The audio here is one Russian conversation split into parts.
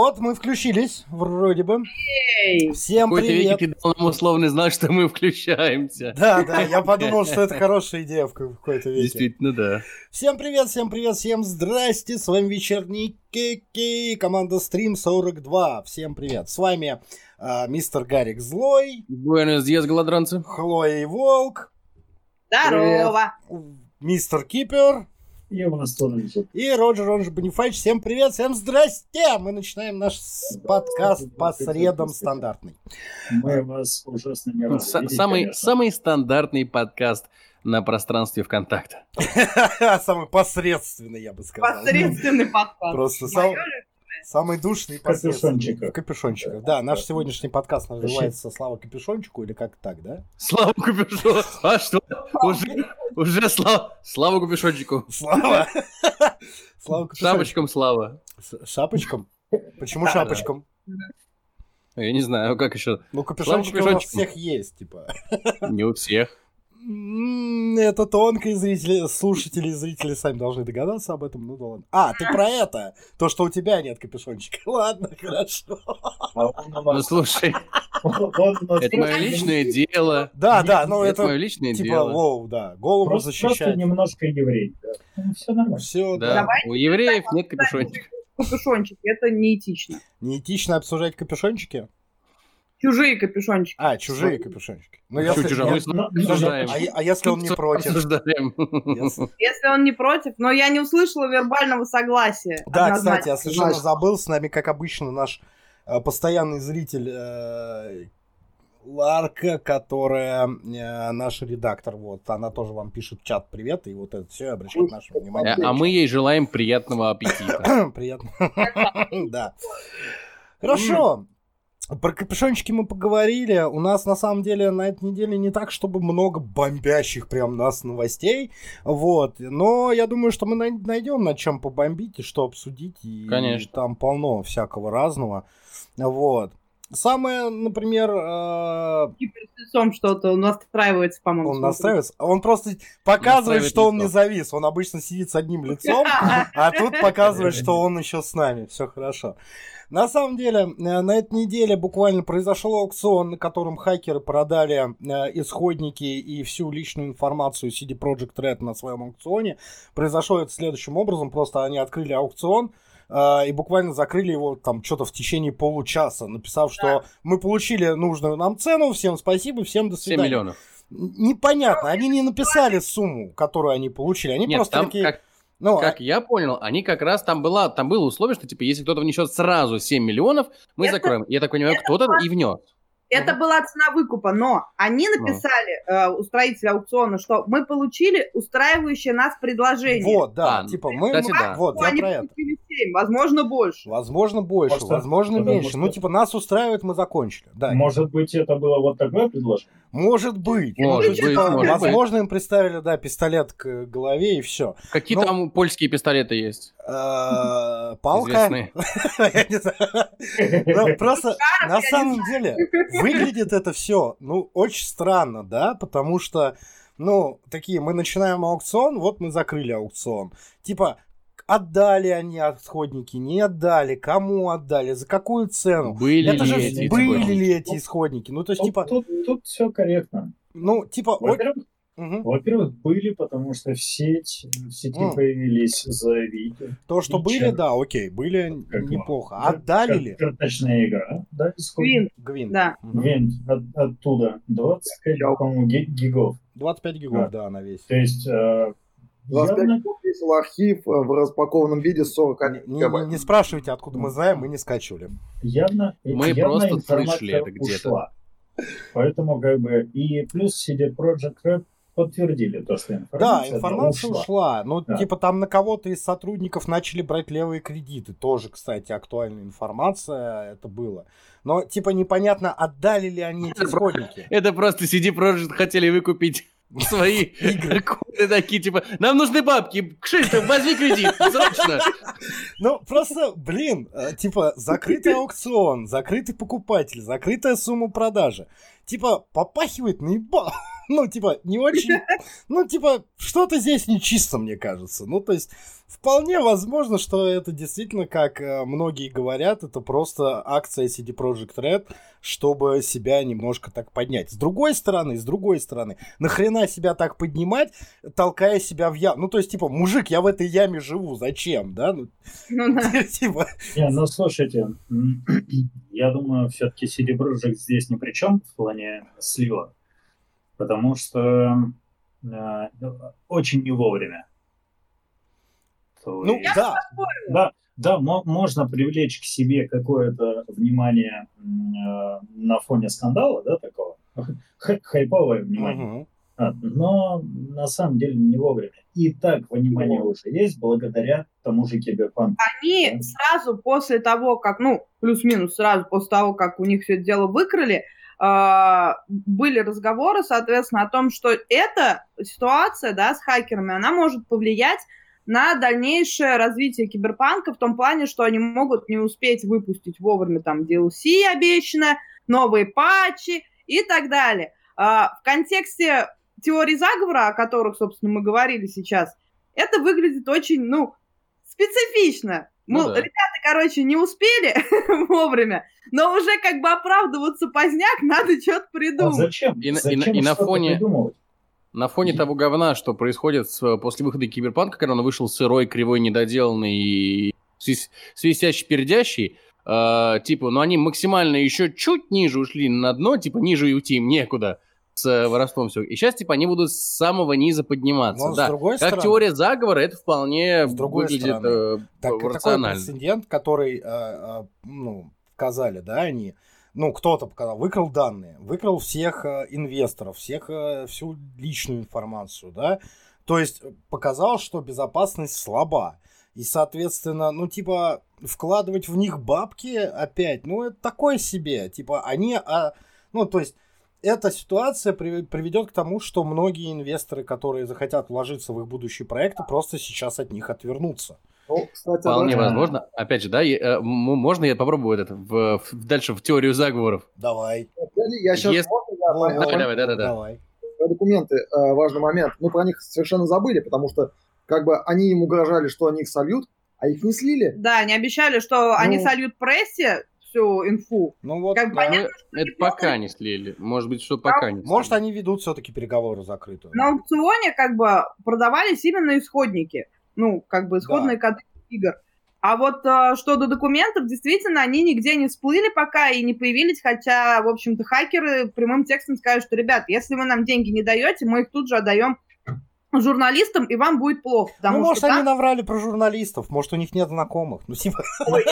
Вот, мы включились, вроде бы. Эй! Всем какой-то веке привет. ты дал нам условный знак, что мы включаемся. Да, да, я подумал, что это хорошая идея в какой-то веке. Действительно, да. Всем привет, всем привет, всем здрасте, с вами вечерний Кики, команда Стрим 42. Всем привет, с вами а, мистер Гарик Злой, Буэнос диас, голодранцы. Хлоя и Волк, Здорово! мистер Кипер Я у нас тоже висит. и Роджер, он же Бонифач. Всем привет, всем здрасте! Мы начинаем наш подкаст по средам стандартный. Мы вас ужасно не рады С- видеть, Самый, конечно. самый стандартный подкаст на пространстве ВКонтакта. Самый посредственный, я бы сказал. Посредственный подкаст. Просто сам- самый душный и В капюшончиках. посредственный. В капюшончиках. Да, наш сегодняшний подкаст называется «Слава капюшончику» или как так, да? Слава Купюшончику. А что? Уже, уже слава, слава Купюшончику. Слава! Слава. Шапочкам слава. С- Шапочком? Почему Да, шапочком? Я не знаю, как еще. Ну, капюшончики у нас всех есть, типа. Не у всех. Это тонко, и зрители, слушатели и зрители сами должны догадаться об этом. Ну да ладно. А, ты про это? То, что у тебя нет капюшончика. Ладно, хорошо. Ну слушай, это мое личное дело. Да, да, ну Это мое личное типа, дело. воу, да, голову Просто, просто защищать. немножко еврей. Да. все нормально. Все, Да, у евреев нет капюшончика. Капюшончики, это неэтично. Неэтично обсуждать капюшончики? Чужие капюшончики. А, чужие капюшончики. Ну, если- чужие? я- Ну, обсуждаем. А, а если он не против? Обсуждаем. Если- Если он не против, но я не услышала вербального согласия. Да, Однозначно. кстати, я совершенно забыл, с нами, как обычно, наш э, постоянный зритель э, Ларка, которая э, наш редактор, вот, она тоже вам пишет в чат привет, и вот это все обращает наше А внимание. а мы ей желаем приятного аппетита. Приятно. Да. Хорошо. Про капюшончики мы поговорили. У нас на самом деле на этой неделе не так, чтобы много бомбящих прям нас новостей. Вот. Но я думаю, что мы най- найдем над чем побомбить и что обсудить. И Конечно. там полно всякого разного. Вот. Самое, например, э, Лицом что-то, он настраивается, по-моему. он настраивается. Он просто показывает, Настраивает что он не завис. Он обычно сидит с одним лицом, а тут показывает, что он еще с нами. Все хорошо. На самом деле, э, на этой неделе буквально произошел аукцион, на котором хакеры продали э, исходники и всю личную информацию CD Projekt Red на своем аукционе. Произошло это следующим образом. Просто они открыли аукцион, э, и буквально закрыли его там что-то в течение получаса, написав, что мы получили нужную нам цену, всем спасибо, всем до 7 свидания. миллионов. Н- Непонятно, они не написали сумму, которую они получили, они Нет, просто там, такие, как, ну, как я понял, они как раз там была, там было условие, что типа если кто-то внесет сразу 7 миллионов, мы Это- закроем. Я так понимаю, кто-то и внес. Это была цена выкупа, но они написали, э, устроители аукциона, что мы получили устраивающее нас предложение. вот, да, А, типа мы, кстати, да. вот, Ну, я они про это. Получили 7, возможно, больше. Возможно, больше, Просто возможно, потому меньше. что- Ну, типа, нас устраивает, мы закончили. Да, Может быть, это было вот такое предложение? может быть. Может быть, может возможно, им представили, да, пистолет к голове и все. Какие Ну- там польские пистолеты есть? Палка? Известные. Я не знаю. Ну, Просто на самом деле выглядит это все, ну, очень странно, да, потому что, ну, такие, мы начинаем аукцион, вот мы закрыли аукцион. Типа, отдали они отходники, не отдали, кому отдали, за какую цену? Были это ли же эти были исходники? ли эти исходники? Ну, то есть, Тут, типа, тут, тут все корректно. ну, типа, Во-первых, мгм. во-первых, были, потому что в сеть, в сети М. появились заявители. то, что и были, чем? да, окей, были Как неплохо. вам? Отдали Как- ли? Карточная игра, да, Гвин. да. Мгм. Винт от- оттуда 25, по-моему, ги- гигов. 25 гигов, да, на весь. То есть э, 25 явно гигов весил архив э, в распакованном виде 40 Не, не- не спрашивайте, откуда мы знаем, мы не скачивали. явно, Мы явно просто информация слышали это где-то. ушла. Поэтому как бы и плюс CD Projekt Red подтвердили то, что Да, информация, информация ушла. Ну, Да. типа, там на кого-то из сотрудников начали брать левые кредиты. Тоже, кстати, актуальная информация это было. Но, типа, непонятно, отдали ли они эти исходники. Это просто CD Projekt хотели выкупить свои коды такие, типа, нам нужны бабки, Кшиштоф, возьми кредит, срочно. Ну, просто, блин, э, типа, закрытый аукцион, закрытый покупатель, закрытая сумма продажи. Типа, попахивает наебал. Ну, типа, не очень... Ну, типа, что-то здесь нечисто, мне кажется. Ну, то есть, вполне возможно, что это действительно, как э, многие говорят, это просто акция CD Projekt Red, чтобы себя немножко так поднять. С другой стороны, с другой стороны, нахрена себя так поднимать, толкая себя в яму? Ну, то есть, типа, мужик, я в этой яме живу, зачем, да? Ну, Ну типа, Не, ну слушайте, я думаю, все-таки CD Projekt здесь ни при чем в плане слива, потому что э, очень не вовремя. То ну, есть, да, да, да, мо- можно привлечь к себе какое-то внимание э, на фоне скандала, да, такого, хайповое внимание. А, но на самом деле не вовремя. И так внимание уже есть благодаря тому же киберпанку. Они сразу после того, как, ну, плюс-минус сразу после того, как у них все это дело выкрали, а, были разговоры, соответственно, о том, что эта ситуация, да, с хакерами, она может повлиять на дальнейшее развитие киберпанка в том плане, что они могут не успеть выпустить вовремя там DLC обещанное, новые патчи и так далее. А, в контексте теории заговора, о которых, собственно, мы говорили сейчас, это выглядит очень, ну, специфично. Ну Ну, да. ребята, короче, не успели вовремя, но уже как бы оправдываться поздняк, надо что-то А придумать. зачем? И на- и Зачем и на фоне- придумывать? На фоне того говна, что происходит с- после выхода Киберпанка, когда он вышел сырой, кривой, недоделанный и свис- свистящий, пердящий, э, типа, ну они максимально еще чуть ниже ушли на дно, типа, ниже и уйти им некуда с э, воровством все. И сейчас, типа, они будут с самого низа подниматься. Но с да. другой Как стороны- теория заговора, это вполне С другой выглядит стороны, э, Так, такой рационально. прецедент, который, э, ну, показали, да, они, ну, кто-то показал, выкрал данные, выкрал всех э, инвесторов, всех, э, всю личную информацию, да, то есть показал, что безопасность слаба. И, соответственно, ну, типа, вкладывать в них бабки опять, ну, это такое себе. Типа, они, а, ну, то есть, эта ситуация при- приведет к тому, что многие инвесторы, которые захотят вложиться в их будущие проекты, просто сейчас от них отвернутся. Ну, кстати, Вполне да, возможно. Опять же, да, и, э, можно я попробую это в, в- дальше в теорию заговоров? Давай. я сейчас Если- Во, Давай, давай, да, да, да. Давай. про документы э, важный момент. Мы про них совершенно забыли, потому что как бы они им угрожали, что они их сольют, а их не слили. Да, они обещали, что они Ну. сольют прессе всю инфу. Ну вот, Как да. понятно, Ну, это пока не слили. Может быть, что пока не Может, слили. они ведут все-таки переговоры закрытые. На аукционе как бы продавались именно исходники. Ну, как бы исходные коды игр. А вот э, что до документов, действительно, они нигде не всплыли пока и не появились, хотя, в общем-то, хакеры прямым текстом скажут, что, ребят, если вы нам деньги не даете, мы их тут же отдаем журналистам, и вам будет плохо. Потому ну, может, что они наврали про журналистов, может, у них нет знакомых. Ну, типа, Ой,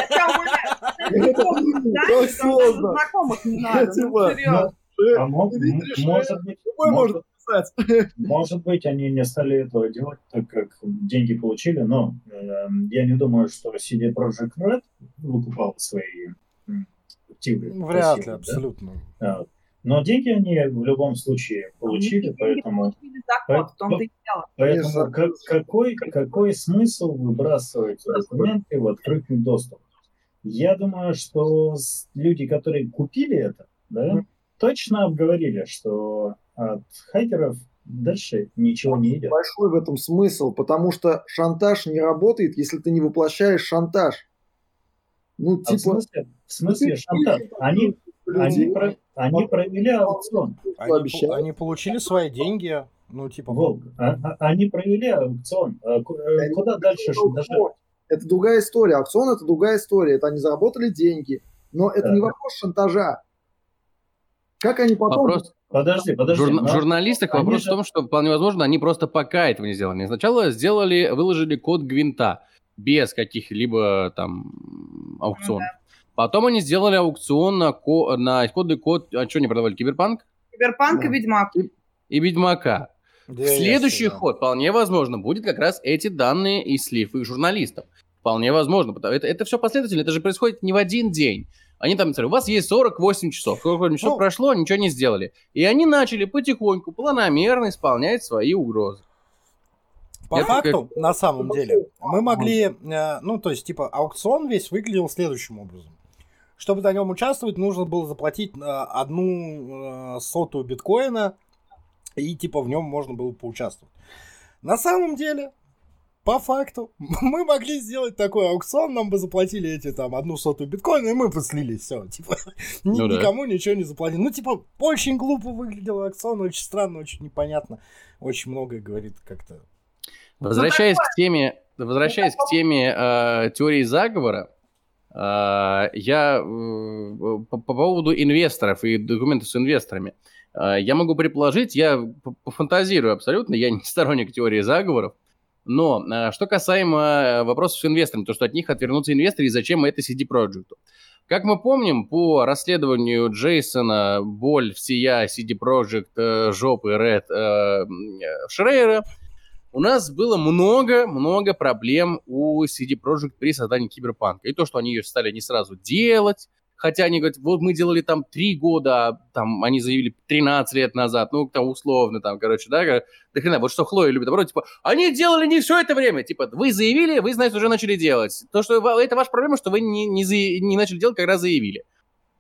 знакомых не надо, ну, серьезно. Может быть, может, они не стали этого делать, так как деньги получили, но э, я не думаю, что CD Projekt Red выкупал свои активы. вряд ли, да? абсолютно. Но деньги они в любом случае получили, Деньги поэтому, получили заход, в том-то и дело. поэтому как- какой, какой смысл выбрасывать документы в открытый доступ? Я думаю, что люди, которые купили это, да, точно обговорили, что от хакеров дальше ничего не идет. Большой в этом смысл, потому что шантаж не работает, если ты не воплощаешь шантаж. Ну, А в типа... смысле, в смысле шантаж? Они, они, про- они провели аукцион. Они, они получили свои деньги, ну, типа, Волк, а- а- они провели аукцион. А э, Они Куда дальше шантажировать? Это другая история. Аукцион это другая история. Это они заработали деньги. Но это Да. не вопрос шантажа. Как они потом... Вопрос, Подожди, подожди. Но- в журналистах они вопрос же- в том, что вполне возможно, они просто пока этого не сделали. Сначала сделали, выложили код Гвинта без каких-либо там аукционов. Потом они сделали аукцион на, ко- на исходный код, а что они продавали, Киберпанк Киберпанк и Да. Ведьмак. и Ведьмака. Две Следующий да. ход, вполне возможно, будет как раз эти данные и слив их журналистов. Вполне возможно. потому- Это, это все последовательно, это же происходит не в один день. Они там, смотри, у вас есть 48 часов. 48 часов Ну. прошло, ничего не сделали. И они начали потихоньку, планомерно исполнять свои угрозы. По Это факту, на самом деле, мы могли, э, ну, то есть, типа, аукцион весь выглядел следующим образом. чтобы на нем участвовать, нужно было заплатить э, одну э, сотую биткоина, и типа в нем можно было поучаствовать. На самом деле, по факту, мы могли сделать такой аукцион, нам бы заплатили эти там одну сотую биткоина, и мы бы слились, все, типа, ни- Ну да. никому ничего не заплатили. Ну, типа, очень глупо выглядел аукцион, очень странно, очень непонятно, очень многое говорит как-то. Возвращаясь к теме, возвращаясь к теме э, теории заговора, э, я э, по, по поводу инвесторов и документов с инвесторами, э, я могу предположить, я пофантазирую абсолютно, я не сторонник теории заговоров, но э, что касаемо э, вопросов с инвесторами, то что от них отвернутся инвесторы и зачем это CD Projekt. Как мы помним, по расследованию Джейсона, Боль, всея, CD Projekt, Жопы, Red, э, э, Шрейера, у нас было много-много проблем у CD Projekt при создании Киберпанка. И то, что они ее стали не сразу делать, хотя они говорят, вот мы делали там 3 года, а там они заявили 13 лет назад, ну, там условно, там, короче, да, да хрена, вот что Хлоя любит, наоборот, типа, они делали не все это время, типа, вы заявили, вы, значит, уже начали делать. То, что это ваша проблема, что вы не, не, зая- не начали делать, когда заявили.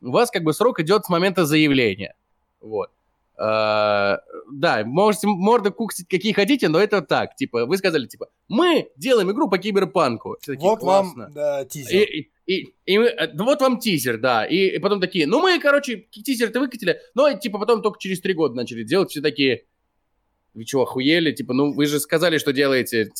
У вас как бы срок идет с момента заявления. Вот. А, да, можете морды куксить какие хотите, но это так. Типа, вы сказали, типа, мы делаем игру по киберпанку. Все такие, вот «Классно». вам да, тизер. И, и, и, и мы, э, ну вот вам тизер, да. И, и потом такие, ну мы, короче, тизер-то выкатили, но типа потом только через три года начали делать. Все такие, вы что, охуели? Типа, ну вы же сказали, что делаете.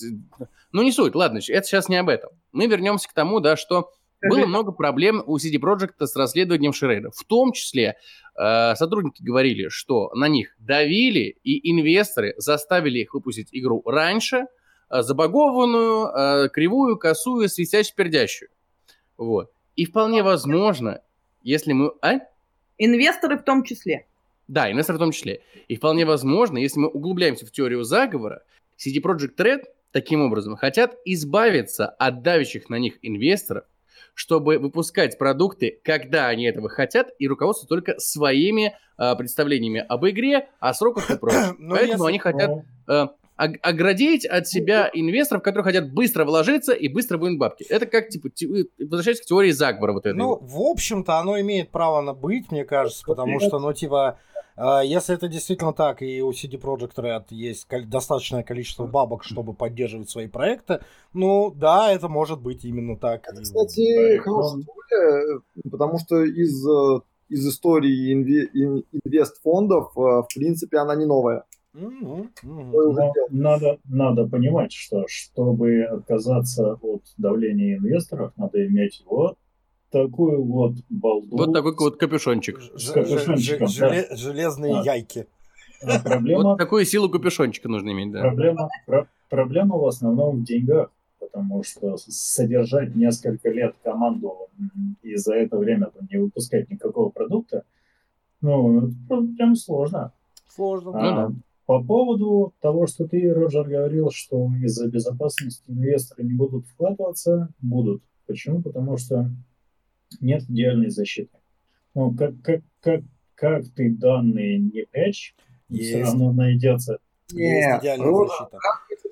Ну не суть, ладно, это сейчас не об этом. Мы вернемся к тому, да, что было много проблем у CD Projekt с расследованием Шрейда. В том числе э, сотрудники говорили, что на них давили, и инвесторы заставили их выпустить игру раньше, э, забагованную, э, кривую, косую, светящую, пердящую. Вот. И вполне возможно, если мы... А? Инвесторы в том числе. Да, инвесторы в том числе. И вполне возможно, если мы углубляемся в теорию заговора, CD Projekt Red таким образом хотят избавиться от давящих на них инвесторов, чтобы выпускать продукты, когда они этого хотят, и руководствоваться только своими э, представлениями об игре, о сроках и прочем. Ну, Поэтому если- они хотят э, оградить от себя инвесторов, которые хотят быстро вложиться и быстро вынуть бабки. Это как, типа, те- возвращаясь к теории заговора вот этой. Ну, вот. в общем-то, оно имеет право на быть, мне кажется, потому что, ну, типа, э, если это действительно так, и у CD Projekt Red есть достаточное количество бабок, чтобы поддерживать свои проекты, ну, да, это может быть именно так. Это, кстати, хорошая теория, э, потому что из, э, из истории инве- ин- инвестфондов, э, в принципе, она не новая. Но надо, надо понимать, что чтобы отказаться от давления инвесторов, надо иметь вот такую вот балду. Вот такой вот капюшончик. С капюшончиком, ж- да. желе- Железные А. яйки. А Проблема, Вот такую силу капюшончика нужно иметь, да. проблема, про- проблема в основном в деньгах, потому что содержать несколько лет команду и за это время там, не выпускать никакого продукта, ну, прям- сложно. Сложно. Ну А, да. По поводу того, что ты, Роджер, говорил, что из-за безопасности инвесторы не будут вкладываться, будут. Почему? Потому что нет идеальной защиты. Ну, как, как, как, как ты данные не прячь, все Есть. равно найдется. Есть идеальная Роджер, защита.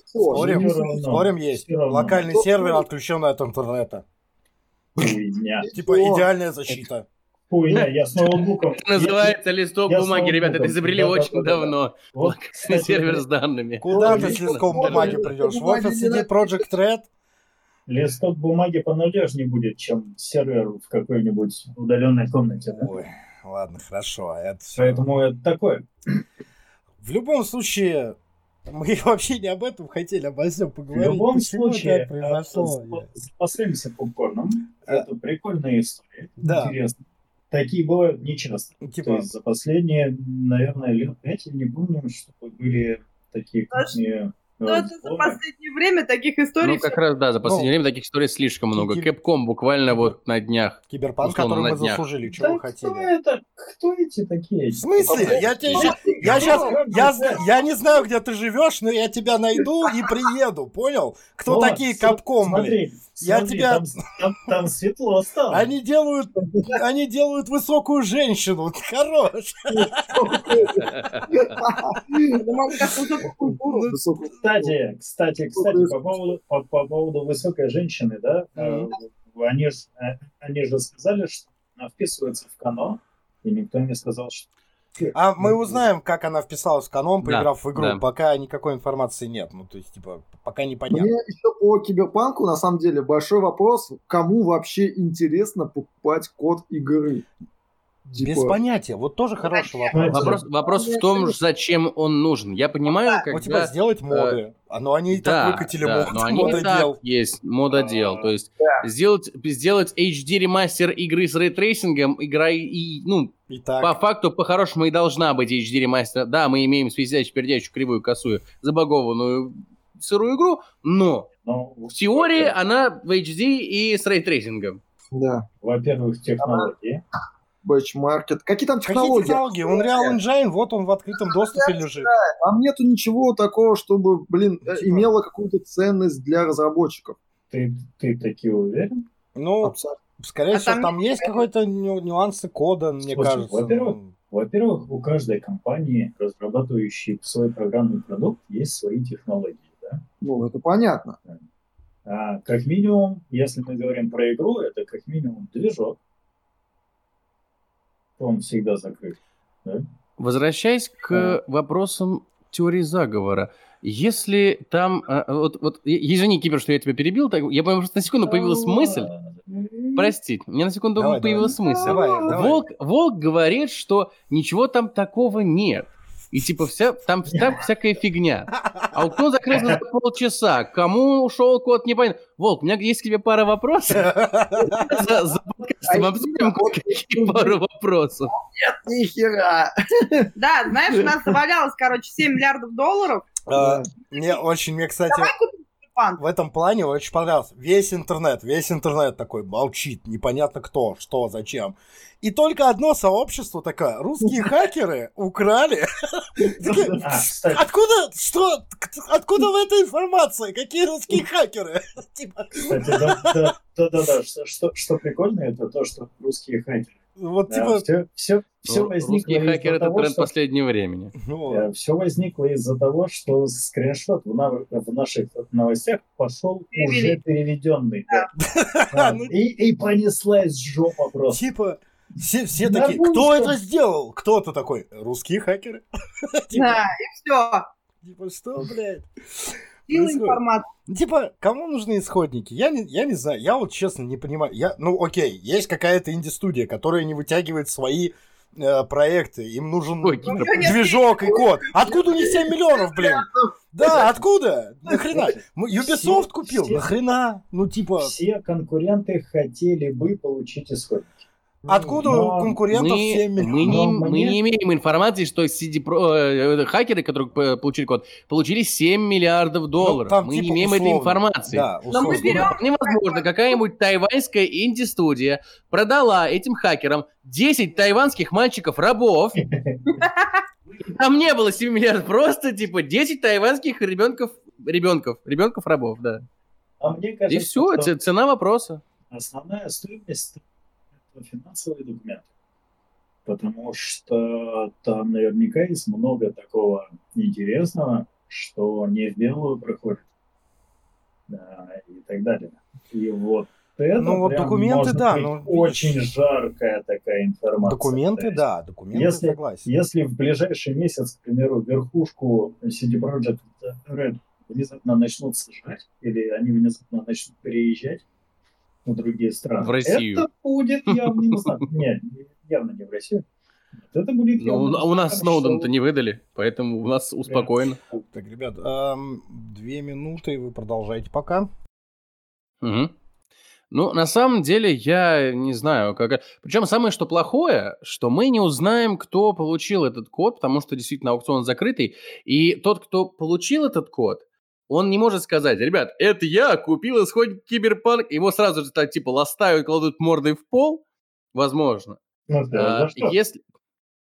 Спорим, спорим есть. Локальный Ну, сервер ну. отключен от интернета. Типа идеальная защита. Хуйня, я с ноутбуком. Это называется листок я бумаги, ребята, это изобрели да, очень да, да, да. давно. Вот, Локальный кстати, сервер с данными. Куда ты с листком бумаги. придешь? В офис CD Project Red? Листок бумаги понадежнее будет, чем сервер в какой-нибудь удаленной комнате. да? Ой, ладно, хорошо. а Это всё. Поэтому это такое. В любом случае, мы вообще не об этом хотели, обо всем В поговорить. любом Почему случае, так произошло? э, запасаемся попкорном. А. Это прикольная история. Да. Интересно. Такие бывают нечасто. То Типа, есть за последние, наверное, лет пять я не помню, чтобы были такие крупные Ну, это за последнее время таких историй Ну, как раз, да, за последнее Ну, время таких историй слишком много. Кибер- Capcom буквально вот на днях. киберпанк, который на мы днях. заслужили. Чего Да вы кто хотели? это? Кто эти такие? В смысле? Я тебе щас- Я сейчас, я, я не знаю, где ты живешь, но я тебя найду и приеду, понял? Кто Вот, такие Капком, блин? Смотри, Я тебя- Там, там- там светло стало. Они делают, они делают высокую женщину. Хорош. Культуру. Высокую- Кстати, кстати, кстати, по поводу, по, по поводу высокой женщины, да, э, Мгм. они же они же сказали, что она вписывается в канон, и никто не сказал, что... А мы узнаем, как она вписалась в канон, Да, поиграв в игру. да. Пока никакой информации нет. Ну, то есть, типа, пока непонятно. Мне еще по киберпанку, на самом деле, большой вопрос, кому вообще интересно покупать код игры? Без Типа, понятия. Вот тоже хороший Зачем? вопрос. Вопрос, вопрос в том, зачем он нужен. Я понимаю, Ну, типа, когда... сделать моды. А ну они и так выкатили да, мод, но они и мододел. так есть мододел. То есть Да. сделать, сделать HD ремастер игры с рейтрейсингом, игра и, и, ну, И так. по факту, по-хорошему и должна быть HD ремастер. Да, мы имеем связящую, пердящую, кривую, косую, забагованную сырую игру, но Ну, в теории она в HD и с рейтрейсингом. Да, Во-первых, технологии. Бэчмаркет. Какие там Какие технологии? технологии? Unreal Engine, вот он в открытом доступе лежит. Там нету ничего такого, чтобы, блин, Ну, типа- имело какую-то ценность для разработчиков. Ты, ты таки уверен? Ну, Абсолютно. скорее А всего, там там есть какой-то ню- нюансы кода, мне Слушай, кажется. во-первых, Ну, Во-первых, у каждой компании, разрабатывающей свой программный продукт, есть свои технологии. Да? Ну, это понятно. А, как минимум, если мы говорим про игру, это как минимум движок. Он всегда закрыт. Да? Возвращаясь к вопросам теории заговора. Если там... а, Вот, вот, извини, Кипер, что я тебя перебил. так, я прям просто на секунду появилась мысль. Простите, у меня на секунду Давай, появилась мысль. Давай, давай. Волк, Волк говорит, что ничего там такого нет. И типа вся, там, там всякая фигня. Аукцион закрылся за полчаса. Кому ушел код, непонятно. Волк, у меня есть к тебе пара вопросов. За, за подкастом обсудим какие пару вопросов. Нихера! Да, знаешь, у нас завалялось, короче, 7 миллиардов долларов. А, Мне очень, мне, кстати, Давай купим Киберпанк. в этом плане очень понравилось. Весь интернет, весь интернет такой молчит, непонятно кто, что, зачем. И только одно сообщество такое, русские хакеры украли. Кстати, Откуда, что, откуда в этой информации? Какие русские хакеры? Типа, кстати, да, да, да, что прикольно, это то, что русские хакеры. Вот Да, типа, все, все, все Ну, возникло Русские из-за хакеры это того, тренд что последнего времени. ну, все возникло из-за того, что скриншот в, на- в наших новостях пошел Перевели. уже переведенный. да. А, Ну, И, и понеслась жопа просто. типа, все, все Да такие, ну кто что? это сделал? Кто-то такой, русские хакеры. Типа, Да, и все. Типа, что, блядь? Сила информации. Ну, Типа, кому нужны исходники? Я не, я не знаю, я вот честно не понимаю. Я, ну, окей, есть какая-то инди-студия, которая не вытягивает свои э, проекты. Им нужен Ой, Кипер, движок и код. Откуда у них 7 миллионов, блин? Да, откуда? Нахрена? Ubisoft купил? Нахрена? Ну, типа, Все конкуренты хотели бы получить исходники. Откуда Но у конкурентов мы, 7 мы, миллионов? не, Но мы мне- не имеем информации, что CD Pro, э, хакеры, которые получили код, получили 7 миллиардов долларов. Ну, там, мы типа, не имеем этой условно. информации. Да, Но мы берем- Вполне возможно, какая-нибудь тайваньская инди-студия продала этим хакерам 10 тайванских мальчиков-рабов. Там не было 7 миллиардов, просто типа 10 тайванских ребенков, ребенков, ребенков-рабов, да. А мне И кажется, все, что цена вопроса. основная стоимость это финансовые документы. Потому что там наверняка есть много такого интересного, что не в белую проходит. Да, и так далее. И вот это Ну, вот документы, да, быть ну, очень жаркая такая информация. Документы, есть да, документы, если- согласен. Если в ближайший месяц, к примеру, верхушку CD Projekt Red внезапно начнут сажать, или они внезапно начнут переезжать в другие страны, В Россию. это будет явно не знаю, Нет, явно не в Россию. Это будет Ну, явно у у нас Сноуден-то не выдали, поэтому у нас успокоено. Так, ребят, эм, две минуты, и вы продолжаете пока. Мгм. Ну, на самом деле, я не знаю, как... Причем самое, что плохое, что мы не узнаем, кто получил этот код, потому что действительно аукцион закрытый, и тот, кто получил этот код, он не может сказать, ребят, это я купил исходник Киберпанк, его сразу же так, типа, ластают, кладут мордой в пол, возможно. Ну да, А, за? Если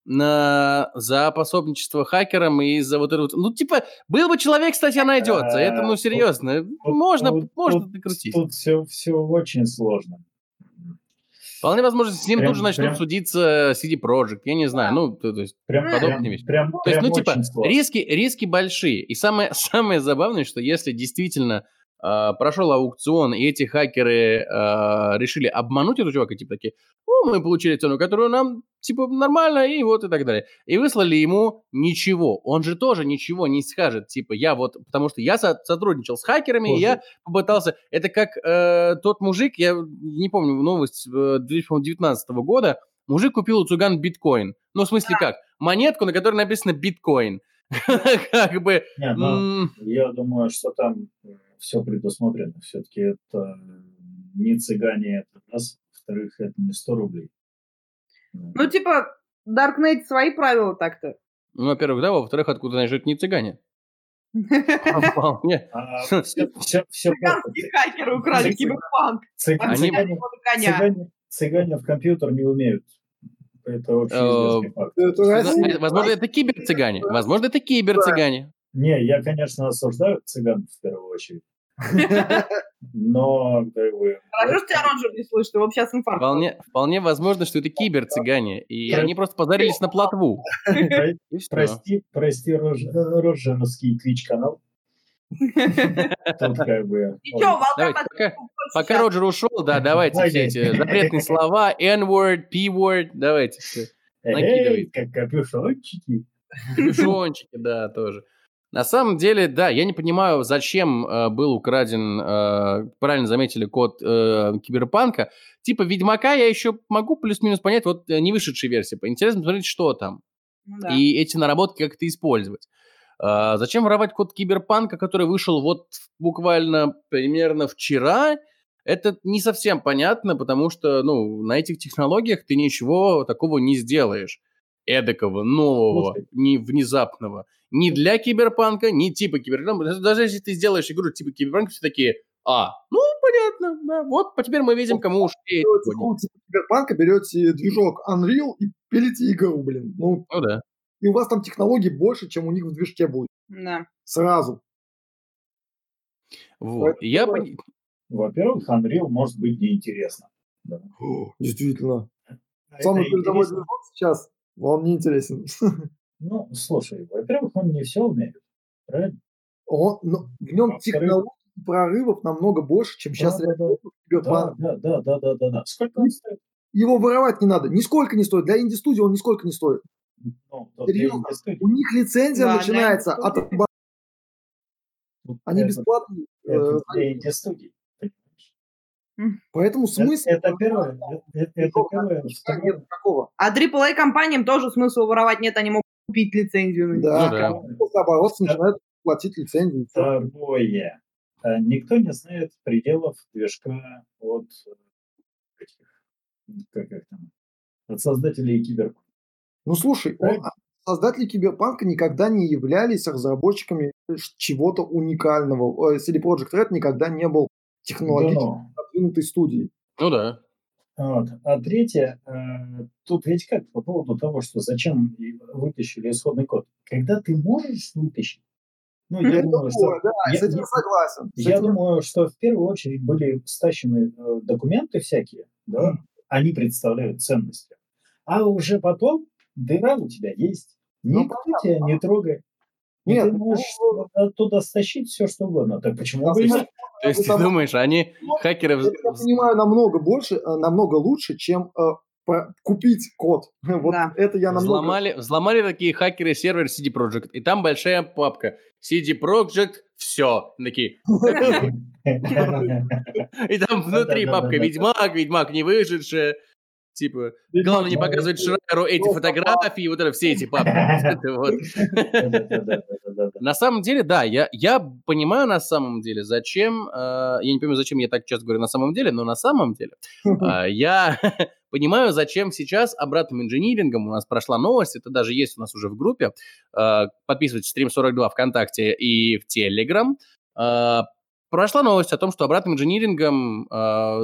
на за пособничество хакерам и за вот это вот. Ну, типа, был бы человек, статья найдется. Это, ну, серьезно. Можно, можно докрутить. Тут все, все очень сложно. Вполне возможно, с ним Прям- тут же начнут прям- судиться CD Projekt. Я не знаю. Ну, то, то есть, Прям, Подобная прям, вещь. прям, то есть, ну, типа, сложно. риски, риски большие. И самое, самое забавное, что если действительно прошел аукцион, и эти хакеры э, решили обмануть этого чувака, типа такие, ну, мы получили цену, которую нам, типа, нормально, и вот и так далее. И выслали ему ничего. Он же тоже ничего не скажет, типа, я вот, потому что я со- сотрудничал с хакерами, и я попытался, это как э, тот мужик, я не помню новость э, 2019 года, мужик купил у цыган биткоин. Ну, в смысле как? Монетку, на которой написано биткоин. Как бы... Ну, я думаю, что там все предусмотрено. Все-таки это не цыгане, это раз. Во-вторых, это не 100 рублей. Ну, типа, Darknet свои правила так-то. Ну, во-первых, да, во-вторых, откуда знаешь, это не цыгане. Вполне. А все, все, все Цыганские хакеры украли Цыгане. киберпанк. Они- цыгане, в компьютер не умеют. Это общеизвестный факт. Это Россия. Ну, Возможно, это киберцыгане. Возможно, это киберцыгане. Не, я, конечно, осуждаю цыган в первую очередь. Но, как бы... Хорошо, что тебя Роджер не слышит, его сейчас инфаркт. Вполне, вполне возможно, что это киберцыгане. И они просто позарились на плотву. Прости, прости, Роджеровский твич-канал. Тут как бы... Пока. Роджер ушел, да, давайте все эти запретные слова, N-word, P-word, давайте все. Эй, накидывай. как капюшончики. Капюшончики, да, тоже. На самом деле, да, я не понимаю, зачем э, был украден, э, правильно заметили, код э, Киберпанка. Типа Ведьмака я еще могу плюс-минус понять, вот э, не вышедшая версия. Интересно посмотреть, что там. Ну да. И эти наработки как-то использовать. А, зачем воровать код Киберпанка, который вышел вот буквально примерно вчера? Это не совсем понятно, потому что, ну, на этих технологиях ты ничего такого не сделаешь. Эдакого, нового, Слушай. не внезапного. Ни для киберпанка, ни типа киберпанка. Даже если ты сделаешь игру типа киберпанка, все такие, а, ну, понятно, да, вот теперь мы видим, кому ну, типа Киберпанка, берете движок Unreal и пилите игру, блин. Ну, Ну да. и у вас там технологий больше, чем у них в движке будет. Да. Сразу. Вот. Я, пони- Во-первых, Unreal может быть неинтересно. Да. О, Действительно. А Самый передовой движок сейчас, он не интересен. Ну, слушай, во-первых, он не все умеет. Правильно? Он, но в нем Во-вторых- технологий прорывов намного больше, чем сейчас Да, да, да. Да, да, да, да, да, да. Сколько он стоит? Его воровать не надо. Нисколько не стоит. Для инди-студии он нисколько не стоит. Ну, Серьезно? инди-студии. У них лицензия Да, для начинается от... инди-студии. Они это- бесплатные. э, Это для инди-студий. понимаешь? Поэтому Это, смысл... это первое. Это, это первое. Второе. Нет. А AAA компаниям тоже смысла воровать нет, они могут купить лицензию. Да, Ну да. оборота начинают платить лицензию. Второе. А, Никто не знает пределов движка от э, этих, как их там, от создателей киберпанка. Ну слушай, он- создатели Киберпанка никогда не являлись разработчиками чего-то уникального. Э, CD Projekt Red никогда не был технологически Да ну. продвинутой студией. ну да. Вот. А третье, э, тут ведь как по поводу того, что зачем вытащили исходный код. Когда ты можешь вытащить, ну, я Это думаю, что, да, я- с этим согласен. С я этим- думаю, что в первую очередь были стащены э, документы всякие, да, они представляют ценности. А уже потом дыра у тебя есть. Ну, Никто тебя не трогает. Нет, ты ну, можешь оттуда стащить все, что угодно. Так почему бы и Возможно, нет? То есть ты думаешь, они хакеры... Я понимаю намного больше, э, намного лучше, чем э, купить код. Вот Да. это я намного... Взломали, взломали такие хакеры сервер CD Projekt, и там большая папка. CD Projekt, все. Такие. И там внутри папка Ведьмак, Ведьмак не вышедшая. Типа, главное не показывать Шрайеру эти фотографии, вот это все эти папки. На самом деле, да, я, я понимаю на самом деле, зачем, э, я не понимаю, зачем я так часто говорю на самом деле, но на самом деле э, я понимаю, зачем сейчас обратным инжинирингом у нас прошла новость, это даже есть у нас уже в группе, э, подписывайтесь стрим 42 ВКонтакте и в Телеграм, Э, прошла новость о том, что обратным инжинирингом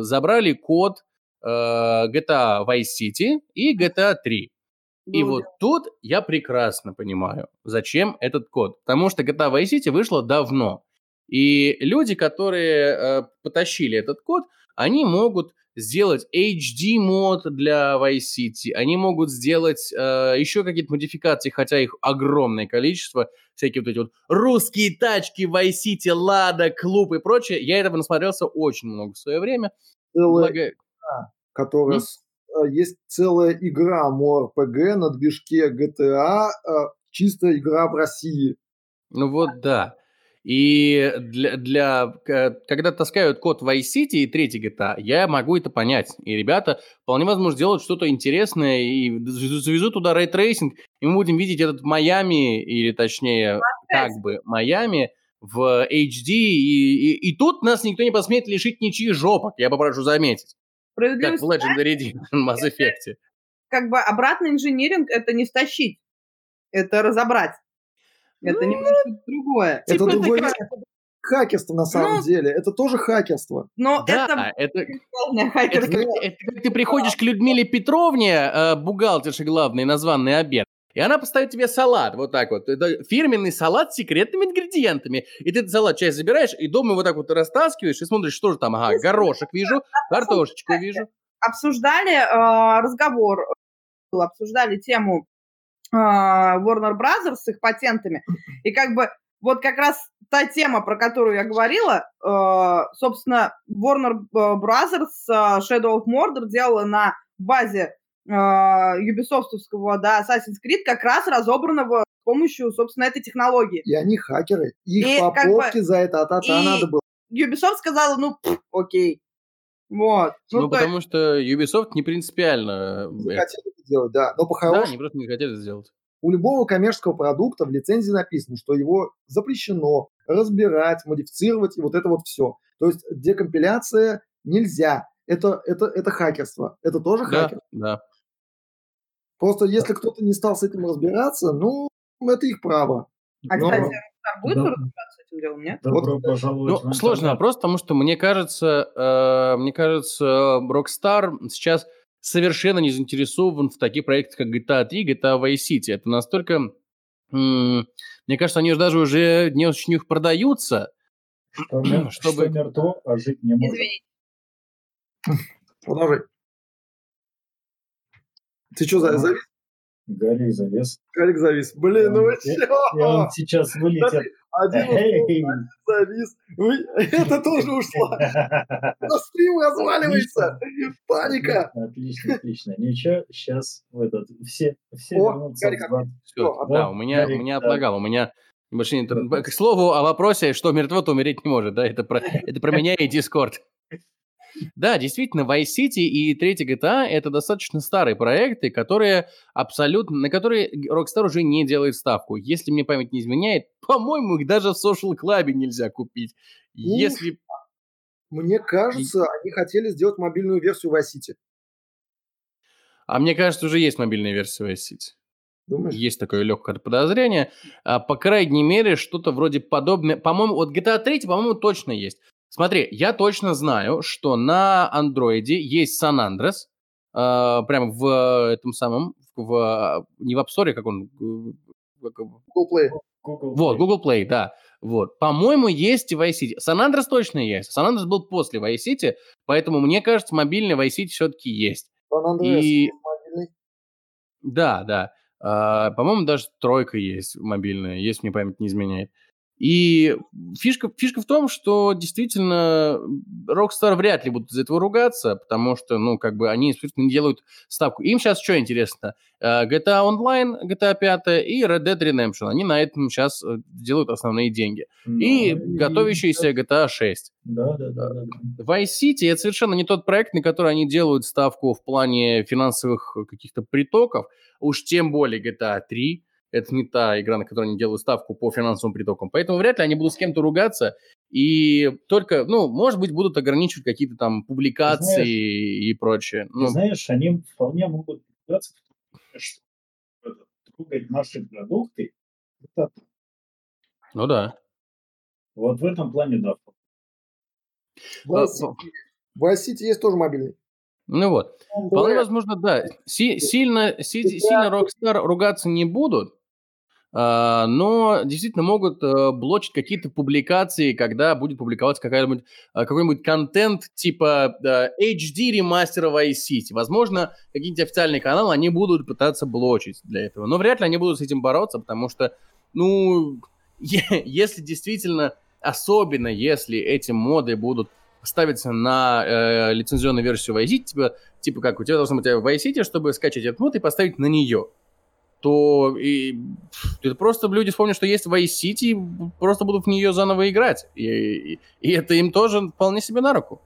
забрали код э, GTA Vice City и GTA 3. И Ну, вот тут я прекрасно понимаю, зачем этот код. Потому что GTA Vice City вышла давно. И люди, которые э, потащили этот код, они могут сделать HD мод для Vice City, они могут сделать э, еще какие-то модификации, хотя их огромное количество, всякие вот эти вот русские тачки, Vice City, Лада, клуб и прочее. Я этого насмотрелся очень много в свое время. Целая Благо- игра, которая с- э, есть целая игра MMORPG на движке GTA, э, чистая игра в России. Ну вот да. И для, для к- когда таскают код Vice City и третий GTA, я могу это понять. И ребята вполне возможно делают что-то интересное и завезут туда рейтрейсинг, и мы будем видеть этот Майами, или точнее, как бы Майами в HD, и, и, и тут нас никто не посмеет лишить ничьих жопок, я попрошу заметить. Как Справедливости в Legendary Edition Mass Effect. как бы обратный инжиниринг это не стащить, это разобрать. Это немножко другое. Это Типа другое такая- это хакерство на самом Ну, деле. Это тоже хакерство. Но Да, это это, Это как, это как ты приходишь к Людмиле Петровне, э, бухгалтерше главной, на званый обед, и она поставит тебе салат, вот так вот. Это фирменный салат с секретными ингредиентами. И ты этот салат часть забираешь, и дома вот так вот растаскиваешь, и смотришь, что же там, ага, горошек вижу, картошечку вижу. обсуждали э, разговор, э, обсуждали тему э, Warner Brothers с их патентами. И как бы вот как раз та тема, про которую я говорила, э, собственно, Warner э, Brothers э, Shadow of Mordor делала на базе э, Ubisoftовского, да, Assassin's Creed, как раз разобранного с помощью, собственно, этой технологии. И они хакеры. Их И по как бы- за это а-та-та и- надо было. Ubisoft сказала, ну, пф, окей. Вот. Ну, Ну, то есть- потому что Ubisoft не принципиально... э, Захотели это делать, да. Но Да, по-хорошему, они просто не хотят это сделать. у любого коммерческого продукта в лицензии написано, что его запрещено разбирать, модифицировать и вот это вот все. То есть декомпиляция нельзя. Это, это, это хакерство. Это тоже Да, хакер. да. Просто если кто-то не стал с этим разбираться, ну, это их право. А, Но- кстати, будет Да. разбираться с этим делом, нет? Добро Вот- пожаловать Ну, сложный вопрос, потому что мне кажется, э, мне кажется, Rockstar сейчас совершенно не заинтересован в таких проектах, как GTA 3, GTA Vice City. Это настолько... мне кажется, они же даже уже не очень их продаются. Что, чтобы- что мертво, а жить не может. Извините. Продолжай. Ты что, за, завис? Гарик завес. Гарик завис. Блин, ну вы чё? И он сейчас вылетит. Один ушел, один завис. Вы- Это тоже ушло. У нас стрим разваливается. Паника. Отлично, отлично. Ничего, сейчас в этот, все, все О, вернутся Гарик, в зад. Всё, Всё, да, у меня, у меня да. отлагал, у меня небольшой интернет. К слову о вопросе, что мертво, то умереть не может, да, это про, это про меня и Discord. Да, действительно, Vice City и третий GTA — это достаточно старые проекты, которые абсолютно, на которые Rockstar уже не делает ставку. Если мне память не изменяет, по-моему, их даже в Social Club нельзя купить. Если... Мне кажется, они хотели сделать мобильную версию Vice City. А мне кажется, уже есть мобильная версия Vice City. Думаешь? Есть такое легкое подозрение. А, по крайней мере, что-то вроде подобное. По-моему, вот GTA 3, по-моему, точно есть. Смотри, я точно знаю, что на андроиде есть San Andreas, а, прям в этом самом, в, не в App Store, как он... э, Google Play. Google Вот. Google Play, да. Вот. По-моему, есть и Vice City. San Andreas точно есть. San Andreas был после Vice City, поэтому, мне кажется, мобильный Vice City все-таки есть. Сан Андреас И- мобильный. Да, да. А, по-моему, даже тройка есть мобильная, если мне память не изменяет. И фишка, фишка в том, что действительно Rockstar вряд ли будут из этого ругаться, потому что, ну, как бы они, собственно, не делают ставку. Им сейчас что интересно? Э, GTA Online, GTA 5 и Red Dead Redemption. Они на этом сейчас делают основные деньги. Ну, И готовящийся GTA 6. Да, да, да, да. да. Vice City это совершенно не тот проект, на который они делают ставку в плане финансовых каких-то притоков. Уж тем более GTA 3. Это не та игра, на которой они делают ставку по финансовым притокам. Поэтому вряд ли они будут с кем-то ругаться. И только, ну, может быть, будут ограничивать какие-то там публикации Знаешь- и прочее. Ты Ну, знаешь, они вполне могут ругаться, что трогать наши продукты. Это- ну да. вот в этом плане, да. Vice А, City- Vice City есть тоже мобильный. Ну вот. Вполне возможно, да. Си- сильно, си- сильно Rockstar ругаться не будут, но действительно могут э, блочить какие-то публикации, когда будет публиковаться какой-нибудь, а, какой-нибудь контент типа HD ремастера Vice City. Возможно, какие-нибудь официальные каналы они будут пытаться блочить для этого. Но вряд ли они будут с этим бороться, потому что, ну, если действительно, особенно если эти моды будут ставиться на э, лицензионную версию Vice City, типа, типа как у тебя должно быть Vice City, чтобы скачать этот мод и поставить на нее то и, это просто люди вспомнят, что есть Vice City, просто будут в нее заново играть. И, и, и это им тоже вполне себе на руку.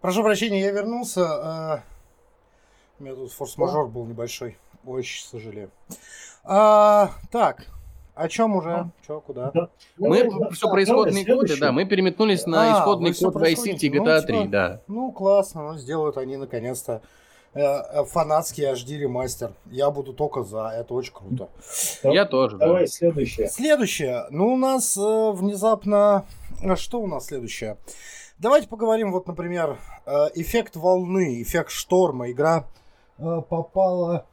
Прошу прощения, я вернулся. А... У меня тут форс-мажор был небольшой. Очень сожалею. А, так, о чем уже? Че, куда? Да. Мы ну, все про исходные коды, да, мы переметнулись на а, исходный код Vice City GTA ну, 3, типа, да. Ну, классно, ну, сделают они наконец-то фанатский HD ремастер. Я буду только за, это очень круто. Я тоже. Давай да. следующее. Следующее. Ну, у нас э, внезапно... А что у нас следующее? Давайте поговорим, вот, например, э, эффект волны, эффект шторма. Игра э, попала...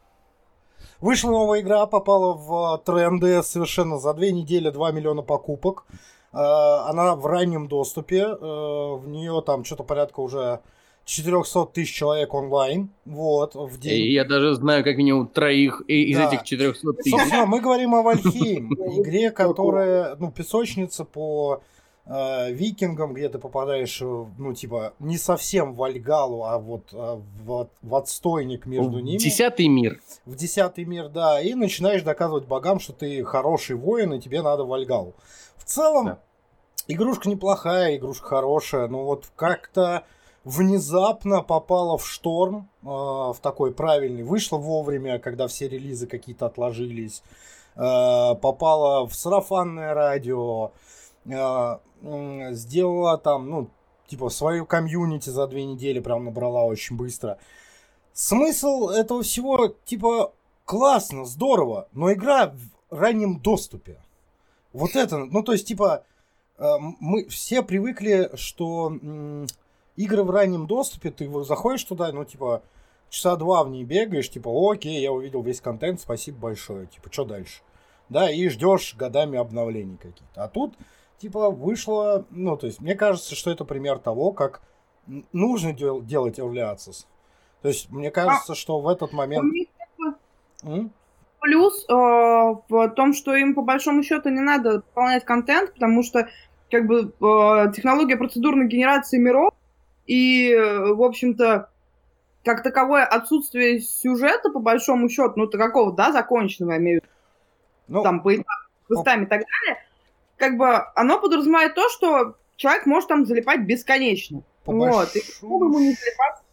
Вышла новая игра, попала в тренды совершенно за две недели 2 миллиона покупок. Э, она в раннем доступе. Э, в нее там что-то порядка уже 400 тысяч человек онлайн, вот, в день. И я даже знаю как минимум троих из да. этих 400 тысяч. Собственно, мы говорим о Вальхейм, игре, которая, ну, песочница по э, викингам, где ты попадаешь, ну, типа, не совсем в Вальгалу, а вот э, в, в отстойник между ними. Десятый мир. В десятый мир, да, и начинаешь доказывать богам, что ты хороший воин, и тебе надо в Вальгалу. В целом, да. игрушка неплохая, игрушка хорошая, но вот как-то внезапно попала в шторм, э, в такой правильный, вышла вовремя, когда все релизы какие-то отложились, э, попала в сарафанное радио, э, сделала там, ну, типа, свою комьюнити за две недели прям набрала очень быстро. Смысл этого всего, типа, классно, здорово, но игра в раннем доступе. Вот это, ну, то есть, типа, мы все привыкли, что игры в раннем доступе, ты заходишь туда, ну, типа, часа два в ней бегаешь, типа, окей, я увидел весь контент, спасибо большое, типа, что дальше? Да, и ждешь годами обновлений какие-то. А тут, типа, вышло, ну, то есть, мне кажется, что это пример того, как нужно дел- делать early access. То есть, мне кажется, а, что в этот момент... Плюс э, в том, что им по большому счету не надо выполнять контент, потому что как бы э, технология процедурной генерации миров и, в общем-то, как таковое отсутствие сюжета, по большому счету, ну, какого, да, законченного, я имею в виду, ну, там, по этапам, квестами и так далее, как бы оно подразумевает то, что человек может там залипать бесконечно. По вот, больш... и ему не залипать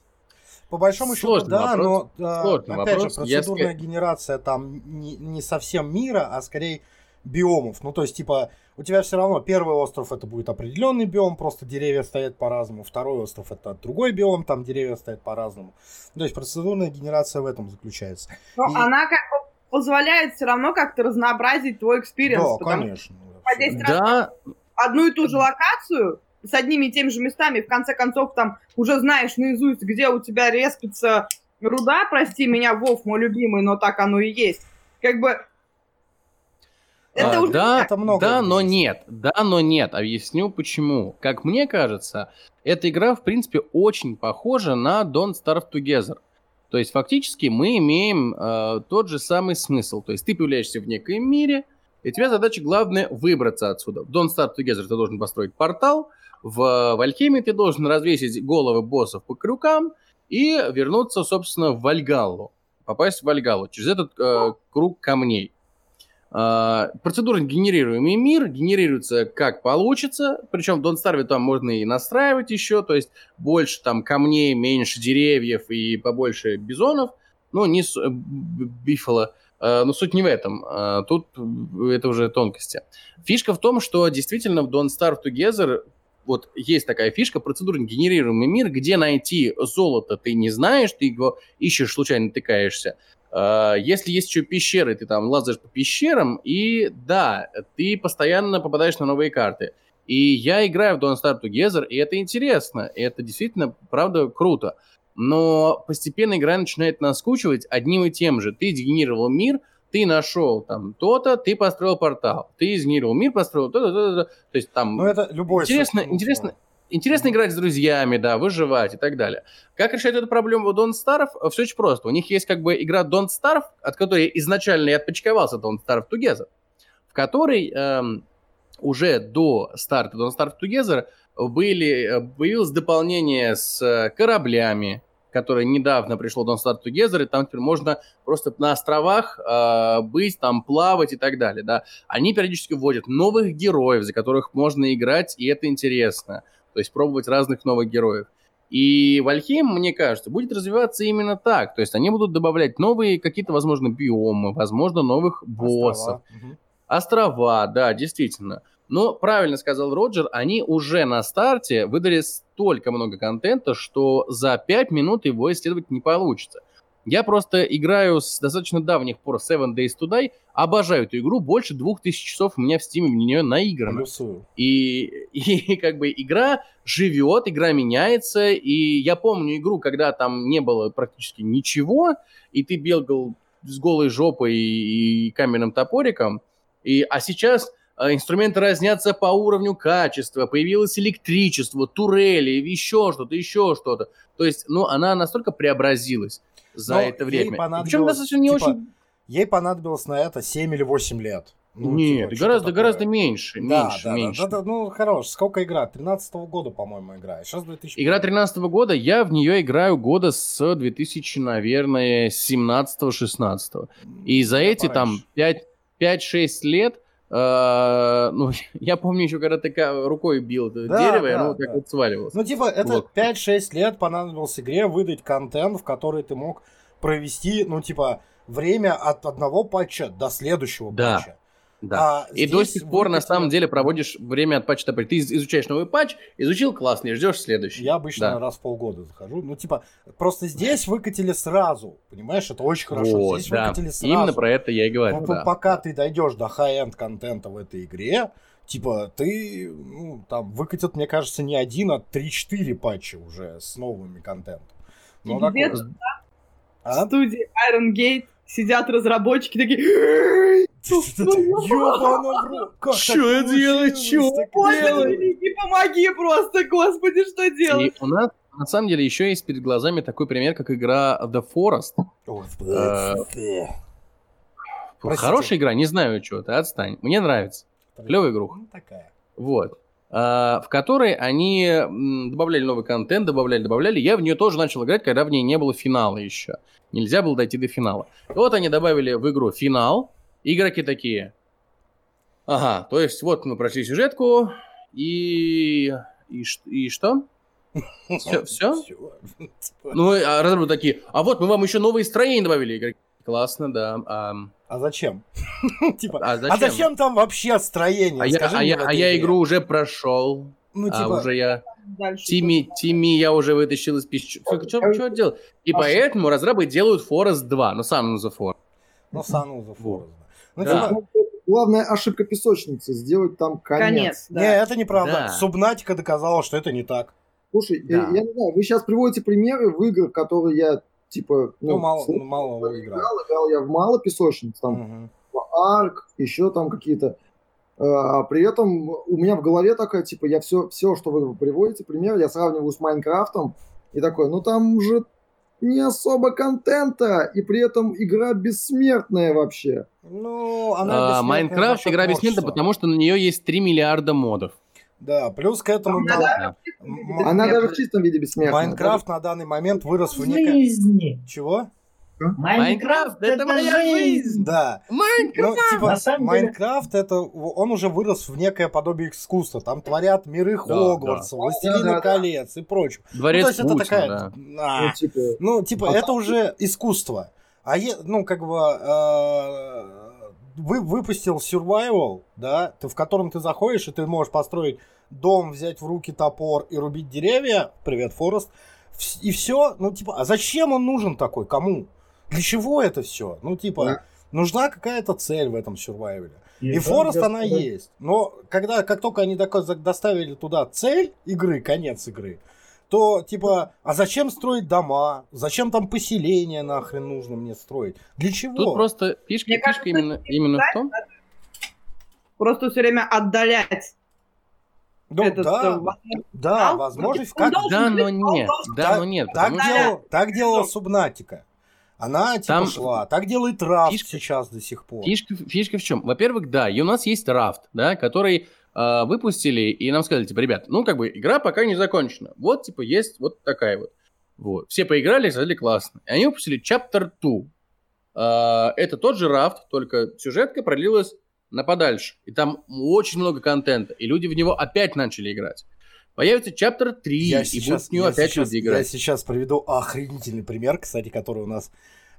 по большому счету, да, вопрос. но Сложный опять вопрос. же, процедурная Если... генерация там не, не совсем мира, а скорее биомов. Ну, то есть, типа, у тебя все равно первый остров это будет определенный биом, просто деревья стоят по-разному. Второй остров это другой биом, там деревья стоят по-разному. То есть процедурная генерация в этом заключается. Но И... она как бы позволяет все равно как-то разнообразить твой experience. Да, конечно. Да. Одну и ту же локацию с одними и теми же местами, в конце концов, там уже знаешь наизусть, где у тебя респится руда, прости меня, Вов, мой любимый, но так оно и есть. Как бы это а, уже да, это много да, но нет. Да, но нет. Объясню почему. Как мне кажется, эта игра, в принципе, очень похожа на Don't Starve Together. То есть, фактически, мы имеем э, тот же самый смысл. То есть, ты появляешься в некоем мире, и у тебя задача главная выбраться отсюда. В Don't Starve Together ты должен построить портал, в Вальхеме ты должен развесить головы боссов по крюкам и вернуться, собственно, в Вальгаллу. Попасть в Вальгаллу через этот э, круг камней. Uh, процедурно генерируемый мир генерируется как получится, причем Don't Starve там можно и настраивать еще, то есть больше там камней, меньше деревьев и побольше бизонов, ну, не с... бифала, но суть не в этом, uh, тут это уже тонкости. Фишка в том, что действительно в Don't Starve Together вот есть такая фишка, процедурно генерируемый мир, где найти золото ты не знаешь, ты его ищешь, случайно тыкаешься, а, если есть еще пещеры, ты там лазаешь по пещерам, и да, ты постоянно попадаешь на новые карты. И я играю в Don't Start Together, и это интересно, и это действительно, правда, круто. Но постепенно игра начинает наскучивать одним и тем же. Ты сгенерировал мир, ты нашел там то-то, ты построил портал, ты изгенерировал мир, построил то-то, то-то, то есть там... Ну, это любой... Интересно, интересно, интересно играть с друзьями, да, выживать и так далее. Как решать эту проблему у Don't Starve? Все очень просто. У них есть как бы игра Don't Starve, от которой изначально и отпочковался Don't Starve Together, в которой эм, уже до старта Don't Starve Together были, э, появилось дополнение с э, кораблями, которое недавно пришло Don't Start Together, и там теперь можно просто на островах э, быть, там плавать и так далее, да. Они периодически вводят новых героев, за которых можно играть, и это интересно. То есть пробовать разных новых героев. И Вальхейм, мне кажется, будет развиваться именно так. То есть они будут добавлять новые какие-то, возможно, биомы, возможно, новых боссов. Острова, Острова да, действительно. Но правильно сказал Роджер, они уже на старте выдали столько много контента, что за 5 минут его исследовать не получится. Я просто играю с достаточно давних пор Seven Days to Die, обожаю эту игру, больше двух тысяч часов у меня в Steam в нее наиграно. И, и как бы игра живет, игра меняется, и я помню игру, когда там не было практически ничего, и ты бегал с голой жопой и, и каменным топориком, и, а сейчас а, инструменты разнятся по уровню качества, появилось электричество, турели, еще что-то, еще что-то. То есть, ну, она настолько преобразилась за Но это время. Причем достаточно не типа, очень... Ей понадобилось на это 7 или 8 лет. Ну, Нет, типа, гораздо, такое. гораздо меньше. Да, меньше, да, меньше. Да, да, ну, хорош. Сколько игра? 13 -го года, по-моему, игра. Сейчас 2000. Игра 13 -го года, я в нее играю года с 2000, наверное, 17-16. И за эти там 5-6 лет ну, я помню еще, когда ты рукой бил это да, дерево, да, и оно да. как вот сваливалось. Ну, типа, это вот. 5-6 лет понадобилось игре выдать контент, в который ты мог провести, ну, типа, время от одного патча до следующего да. патча. Да. А и до сих пор, на самом деле, проводишь время от патча до патча. Ты изучаешь новый патч, изучил классный, ждешь следующий. Я обычно да. раз в полгода захожу. Ну, типа, просто здесь выкатили сразу. Понимаешь, это очень хорошо. Вот, здесь да. выкатили сразу. Именно про это я и говорю. Ну, да. Пока ты дойдешь до high-end контента в этой игре, типа, ты, ну, там, выкатят, мне кажется, не один, а 3-4 патча уже с новыми контентом. Ну, такое... А? В студии Iron Gate сидят разработчики такие... Что я делаю? Что Не помоги просто, господи, что делать? у нас на самом деле еще есть перед глазами такой пример, как игра The Forest. Э, хорошая игра, не знаю, что ты, отстань. Мне нравится. Клевая игруха. Ну, такая. Вот. А, в которой они добавляли новый контент, добавляли, добавляли. Я в нее тоже начал играть, когда в ней не было финала еще. Нельзя было дойти до финала. И вот они добавили в игру финал. Игроки такие. Ага, то есть вот мы прошли сюжетку, и... И, и что? Все? все? Ну, а разработчики такие, а вот мы вам еще новые строения добавили. Игроки. Классно, да. А, а зачем? типа, а, зачем? а зачем там вообще строение? А, я, а, я, а я игру уже прошел. Ну, а типа... А уже я... Тими, Тими я уже вытащил из пищи. Что, что делать? И поэтому разрабы делают Forest 2, ну, Sun of the Forest. Ну, Sun of the Forest. Ну, да. типа... Главная ошибка песочницы сделать там конец. конец да. Не, это неправда. Да. Субнатика доказала, что это не так. Слушай, да. я, я не знаю, вы сейчас приводите примеры в играх, которые я типа. Ну, ну мало, ну, мало играл. играл. Играл я в мало песочниц, там, угу. Арк, еще там какие-то. А при этом у меня в голове такая, типа, я все, все, что вы приводите, пример, я сравниваю с Майнкрафтом, и такой, ну там же не особо контента, и при этом игра бессмертная вообще. Ну, она а, Майнкрафт игра бессмертная, потому что на нее есть 3 миллиарда модов. Да, плюс к этому... Она, да. она даже в чистом виде бессмертная. Майнкрафт на данный момент вырос в некое... Чего? Майнкрафт, это моя жизнь. Да. Майнкрафт. Ну, типа, Майнкрафт это он уже вырос в некое подобие искусства. Там творят миры Хогвартса, да, Властелины колец и прочее. Дворец ну, то есть Путина, это такая, да. а, ну, типа, ну, типа а это уже искусство. А е, ну, как бы э, вы выпустил survival, да, ты, в котором ты заходишь, и ты можешь построить дом, взять в руки топор и рубить деревья. Привет, Форест. И все. Ну, типа, а зачем он нужен такой? Кому? Для чего это все? Ну, типа, да. нужна какая-то цель в этом сюрвайвеле. И, и Форест она да. есть. Но когда, как только они доставили туда цель игры, конец игры, то типа, а зачем строить дома? Зачем там поселение нахрен нужно мне строить? Для чего? Тут просто фишка, Мне фишка кажется, именно, именно в том, Просто все время отдалять Ну, этот, э, да, возможность да, канал. возможность как... должен да, но нет, должен- да, но нет, Так, потому делал, так делала Субнатика. Она типа Там шла. Так делает Рафт фишка- сейчас до сих пор. Фишка, фишка в чем? Во-первых, да, и у нас есть рафт, да, который э, выпустили, и нам сказали, типа, ребят, ну, как бы, игра пока не закончена. Вот, типа, есть вот такая вот. Вот. Все поиграли, сказали, классно. И они выпустили Chapter 2. Э, это тот же рафт, только сюжетка продлилась на подальше. И там очень много контента, и люди в него опять начали играть. Появится Chapter 3, Я и сейчас, будут в я опять сейчас- люди я играть. сейчас приведу охренительный пример, кстати, который у нас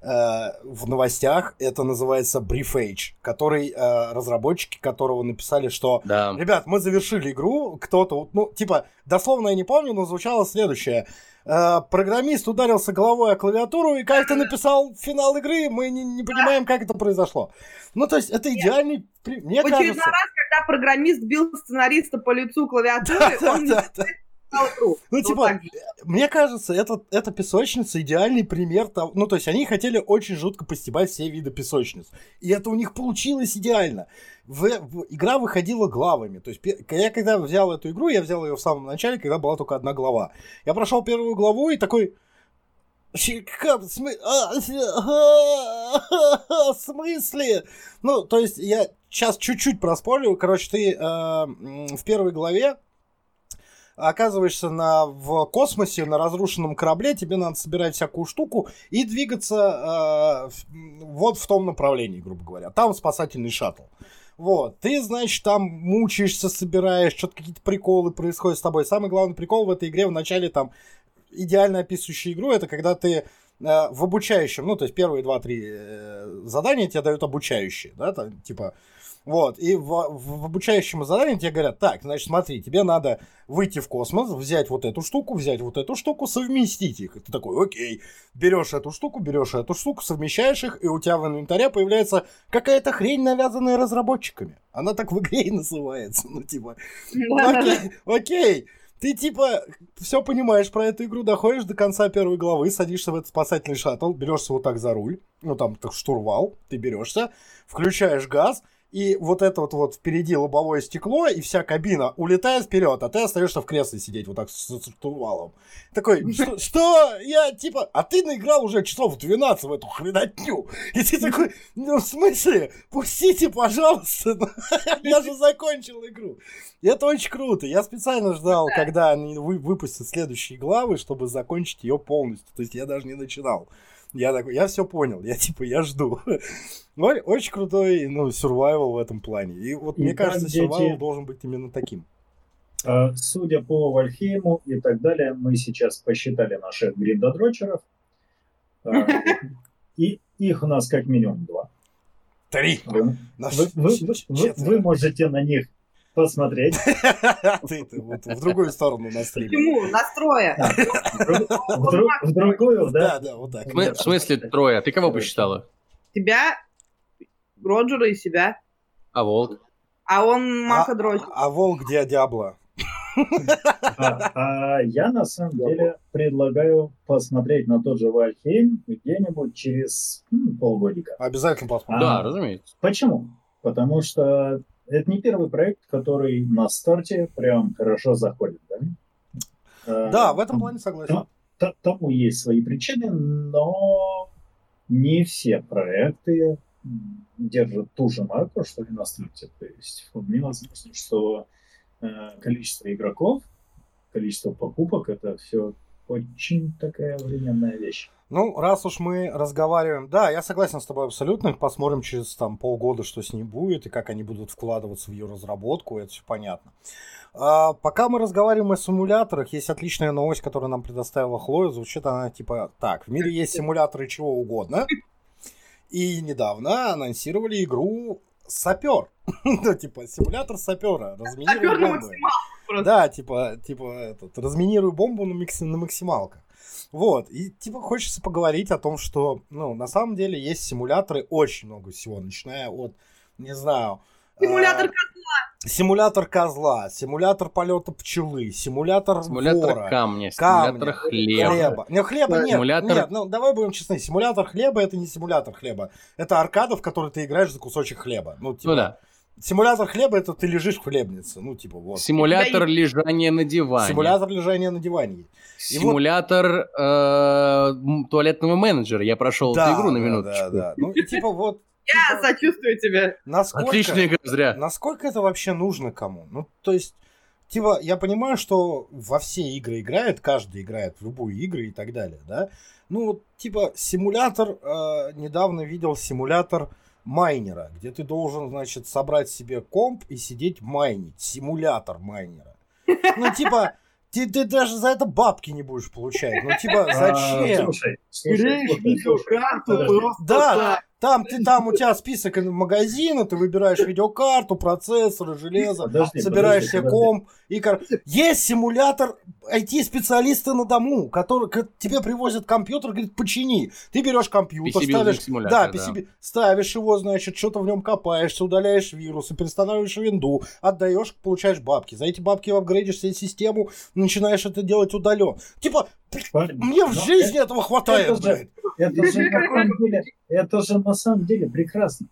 в новостях. Это называется Brief Age, который э, разработчики которого написали, что Да. Ребят, мы завершили игру, кто-то, ну, типа, дословно я не помню, но звучало следующее. Э, программист ударился головой о клавиатуру и как-то написал финал игры, мы не, не понимаем, как это произошло. Ну, то есть, это идеальный... при- Мне В очередной кажется... раз, когда программист бил сценариста по лицу клавиатуры, Да, он да, не да. Ну, Вот типа, мне кажется, это, эта песочница идеальный пример того... Ну, то есть, они хотели очень жутко постебать все виды песочниц. И это у них получилось идеально. В- в- игра выходила главами. То есть, я когда взял эту игру, я взял ее в самом начале, когда была только одна глава. Я прошел первую главу и такой... «Щи- как, в смы- а, в смысле? Ну, то есть, я сейчас чуть-чуть проспорю. Короче, ты э, в первой главе оказываешься на, в космосе на разрушенном корабле, тебе надо собирать всякую штуку и двигаться э, вот в том направлении, грубо говоря. Там спасательный шаттл. Вот, ты, значит, там мучаешься, собираешь, что-то какие-то приколы происходят с тобой. Самый главный прикол в этой игре в начале там идеально описывающий игру, это когда ты э, в обучающем, ну, то есть первые два-три э, задания тебе дают обучающие, да, там, типа, вот, и в, в, обучающем задании тебе говорят, так, значит, смотри, тебе надо выйти в космос, взять вот эту штуку, взять вот эту штуку, совместить их. И ты такой, окей, берешь эту штуку, берешь эту штуку, совмещаешь их, и у тебя в инвентаре появляется какая-то хрень, навязанная разработчиками. Она так в игре и называется, ну, типа, Окей, окей. Ты типа все понимаешь про эту игру, доходишь до конца первой главы, садишься в этот спасательный шаттл, берешься вот так за руль, ну там так штурвал, ты берешься, включаешь газ, и вот это вот, вот впереди лобовое стекло, и вся кабина улетает вперед, а ты остаешься в кресле сидеть вот так с, с штурвалом. Такой, что, что? Я типа, а ты наиграл уже часов 12 в эту хренотню. И ты такой, ну в смысле? Пустите, пожалуйста. Я же закончил игру. И это очень круто. Я специально ждал, когда они вы- выпустят следующие главы, чтобы закончить ее полностью. То есть я даже не начинал. Я такой, я все понял, я типа, я жду. Ну, Очень крутой, ну, survival в этом плане. И вот мне Итак, кажется, дети. survival должен быть именно таким. А, Судя по Вальхейму и так далее, мы сейчас посчитали наших гриндодрочеров. А, И их у нас как минимум два. Три. Вы, Нас вы- вы- вы- вы- вы можете на них посмотреть. Ты, в другую сторону на стриме. Почему? Настроя. В друг- в друг- в другую, Да, да? да, вот так. В смы- в смысле трое? Ты кого посчитала? Тебя, Роджера и себя. А волк? А он Маха дрочит. А волк где Диабло? А, а я на самом деле предлагаю посмотреть на тот же Вальхейм где-нибудь через полгодика. Обязательно посмотрим. Да, А. разумеется. Почему? Потому что это не первый проект, который на старте прям хорошо заходит, да? Да, в этом плане согласен. т- Тому есть свои причины, но не все проекты держат ту же марку, что и на старте. То есть вполне возможно, что э, количество игроков, количество покупок это все очень такая временная вещь. Ну, раз уж мы разговариваем, да, я согласен с тобой абсолютно. Посмотрим через там полгода, что с ней будет и как они будут вкладываться в ее разработку, это все понятно. А, пока мы разговариваем о симуляторах, есть отличная новость, которую нам предоставила Хлоя. Звучит она типа так: в мире есть симуляторы чего угодно. И недавно анонсировали игру Сапер. Ну, типа, симулятор сапера. Разминируй бомбы. Да, типа, типа этот, разминирую бомбу на, макси- на максималках. Вот, и типа хочется поговорить о том, что, ну, на самом деле есть симуляторы, очень много всего, начиная от, не знаю... Симулятор а, Симулятор козла, симулятор полета пчелы, симулятор, Симулятор вора, камня, камня, симулятор хлеба. хлеба. Не, хлеба нет, Симулятор- нет, ну давай будем честны, симулятор хлеба это не симулятор хлеба. Это аркада, в которой ты играешь за кусочек хлеба. Ну, типа, Ну да. Симулятор хлеба это ты лежишь в хлебнице. Ну, типа, вот. Симулятор лежания на диване. Симулятор лежания на диване. И вот- Симулятор э, туалетного менеджера. Я прошел Да, эту игру на да, минуточку. да, да. Ну, и типа вот. Я типа, сочувствую тебе. насколько, Отличная игра, зря. насколько это вообще нужно кому? Ну, то есть, типа, я понимаю, что во все игры играет, каждый играет в любые игры и так далее, да? Ну, вот, типа, симулятор, э, недавно видел симулятор майнера, где ты должен, значит, собрать себе комп и сидеть майнить. Симулятор майнера. Ну, типа, ты, ты даже за это бабки не будешь получать. Ну, типа, А, зачем? Слушай, слушай, Греешь слушай, видеокарту просто Да. Там, ты, там у тебя список магазина, ты выбираешь видеокарту, процессоры, железо, Подожди, собираешь себе комп. И Есть симулятор IT-специалиста на дому, который к- тебе привозят компьютер, говорит, почини. Ты берешь компьютер, PC ставишь, да, да. PCB, ставишь его, значит, что-то в нем копаешься, удаляешь вирусы, перестанавливаешь винду, отдаешь, получаешь бабки. За эти бабки апгрейдишь себе систему, начинаешь это делать удаленно. Типа, Парень, мне в жизни этого хватает, это же- блядь. Это же, на самом деле, это же на самом деле прекрасно.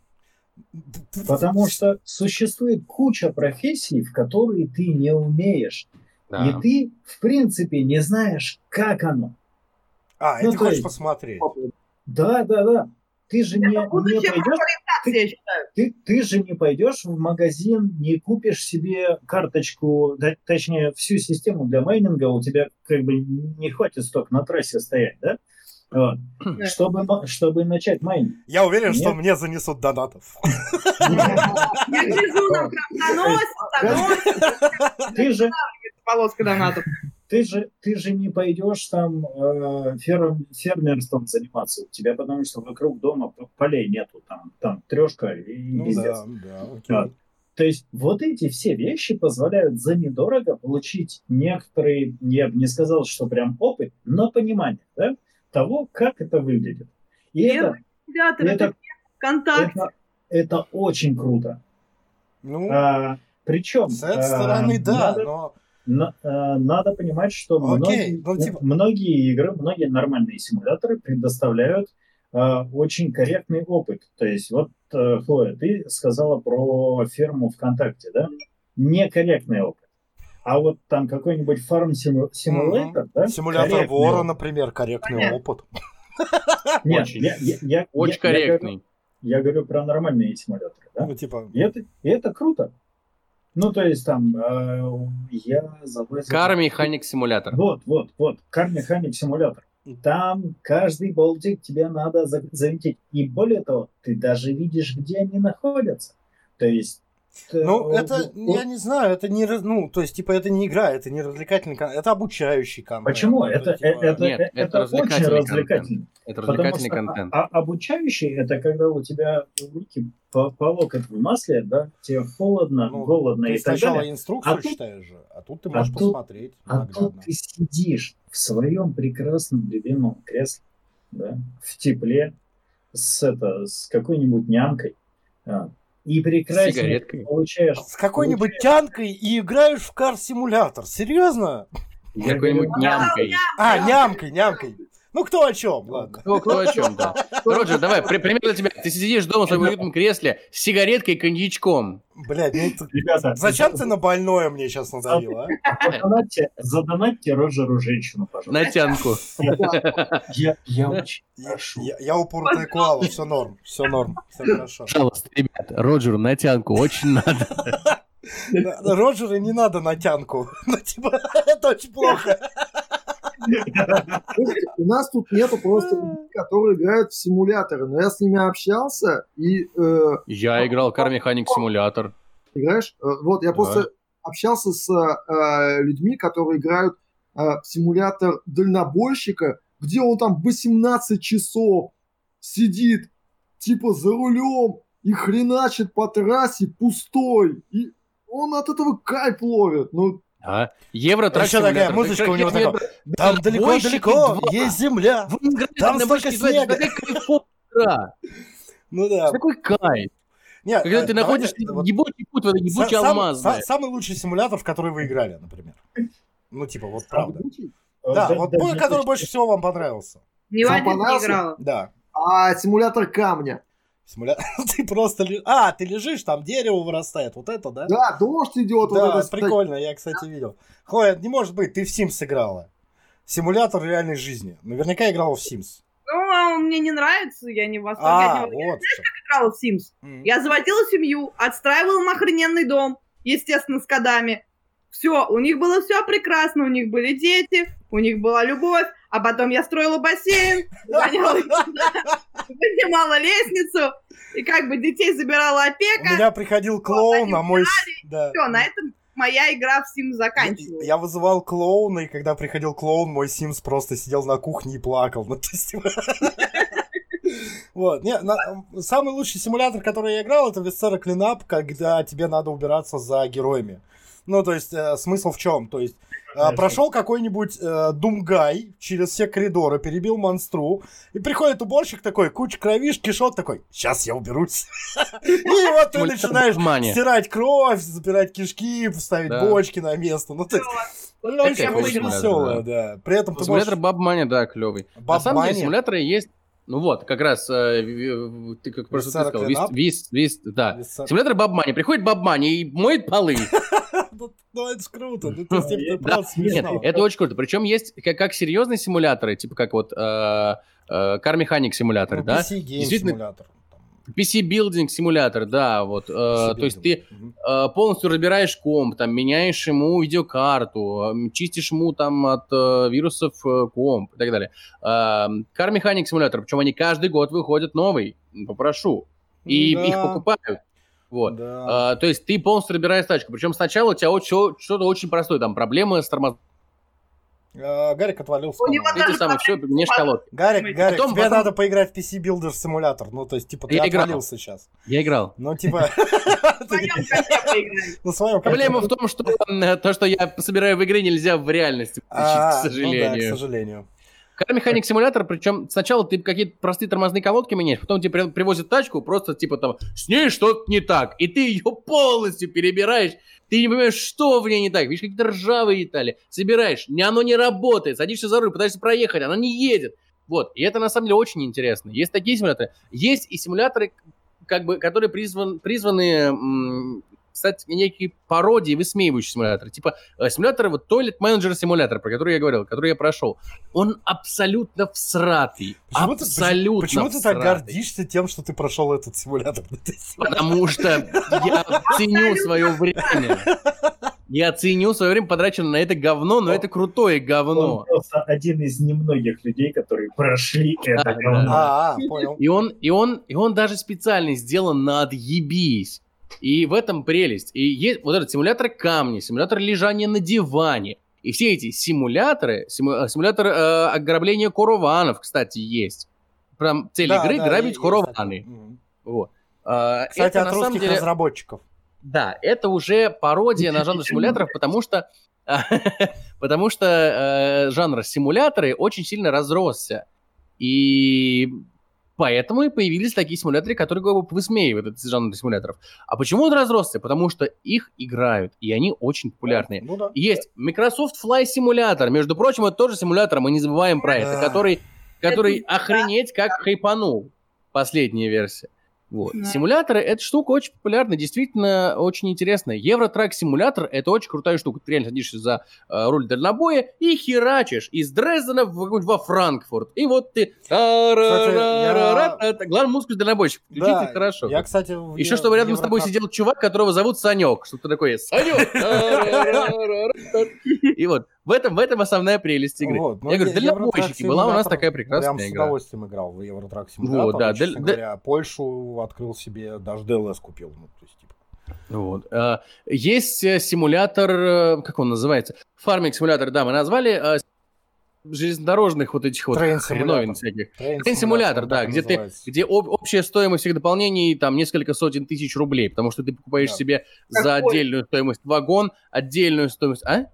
Потому что существует куча профессий, в которые ты не умеешь. Да. И ты, в принципе, не знаешь, как оно. А, и Ну, ты то хочешь есть- посмотреть. Да, да, да. Ты же не, Это не пойдешь, считаю. ты, ты же не пойдешь в магазин, не купишь себе карточку, да, точнее, всю систему для майнинга, у тебя как бы не хватит столько на трассе стоять, да? Вот. Чтобы, чтобы начать майнинг. Я уверен, что Нет. мне занесут донатов. Я гляжу, нам. Ты же, Полоска донатов. ты же, ты же не пойдешь там э, ферм- фермерством заниматься у тебя, потому что вокруг дома полей нету, там, там трешка и Ну пиздец. да, да, Да. окей. То есть вот эти все вещи позволяют за недорого получить некоторый, я бы не сказал, что прям опыт, но понимание да, того, как это выглядит. И это, Ребята, это, это ВКонтакте. это, это очень круто. Ну, А, причем с этой стороны, да, надо, но... на- а, надо понимать, что Окей, многие, ну, типа- многие игры, многие нормальные симуляторы предоставляют а, очень корректный опыт. То есть вот, э, Хлоя, ты сказала про ферму ВКонтакте, да? Некорректный опыт. А вот там какой-нибудь фарм симулятор, да? Симулятор корректный вора, например, корректный Понятно. опыт. Нет, Очень. я, я- я- Очень я- я говорю- корректный. Я говорю про нормальные симуляторы, да? Ну, типа, И это, и это круто. Ну, то есть там э, я залазил... Mechanic Simulator. Вот, вот, вот. Mechanic симулятор. И там каждый болтик тебе надо за- завинтить. И более того, ты даже видишь, где они находятся. То есть... э, ну, э, это, я не знаю, это не, раз- ну, то есть, типа, это не игра, это не развлекательный контент, это обучающий контент. Почему? Это, типа, э, это, Нет, это это очень развлекательный развлекательно. Это Потому развлекательный что контент. а- а- обучающий это когда у тебя руки по, по локоть в масле, да, тебе холодно, Ну, голодно Ты и так сначала далее. инструкцию А тут- читаешь же, а тут ты а можешь тут- посмотреть А наглядно. тут ты сидишь в своем прекрасном любимом кресле, да, в тепле, с, это, с какой-нибудь нямкой, а, и прекрасно сигареткой. получаешь... С какой-нибудь тянкой и играешь в кар-симулятор. Серьезно? Я Какой-нибудь нямкой. А, нямкой, нямкой. Ну, кто о чем, ладно. Кто, кто о чем, да. Роджер, давай, при- пример для тебя. Ты сидишь дома в своем уютном кресле с сигареткой и коньячком. Блядь, ну ты- Ребята, Зачем ты на больное мне сейчас надавил, а? задонатьте, задонатьте Роджеру женщину, пожалуйста. На тянку. Я, я очень Я, прошу. я, я упоротая коала, все норм, все норм, все хорошо. Пожалуйста, ребят, Роджеру на тянку очень надо. Роджера не надо на тянку. Ну, типа, это очень плохо. У нас тут нету просто людей, которые играют в симуляторы, но я с ними общался, и э, Я играл Car Mechanic Simulator. играешь, э, вот я просто общался с э, людьми, которые играют в симулятор дальнобойщика, где он там 18 часов сидит, типа за рулем и хреначит по трассе пустой, и он от этого кайф ловит. Ну, А? Евротрак Еще такая музычка у него такая. Там далеко-далеко есть земля. Там столько снега. Игра. Ну да. Такой кайф. Не, Когда э, ты находишь вот ебучий путь в этой са- ебучей сам- алмазной. са- Самый лучший симулятор, в который вы играли, например. Ну, типа, вот правда. Э, Да, да- вот не который точно. больше всего вам понравился. Не понравился? играла. Да. А симулятор камня. Симулятор. Ты просто... ле- А, ты лежишь, там дерево вырастает. Вот это, да? Да, дождь идет. вот Да, это, прикольно, я, кстати, видел. Хлоя, не может быть, ты в Sims сыграла. Симулятор реальной жизни. Наверняка играла в Sims. Ну, а он мне не нравится, я не в восторге А, от него. вот. Я играла в Sims. М. Я заводила семью, отстраивала им охрененный дом, естественно, с кодами. Все, у них было все прекрасно, у них были дети, у них была любовь, а потом я строила бассейн, гоняла поднимала лестницу, и как бы детей забирала У опека. меня приходил клоун, а мой... Да. Все, на этом моя игра в Sims заканчивалась. я вызывал клоуна, и когда приходил клоун, мой Симс просто сидел на кухне и плакал. Ну, то есть... Вот. Не, на- самый лучший симулятор, который я играл, это Весцера Клинап, когда тебе надо убираться за героями. Ну, то есть, э, смысл в чем? То есть, э, прошел какой-нибудь э, Думгай через все коридоры, перебил монстру, и приходит уборщик такой, куча кровиш, кишот такой, сейчас я уберусь. И вот ты начинаешь стирать кровь, забирать кишки, ставить Да. бочки на место. Ну, то есть, ну, очень, очень веселое, да. При этом ты Симулятор можешь... Бабмани, да, клевый. На Баб самом деле Мани. симуляторы есть... Ну вот, как раз э, ты как просто ты сказал, вис, вис, вис- да. Висара- Симулятор Бабмани. Приходит Бабмани и моет полы. Ну, ну, это ж круто. Ну, то есть, это Да, просто Нет, это очень круто. Причем есть как, как серьезные симуляторы, типа как вот э, э, Car Mechanic симулятор, Ну, да? PC Game Действительно, симулятор. Там, PC Building симулятор, да, вот. э, то есть ты э, полностью разбираешь комп, там, меняешь ему видеокарту, м, чистишь ему там от э, вирусов э, комп и так далее. Э, Car Mechanic симулятор, причем они каждый год выходят новый, попрошу, и Да, их покупают. Вот. да. А, то есть ты полностью разбираешь тачку. Причем сначала у тебя очень- что-то очень простое. Там проблемы с тормозами. А, Гарик отвалился. У него. Эти самые все, меняешь колодки. Гарик, Гарик, Потом- тебе потом- надо поиграть в PC Builder симулятор. Ну, то есть, типа, ты Я играл. отвалился сейчас. Я играл. Ну, типа... На своем Проблема в том, что э, то, что я собираю в игре, нельзя в реальности получить, А, к ну да, к сожалению. Car Mechanic симулятор, причем сначала ты какие-то простые тормозные колодки меняешь, потом тебе при- привозят тачку, просто типа там, с ней что-то не так, и ты ее полностью перебираешь, ты не понимаешь, что в ней не так, видишь, какие-то ржавые детали, собираешь, не, оно не работает, садишься за руль, пытаешься проехать, оно не едет. Вот, и это на самом деле очень интересно. Есть такие симуляторы. Есть и симуляторы, как бы, которые призван, призваны м, стать некие пародии, высмеивающие симуляторы. Типа э, симуляторы, вот Toilet Manager симулятор, про который я говорил, который я прошел. Он абсолютно всратый. Почему ты, абсолютно почему ты так всратый. гордишься тем, что ты прошел этот симулятор? Потому что я ценю свое время. Я ценю свое время потраченное на это говно, но это крутое Он говно. просто один из немногих людей, которые прошли это говно. А, а, понял. И он, и он, и он даже специально сделан на отъебись. И в этом прелесть. И есть вот этот симулятор камня, симулятор лежания на диване. И все эти симуляторы, симу- э, симулятор э, ограбления корованов, кстати, есть. Прям цель Да, игры да, грабить есть такое. Мгм. Вот. А, Кстати, это, от русских деле- разработчиков. Да, это уже пародия на жанр симуляторов, потому что, потому что э, жанр симуляторы очень сильно разросся. И поэтому и появились такие симуляторы, которые как бы высмеивают этот жанр симуляторов. А почему он разросся? Потому что их играют, и они очень популярные. Ну да. Есть Microsoft Fly Simulator. Между прочим, это тоже симулятор, мы не забываем про это, который, который охренеть как хайпанул. Последняя версия. Вот. Да. Симуляторы, эта штука очень популярна, действительно очень интересная. Евротрак симулятор это очень крутая штука. Ты реально садишься за э, руль дальнобоя и херачишь из Дрездена в- во Франкфурт. И вот ты... я- Главное, музыку из дальнобойщика. Включите Да, хорошо. Я, кстати, в Еще чтобы рядом с тобой Евротрак- сидел чувак, которого зовут Санек. Что ты такое? Санек! И вот в этом, в этом основная прелесть игры. Вот, ну, Я говорю, дальнобойщики. Была у нас такая прекрасная с игра. удовольствием играл в Euro Truck Simulator. Вот, да, честно даль- говоря, Польшу открыл себе, даже DLC купил. Ну, то есть, типа, Вот. А, Есть э, симулятор, э, как он называется? Farming Simulator, да, мы назвали э, железнодорожных вот этих вот хреновин всяких. Train Train Simulator, да, где, ты, где об- общая стоимость всех дополнений там несколько сотен тысяч рублей, потому что ты покупаешь Да. себе Как за отдельную стоимость вагон, отдельную стоимость... А?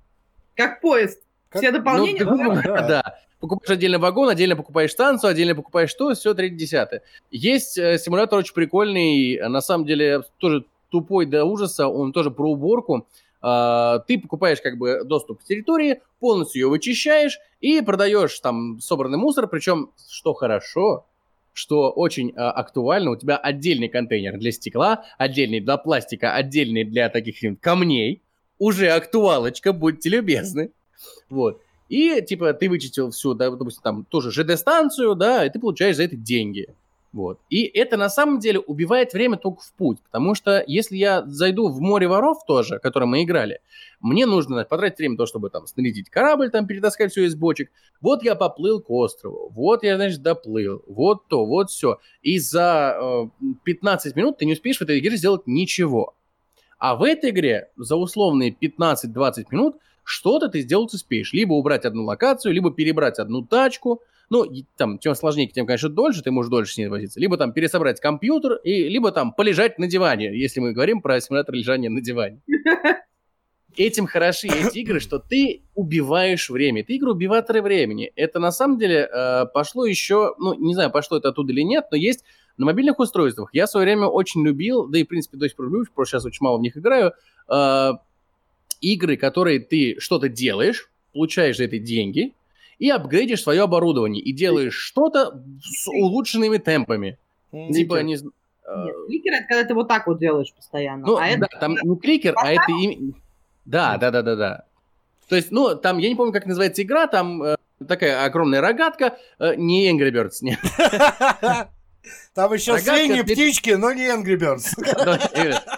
Как поезд. Как- Все дополнения Ну, да, да. Да. покупаешь отдельно вагон, отдельно покупаешь станцию, отдельно покупаешь что, все, третье, десятое. Есть э, симулятор очень прикольный, э, на самом деле тоже тупой до ужаса, он тоже про уборку. Э, ты покупаешь как бы доступ к территории, полностью ее вычищаешь и продаешь там собранный мусор, причем, что хорошо, что очень э, актуально, у тебя отдельный контейнер для стекла, отдельный для пластика, отдельный для таких камней, уже актуалочка, будьте любезны. Вот. И, типа, ты вычистил всю, да, допустим, там, тоже ЖД-станцию, да, и ты получаешь за это деньги. Вот. И это на самом деле убивает время только в путь, потому что если я зайду в море воров тоже, которое мы играли, мне нужно потратить время на то, чтобы там снарядить корабль, там перетаскать все из бочек. Вот я поплыл к острову, вот я, значит, доплыл, вот то, вот все. И за э, 15 минут ты не успеешь в этой игре сделать ничего. А в этой игре за условные 15-20 минут что-то ты сделать успеешь. Либо убрать одну локацию, либо перебрать одну тачку. Ну, там, чем сложнее, тем, конечно, дольше, ты можешь дольше с ней возиться. Либо там пересобрать компьютер, и, либо там полежать на диване, если мы говорим про симулятор лежания на диване. Этим хороши эти игры, что ты убиваешь время. Это игры убиваторы времени. Это на самом деле э, пошло еще, ну, не знаю, пошло это оттуда или нет, но есть на мобильных устройствах. Я в свое время очень любил, да и, в принципе, до сих пор люблю, просто сейчас очень мало в них играю, э, игры, которые ты что-то делаешь, получаешь за это деньги, и апгрейдишь свое оборудование, и делаешь что-то с улучшенными темпами. Mm-hmm. Типа, не... Нет, кликер это когда ты вот так вот делаешь постоянно. Ну, а да, это... там не кликер, а это... Им... Да, да, да, да, да. То есть, ну, там, я не помню, как называется игра, там э, такая огромная рогатка, э, не Angry Birds, нет. Там еще Рогатка, свиньи, ты... птички, но не Angry Birds.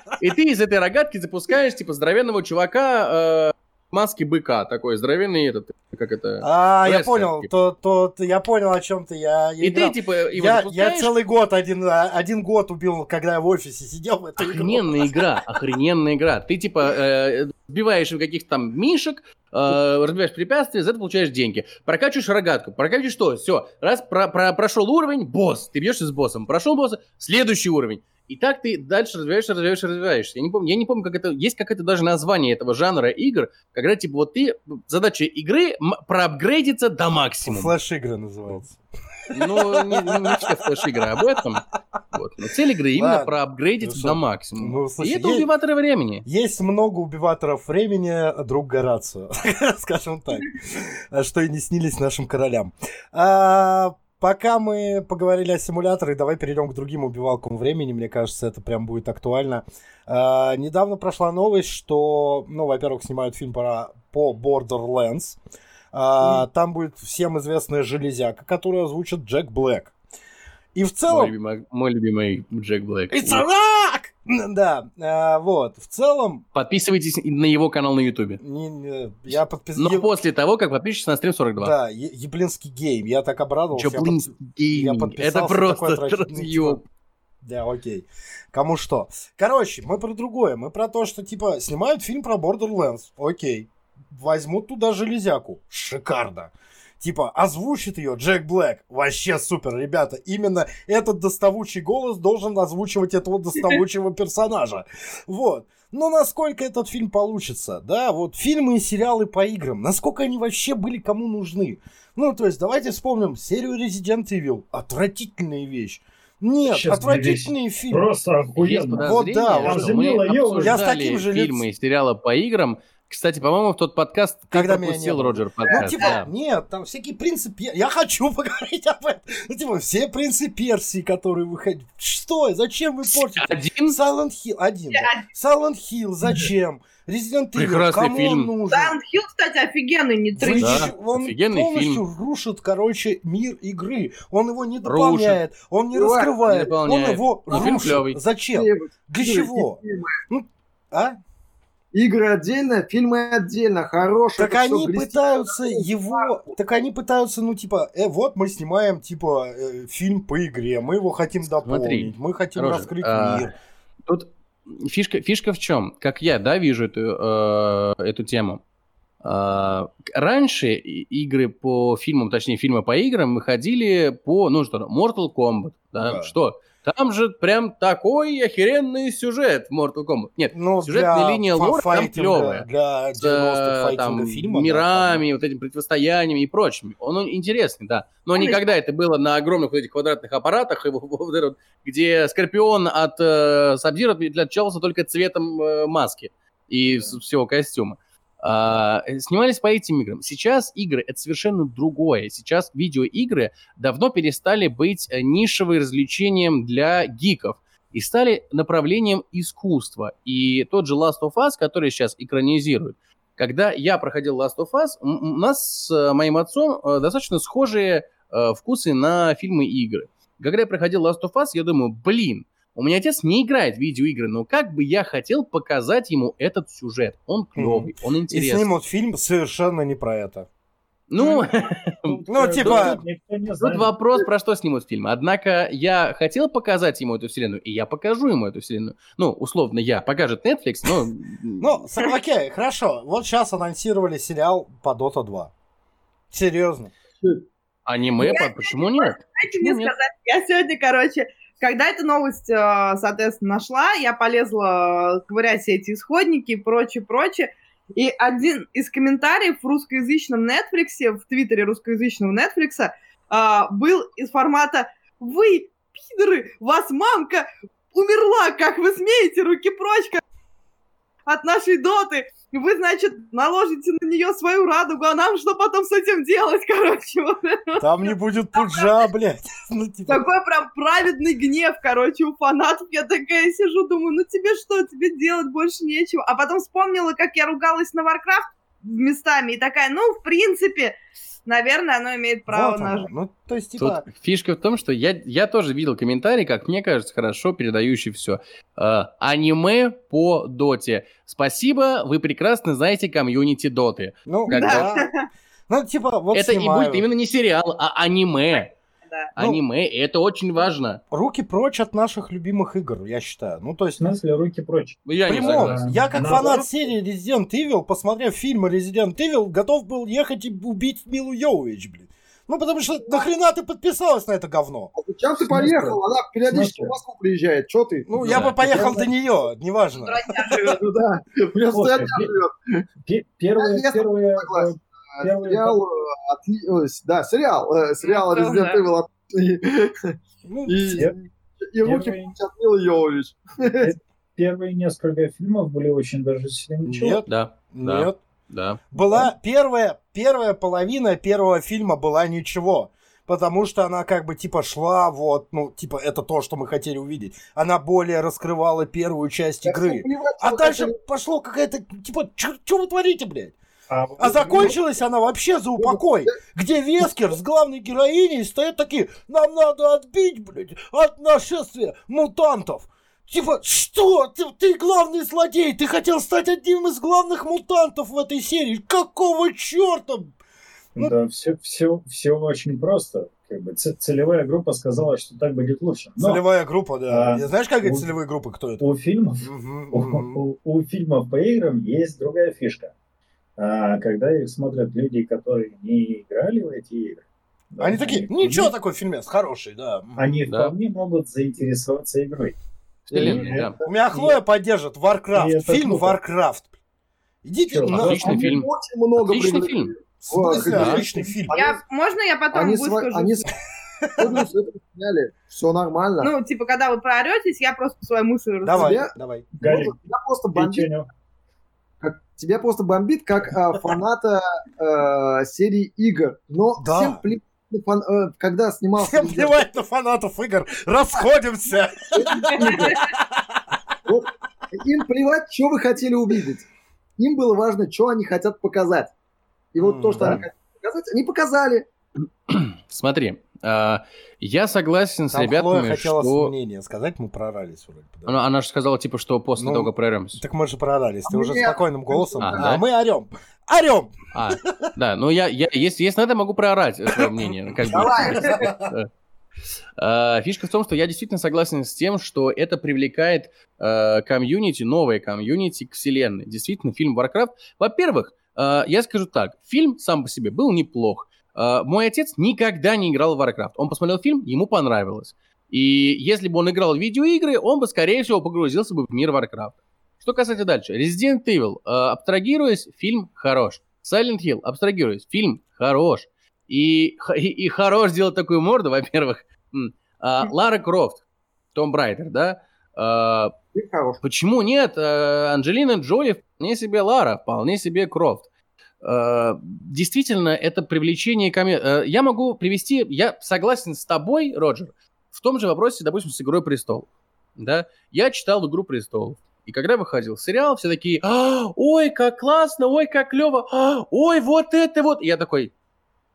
И ты из этой рогатки запускаешь, типа, здоровенного чувака, э, маски быка такой здоровенный этот как это а я понял типа. то то я понял о чем ты я, я и играл. ты типа его я, я целый год один один год убил когда я в офисе сидел в этой охрененная игра охрененная игра ты типа э, сбиваешь каких-то там мишек э, разбиваешь препятствия, за это получаешь деньги. Прокачиваешь рогатку, прокачиваешь что? Все, раз про, про, прошел уровень, босс, ты бьешься с боссом, прошел босса, следующий уровень. И так ты дальше развиваешься, развиваешься, развиваешься. Я не помню, я не помню, как это... Есть какое-то даже название этого жанра игр, когда, типа, вот ты... Задача игры проапгрейдиться до максимума. Флэш-игры называется. Ну, не, не все флеш-игры об этом. Вот. Но цель игры именно Ладно. проапгрейдиться до максимума. Ну, слушай, И это есть, убиваторы времени. Есть много убиваторов времени, друг Горацио. Скажем так. Что и не снились нашим королям. А, Пока мы поговорили о симуляторе, давай перейдем к другим убивалкам времени. Мне кажется, это прям будет актуально. Uh, недавно прошла новость, что, ну, во-первых, снимают фильм по, по Borderlands. Mm. Там будет всем известная железяка, которую озвучит Джек Блэк. И в целом... Мой любимый, мой любимый Джек Блэк. It's a rock! Да, а, вот, в целом... Подписывайтесь на его канал на Ютубе. Я подпис... Но е... после того, как подпишетесь на стрим 42. Да, е- Jablinski Games, я так обрадовался. Еблинский гейм, это просто разъеб. Да, окей. Кому что. Короче, мы про другое. Мы про то, что, типа, снимают фильм про Borderlands. Окей. Возьмут туда железяку. Шикарно типа, озвучит ее Джек Блэк. Вообще супер, ребята. Именно этот доставучий голос должен озвучивать этого доставучего персонажа. Вот. Но насколько этот фильм получится, да, вот фильмы и сериалы по играм, насколько они вообще были кому нужны? Ну, то есть, давайте вспомним серию Resident Evil. Отвратительная вещь. Нет, Сейчас отвратительные фильмы. Просто охуенно. Вот да, вот, мы я с таким же фильмы и сериалы по играм, кстати, по-моему, в тот подкаст Когда ты пропустил, меня Роджер, подкаст. Ну, типа, да. нет, там всякие принципы... Я хочу поговорить об этом. Ну, типа, все принцы Персии, которые выходят. Что? Зачем вы портите? Один? Silent Hill. Один. Да. Silent Hill. Зачем? Resident Evil. Прекрасный Кому фильм. он нужен? Silent Hill, кстати, офигенный, не трыщ. Да, он офигенный полностью фильм. рушит, короче, мир игры. Он его не дополняет, рушит. он не раскрывает. Не дополняет. Он его Но рушит. Зачем? Для чего? Ну, а? Игры отдельно, фильмы отдельно, хорошие. Так они пытаются его, так они пытаются, ну типа, э, вот мы снимаем типа э, фильм по игре, мы его хотим дополнить, Смотри, мы хотим Рожа, раскрыть а, мир. Тут фишка, фишка в чем? Как я, да, вижу эту, э, эту тему. А, раньше игры по фильмам, точнее фильмы по играм выходили по, ну что, Mortal Kombat, да, Да. что? Там же прям такой охеренный сюжет в Mortal Kombat. Нет, Ну, сюжетная линия фа- лор там клевая. Для с 90-х э, там, файтинга фильма. да, мирами, вот этим противостояниями и прочим. Он, он интересный, да. Но Конечно. никогда это было на огромных вот этих квадратных аппаратах, где Скорпион от э, Сабзира отличался только цветом э, маски и всего костюма. А, э, снимались по этим играм. Сейчас игры это совершенно другое. Сейчас видеоигры давно перестали быть э, нишевым развлечением для гиков и стали направлением искусства. И тот же Last of Us, который сейчас экранизируют, когда я проходил Last of Us, у нас с э, моим отцом достаточно схожие вкусы на фильмы и игры. Когда я проходил Last of Us, я думаю, блин, у меня отец не играет в видеоигры, но как бы я хотел показать ему этот сюжет. Он клевый, он И интересный. снимут фильм совершенно не про это. Ну, Ну, типа- Никто не Тут вопрос, про что снимут фильм. Однако я хотел показать ему эту вселенную, и я покажу ему эту вселенную. Ну, условно, я. Покажет Netflix, но... Ну, окей, хорошо. Вот сейчас анонсировали сериал по Dota 2. Серьезно. Аниме, по- почему нет? Дайте мне Почему нет? сказать, я сегодня, короче, когда эту новость, э, соответственно, нашла, я полезла э, ковырять все эти исходники и прочее, прочее. И один из комментариев в русскоязычном Netflix, в твиттере русскоязычного Netflix, э, был из формата «Вы, пидоры, вас мамка умерла, как вы смеете, руки прочь от нашей доты! Вы, значит, наложите на нее свою радугу, а нам что потом с этим делать, короче, вот Там не будет пуджа, блядь. Ну, типа, такой прям праведный гнев, короче, у фанатов. Я такая сижу, думаю, ну тебе что, тебе делать больше нечего. А потом вспомнила, как я ругалась на Warcraft местами, и такая, ну, в принципе, наверное, оно имеет право вот на оно. жизнь. Ну, то есть, типа, Тут фишка в том, что я, я тоже видел комментарий, как мне кажется, хорошо передающий все. аниме по доте. Спасибо, вы прекрасно знаете комьюнити доты. ну, как да. Ну, типа, вот это и снимают. будет именно не сериал, а аниме. Да. Ну, аниме, и это очень важно. Руки прочь от наших любимых игр, я считаю. Ну, то В есть, смысле, руки прочь. Я не Прямом. согласен. Я как Да. фанат серии Resident Evil, посмотрев фильмы Resident Evil, готов был ехать и убить Милу Йовович, блин. Ну, потому что нахрена ты подписалась на это говно? А зачем ты В поехал? Она периодически в Москву приезжает. Че ты? Ну, Да. я бы поехал Это- до нее, неважно. Ну да, просто Слушай, одна пе- живет. Пе- Э, Первый- Сериал, э, отли- ой, да, сериал, э, сериал Ну, Resident да. Evil отличный. Ну, И, и руки от Милы Йовович. первые несколько фильмов были очень даже ничего. Нет, Да, да, нет. да. Была первая, первая половина первого фильма была ничего. Потому что она как бы типа шла, вот, ну, типа, это то, что мы хотели увидеть. Она более раскрывала первую часть игры. А дальше пошло какая-то, типа, что вы творите, блядь? А, А закончилась она вообще за упокой, где Вескер с главной героиней стоят такие, нам надо отбить, блядь, от нашествия мутантов. Типа, что? Ты, ты главный злодей, ты хотел стать одним из главных мутантов в этой серии. Какого черта? ну- Да, все, все, все очень просто. Как бы целевая группа сказала, что так будет лучше. Но Целевая группа, да. А, Знаешь, как эти у- целевые группы, кто это? у фильмов у, у- у фильмов по играм есть другая фишка. А, когда их смотрят люди, которые не играли в эти игры, да, Они такие, они- ничего такой фильмец, хороший, да. Они Да. вполне могут заинтересоваться игрой. Вселенной, да. У меня Хлоя поддержит и Warcraft, это фильм круто. Warcraft. Идите Чё, на... отличный Они фильм. Очень много Отличный фильм. В смысле, Да. отличный фильм. Я, можно я потом Они, сва- выскажу? они с- Сегодня всё это сняли. Все нормально. Ну, типа, когда вы прооретесь, я просто свою мысль расскажу. Давай, давай. Тебя просто как, тебя просто бомбит как а, фаната э, серии игр. Но Да. всем плевать фан- э, когда снимался Всем плевать на фанатов игр. Расходимся. Вот им плевать, что вы хотели увидеть. Им было важно, что они хотят показать. И вот то, что да. они хотят показать, они показали. Смотри, а, я согласен с Там ребятами, Хлоя хотела что... мнение сказать, мы прорались вроде. бы, да. Она, она же сказала, типа, что после Ну, того, прорвемся. Так мы же прорались. Ты А уже мне- спокойным голосом. А, А, да? мы орем. Орем! А, да, ну я, я если, если надо, могу проорать свое мнение. Как. Давай. А, Фишка в том, что я действительно согласен с тем, что это привлекает э, комьюнити, новое комьюнити к вселенной. Действительно, фильм Warcraft, во-первых, Э, я скажу так, фильм сам по себе был неплох. Э, мой отец никогда не играл в Warcraft. Он посмотрел фильм, ему понравилось. И если бы он играл в видеоигры, он бы, скорее всего, погрузился бы в мир Warcraft. Что касается дальше. Resident Evil, э, абстрагируясь, фильм хорош. Silent Hill, абстрагируясь, фильм хорош. И, и, и хорош сделать такую морду, во-первых. А, Лара Крофт, Tomb Raider, да? А, почему нет? А, Анджелина Джоли вполне себе Лара, вполне себе Крофт. А, действительно, это приключенческая комедия. А, я могу привести, я согласен с тобой, Роджер, в том же вопросе, допустим, с «Игрой престолов». Да? Я читал «Игру престолов». И когда выходил сериал, все такие, а, ой, как классно, ой, как клево, а, ой, вот это вот. И я такой,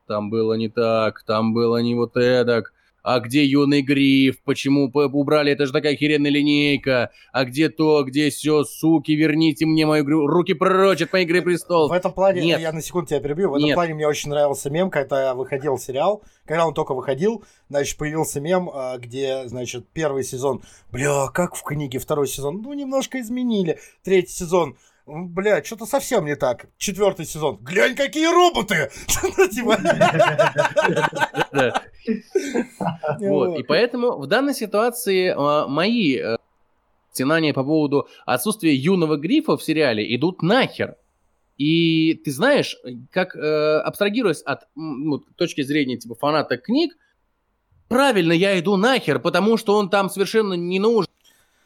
там было не так, там было не вот эдак а где юный гриф, почему убрали, это же такая охеренная линейка, а где то, где все, суки, верните мне мою игру, руки прочь от моей Игры Престолов. В этом плане, Нет. я на секунду тебя перебью, в этом Нет. плане мне очень нравился мем, когда выходил сериал, когда он только выходил, значит, появился мем, а, где, значит, первый сезон, бля, как в книге, второй сезон, ну, немножко изменили, третий сезон, Бля, что-то совсем не так. Четвертый сезон. Глянь, какие роботы! Типа. Вот. И поэтому в данной ситуации а, мои э, стенания по поводу отсутствия юного грифа в сериале идут нахер. И ты знаешь, как э, абстрагируясь от ну, точки зрения типа фаната книг, правильно я иду нахер, потому что он там совершенно не нужен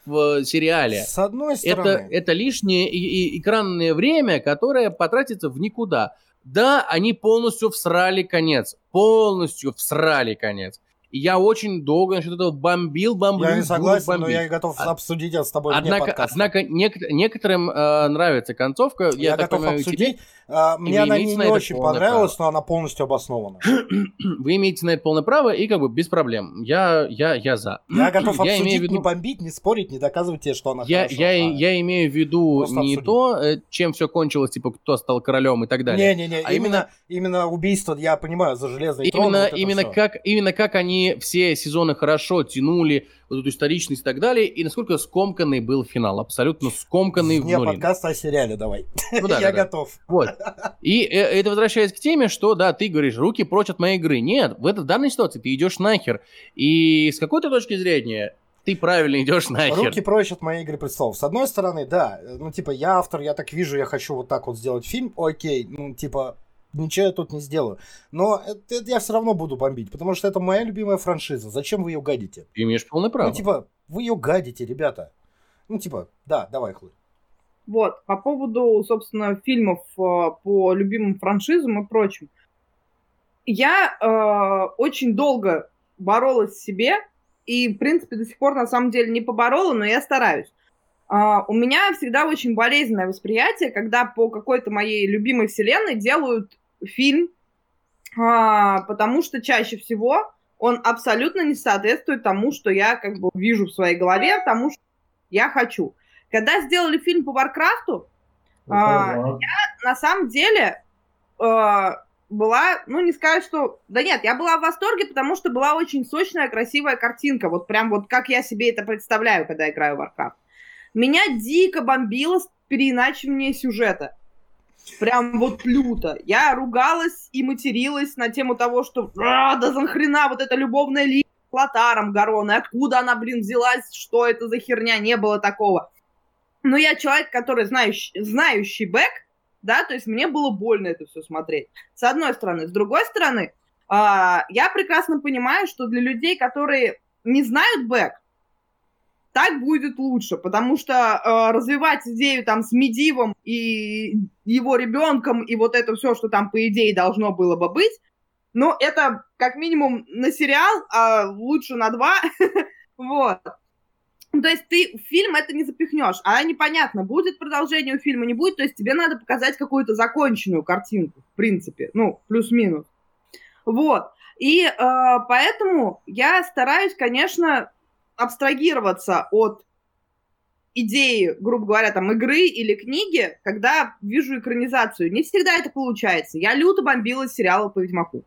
в сериале. С одной стороны. Это, это лишнее и, и, экранное время, которое потратится в никуда. Да, они полностью всрали конец. Полностью всрали конец. И я очень долго насчет этого бомбил, бомбил. Я не согласен, бомбить. но я готов а, обсудить это с тобой однако, Однако нек- некоторым э, нравится концовка. Я, я готов понимаю, обсудить. Тебе, а, мне она не, не очень понравилась, право. но она полностью обоснована. Вы имеете на это полное право, и как бы без проблем. Я, я, я за. Я готов я обсудить, имею виду... не бомбить, не спорить, не доказывать тебе, что она я, хорошо. Я, а я имею в виду не обсудить. то, э, чем все кончилось, типа, кто стал королем и так далее. Не-не-не, а именно, именно убийство, я понимаю, за железный именно, трон. Именно, как, именно как они все сезоны хорошо тянули вот эту историчность и так далее, и насколько скомканный был финал, абсолютно скомканный Не подкаст о сериале давай. Ну, да, Я да, готов. Вот. И э, это возвращаясь к теме, что, да, ты говоришь, руки прочь от моей игры. Нет, в, этой, в данной ситуации ты идешь нахер. И с какой-то точки зрения ты правильно идешь нахер. Руки прочь от моей игры престолов. С одной стороны, да, ну, типа, я автор, я так вижу, я хочу вот так вот сделать фильм, окей, ну, типа, ничего я тут не сделаю. Но это, это я все равно буду бомбить, потому что это моя любимая франшиза. Зачем вы ее гадите? Ты имеешь полное право. Ну, типа, вы ее гадите, ребята. Ну, типа, да, давай, Хлы. Вот, по поводу, собственно, фильмов э, по любимым франшизам и прочим. Я э, очень долго боролась в себе, и, в принципе, до сих пор, на самом деле, не поборола, но я стараюсь. Э, у меня всегда очень болезненное восприятие, когда по какой-то моей любимой вселенной делают фильм, э, потому что чаще всего он абсолютно не соответствует тому, что я как бы вижу в своей голове, тому, что я хочу. Когда сделали фильм по Варкрафту, uh, я на самом деле была, ну не сказать, что... Да нет, я была в восторге, потому что была очень сочная, красивая картинка. Вот прям вот как я себе это представляю, когда играю в Warcraft. Меня дико бомбило с переиначивание сюжета. Прям вот люто. Я ругалась и материлась на тему того, что а, да за хрена вот эта любовная линия с Лотаром Гароной, откуда она, блин, взялась, что это за херня, не было такого. Но я человек, который знающий, знающий back, да, то есть мне было больно это все смотреть. С одной стороны. С другой стороны, э, я прекрасно понимаю, что для людей, которые не знают back, так будет лучше, потому что э, развивать идею там с Медивом и его ребенком и вот это все, что там по идее должно было бы быть, ну, это как минимум на сериал, а лучше на два, вот. То есть ты в фильм это не запихнешь, а непонятно, будет продолжение у фильма, не будет, то есть тебе надо показать какую-то законченную картинку, в принципе, ну, плюс-минус. Вот. И э, поэтому я стараюсь, конечно, абстрагироваться от идеи, грубо говоря, там, игры или книги, когда вижу экранизацию. Не всегда это получается. Я люто бомбила сериалы по Ведьмаку.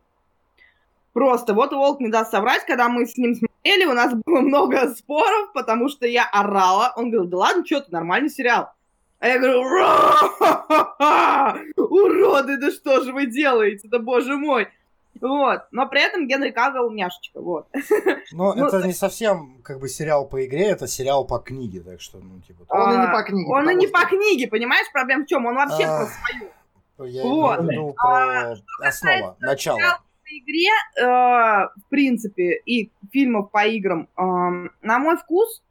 Просто вот Волк не даст соврать, когда мы с ним смотрели, у нас было много споров, потому что я орала. Он говорил, да ладно, что ты, нормальный сериал. А я говорю, «Ура! уроды, да что же вы делаете, да боже мой. Вот, но при этом Генри Кавилл няшечка, вот. Но Ну, это не совсем как бы сериал по игре, это сериал по книге, так что, ну, типа... А, Он и не по книге. Он и не что- по книге, понимаешь, проблема в чем? Он вообще А, про свою. Я Вот. имею в виду А, про основа, начало. по игре, э, в принципе, и фильмов по играм, эм, на мой вкус,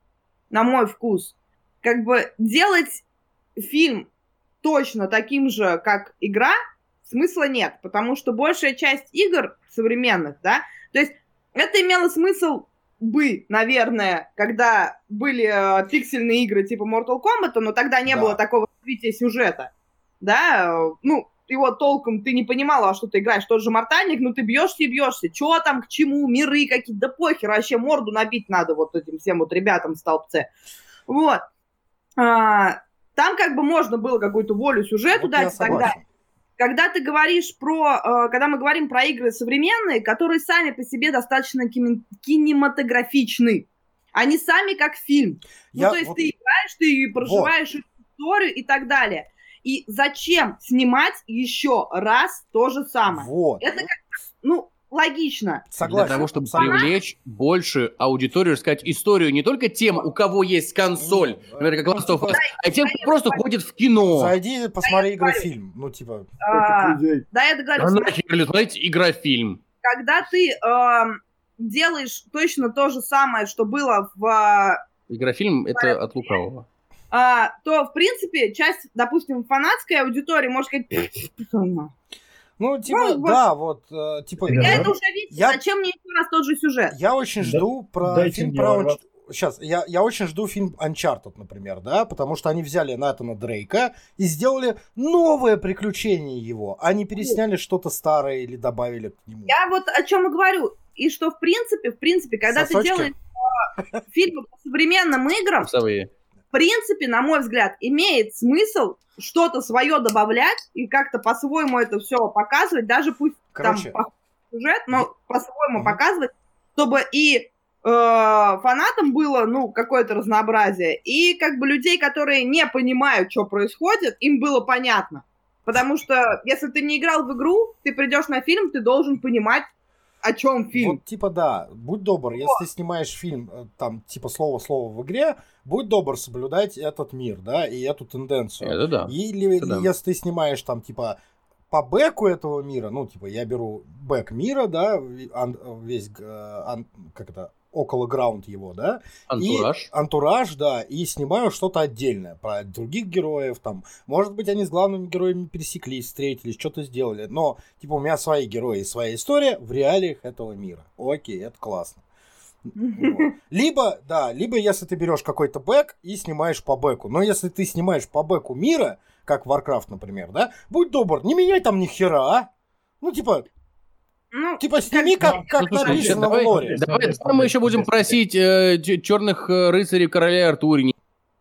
на мой вкус, как бы делать фильм точно таким же, как игра, смысла нет, потому что большая часть игр современных, да, то есть это имело смысл бы, наверное, когда были э, пиксельные игры типа Mortal Kombat, но тогда не Да. было такого развития сюжета, да, ну, его толком ты не понимала, во что ты играешь, тот же Мортальник, ну ты бьешься и бьешься, чё там, к чему, миры какие-то, да похер, вообще морду набить надо вот этим всем вот ребятам в столбце. Вот. А, там как бы можно было какую-то волю сюжету Вот дать, тогда согласен. Когда ты говоришь про, э, когда мы говорим про игры современные, которые сами по себе достаточно кинематографичны, они сами как фильм. Я ну, то есть вот- ты играешь, ты проживаешь эту историю и так далее. И зачем снимать еще раз то же самое? Вот. Это как, ну, логично. Согласен. Для того, чтобы абсолютно. привлечь больше аудиторию, рассказать историю не только тем, у кого есть консоль, Ну, например, как Last of Us, Да, а тем, кто просто ходит в кино. Зайди, посмотри я игрофильм. Ну, типа, А, да, я договорюсь. А нахер, смотрите, игра-фильм. Когда ты эм, делаешь точно то же самое, что было в а, Игрофильм — это от лукавого. а, то, в принципе, часть, допустим, фанатской аудитории может сказать, «Пф, ну, типа, Ну, да, вот, э, типа, Я я это уже видел, Я- зачем мне еще раз тот же сюжет? я очень Да- жду про дайте фильм про... Сейчас, я, я очень жду фильм Uncharted, например, да, потому что они взяли Натана Дрейка и сделали новое приключение его, а не пересняли что-то старое или добавили к нему. Я вот о чем и говорю. И что, в принципе, в принципе, когда Сосочки? ты делаешь фильмы по современным играм, Вкусовые. В принципе, на мой взгляд, имеет смысл что-то свое добавлять и как-то по-своему это все показывать, даже пусть Короче, там сюжет, но по-своему Мгм. показывать, чтобы и э, фанатам было, ну, какое-то разнообразие, и как бы людей, которые не понимают, что происходит, им было понятно. Потому что если ты не играл в игру, ты придешь на фильм, ты должен понимать, о чем фильм. Вот, типа, да, будь добр, если ты снимаешь фильм, э, там, типа, слово-слово в игре, будь добр соблюдать этот мир, да, и эту тенденцию. Это да. Или Это да. если ты снимаешь там, типа, по бэку этого мира, ну, типа, я беру бэк мира, да, весь, э, как это, около граунд его, да, Антураж. и антураж, да, и снимаю что-то отдельное про других героев, там, может быть, они с главными героями пересеклись, встретились, что-то сделали, но, типа, у меня свои герои и своя история в реалиях этого мира. Окей, это классно. Вот. Либо, да, либо если ты берешь какой-то бэк и снимаешь по бэку. Но если ты снимаешь по бэку мира, как Warcraft, например, да, будь добр, не меняй там ни хера, а. Ну, типа, Ну, типа сними, как, как Ну, слушай, написано давай- в лоре. Давай, давай мы еще будем просить черных рыцарей короля Артуре. Не-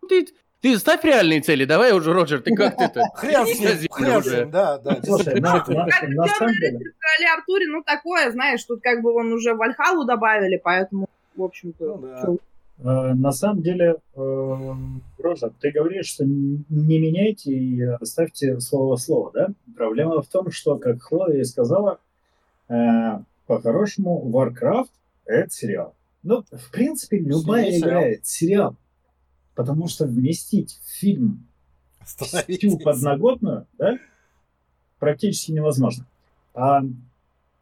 Ты, ты ставь реальные цели, давай уже, Роджер, ты как ты-то? Хрен с ним, хрен с ним, да, да. Слушай, на, самом «Тёмный деле, короле Артуре, ну, такое, знаешь, тут как бы он уже Вальхалу добавили, поэтому, в общем-то, Ну да. э, на самом деле, э, Рожа, ты говоришь, что не меняйте и оставьте слово слово, да? Проблема в том, что, как Хлоя и сказала, э, по-хорошему, Warcraft — это сериал. Ну, в принципе, любая Сними игра — сериал. это сериал. Потому что вместить в фильм всю подноготную, да, практически невозможно. А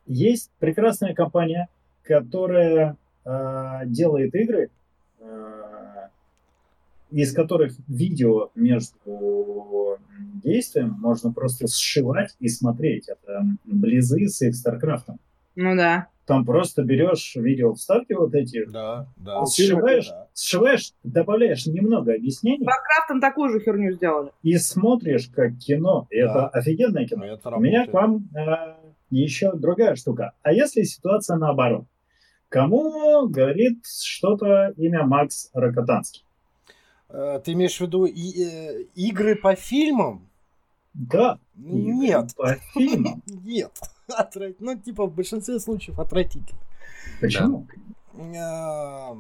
есть прекрасная компания, которая а, делает игры, из которых видео между действием можно просто сшивать и смотреть. Это Близы с их StarCraft ом. Ну да. Там просто берешь видео вставки вот эти, Да, да. сшиваешь, Да. сшиваешь, добавляешь немного объяснений WarCraft ом такую же херню сделали. и смотришь как кино. И Да. это офигенное кино. Ну, это У меня к вам э, еще другая штука. А если ситуация наоборот? Кому говорит что-то имя Макс Рокотанский? Э, Ты имеешь в виду и- э, игры по фильмам? Да. Нет. По фильмам. Нет. Ну, типа, в большинстве случаев отвратительно. Почему? Э,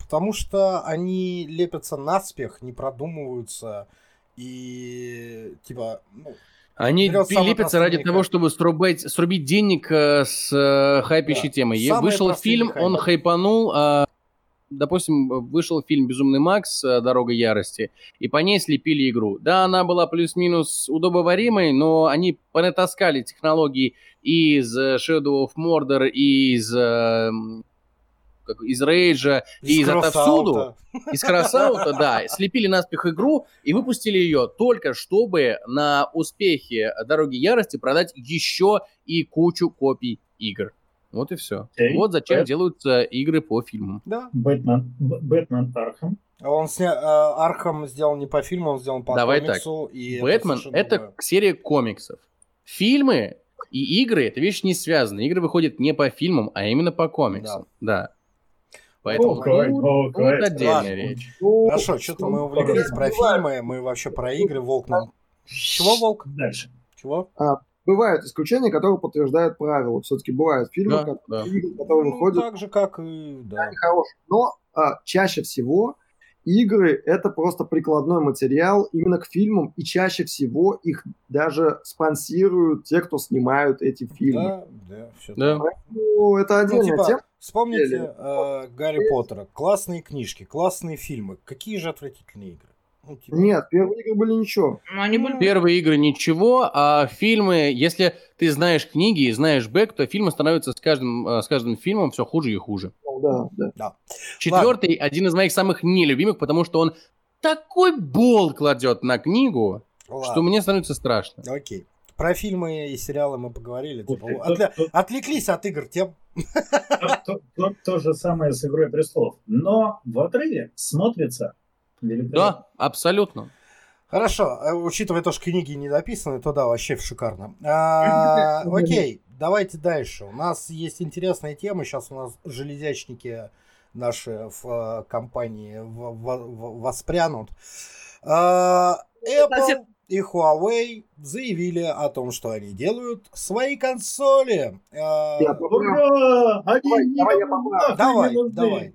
Потому что они лепятся наспех, не продумываются. и типа, ну, Они лепятся ради того, чтобы срубать, срубить денег э, с э, хайпящей Да. темой. Самые Вышел фильм, он хайпы. хайпанул, а, допустим, вышел фильм «Безумный Макс. э, Дорога ярости», и по ней слепили игру. Да, она была плюс-минус удобоваримой, но они понатаскали технологии из э, Shadow of Mordor, и из, э, как- из Рейджа, и из отовсюду. Из Красаута, да, слепили наспех игру и выпустили ее только чтобы на успехе Дороги Ярости продать еще и кучу копий игр. Вот и все. Окей. Вот зачем Бэт- делаются игры по фильмам. Да. Бэтмен, Бэтмен Архам. А Он сня... э, Архам сделан не по фильму, он сделан по Давай комиксу. И Бэтмен это другое. серия комиксов. Фильмы и игры это вещи не связаны. Игры выходят не по фильмам, а именно по комиксам. Да. Поэтому Окей, тут, тут окей. отдельная Ладно. речь. Хорошо, что-то мы увлеклись про фильмы, мы вообще про игры, Волк нам... Чего, Волк? Дальше. Чего? Бывают исключения, которые подтверждают правила. Все-таки бывают фильмы, Да, которые, да. игры, которые Ну, выходят так же, как и... Да. они хорошие. Но а, чаще всего игры это просто прикладной материал именно к фильмам, и чаще всего их даже спонсируют те, кто снимают эти фильмы. Да, да, все Да. Ну, это отдельная типа, тема. Вспомните э, Гарри Поттера. Классные книжки, классные фильмы. Какие же отвратительные игры? Ну, типа, Нет, первые игры были ничего. Ну, они были... Первые игры ничего, а фильмы, если ты знаешь книги и знаешь бэк, то фильмы становятся с каждым, э, с каждым фильмом все хуже и хуже. Ну, да, да. Четвертый один из моих самых нелюбимых, потому что он такой бол кладет на книгу, ладно. что мне становится страшно. Окей. Про фильмы и сериалы мы поговорили. Типа, то- Отвлеклись от игр тем. То, то- то- то же самое с «Игрой престолов». Но в отрыве смотрится великолепно. Да, абсолютно. Хорошо, э, учитывая то, что книги не дописаны, то да, вообще шикарно. А, окей, давайте дальше. У нас есть интересная тема. Сейчас у нас железячники наши в э, компании в- в- в- воспрянут. А, Apple и Huawei заявили о том, что они делают свои консоли. А, Я. Ура! Они Давай, давай Давай,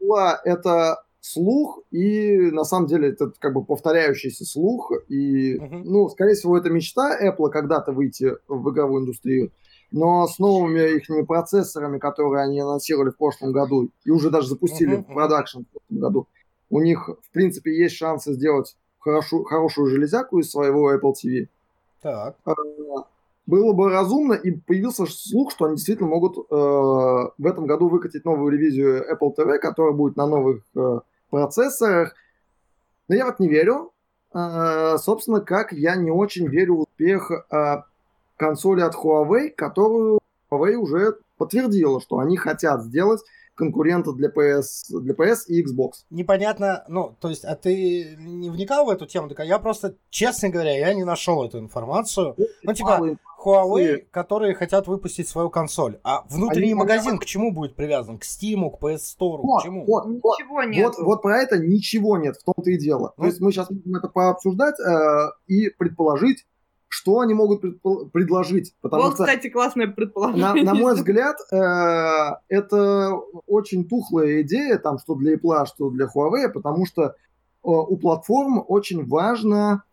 давай, это слух, и на самом деле это как бы повторяющийся слух, и, ну, скорее всего, это мечта Apple когда-то выйти в игровую индустрию, но с новыми их процессорами, которые они анонсировали в прошлом году, и уже даже запустили в продакшн в прошлом году, у них, в принципе, есть шансы сделать хорошую, хорошую железяку из своего Apple TV Так. было бы разумно, и появился слух, что они действительно могут э, в этом году выкатить новую ревизию Apple TV, которая будет на новых э, процессорах. Но я вот не верю. Э, собственно, как я не очень верю в успех э, консоли от Huawei, которую Huawei уже подтвердила, что они хотят сделать конкурента для PS, для PS и Xbox. Непонятно, ну, то есть, а ты не вникал в эту тему? Так, я просто, честно говоря, я не нашел эту информацию. Ну, типа, Мало Huawei, которые хотят выпустить свою консоль. А внутренний Они- магазин к чему будет привязан? К Steam, к PS Store, Вот, к чему? вот, вот. Ничего нет. Вот, вот про это ничего нет, в том-то и дело. Ну. То есть мы сейчас можем это пообсуждать э, и предположить, что они могут предложить. Потому Вот, что, кстати, классное на, предположение. на мой взгляд, э, это очень тухлая идея, там, что для Apple, что для Huawei, потому что э, у платформ очень важно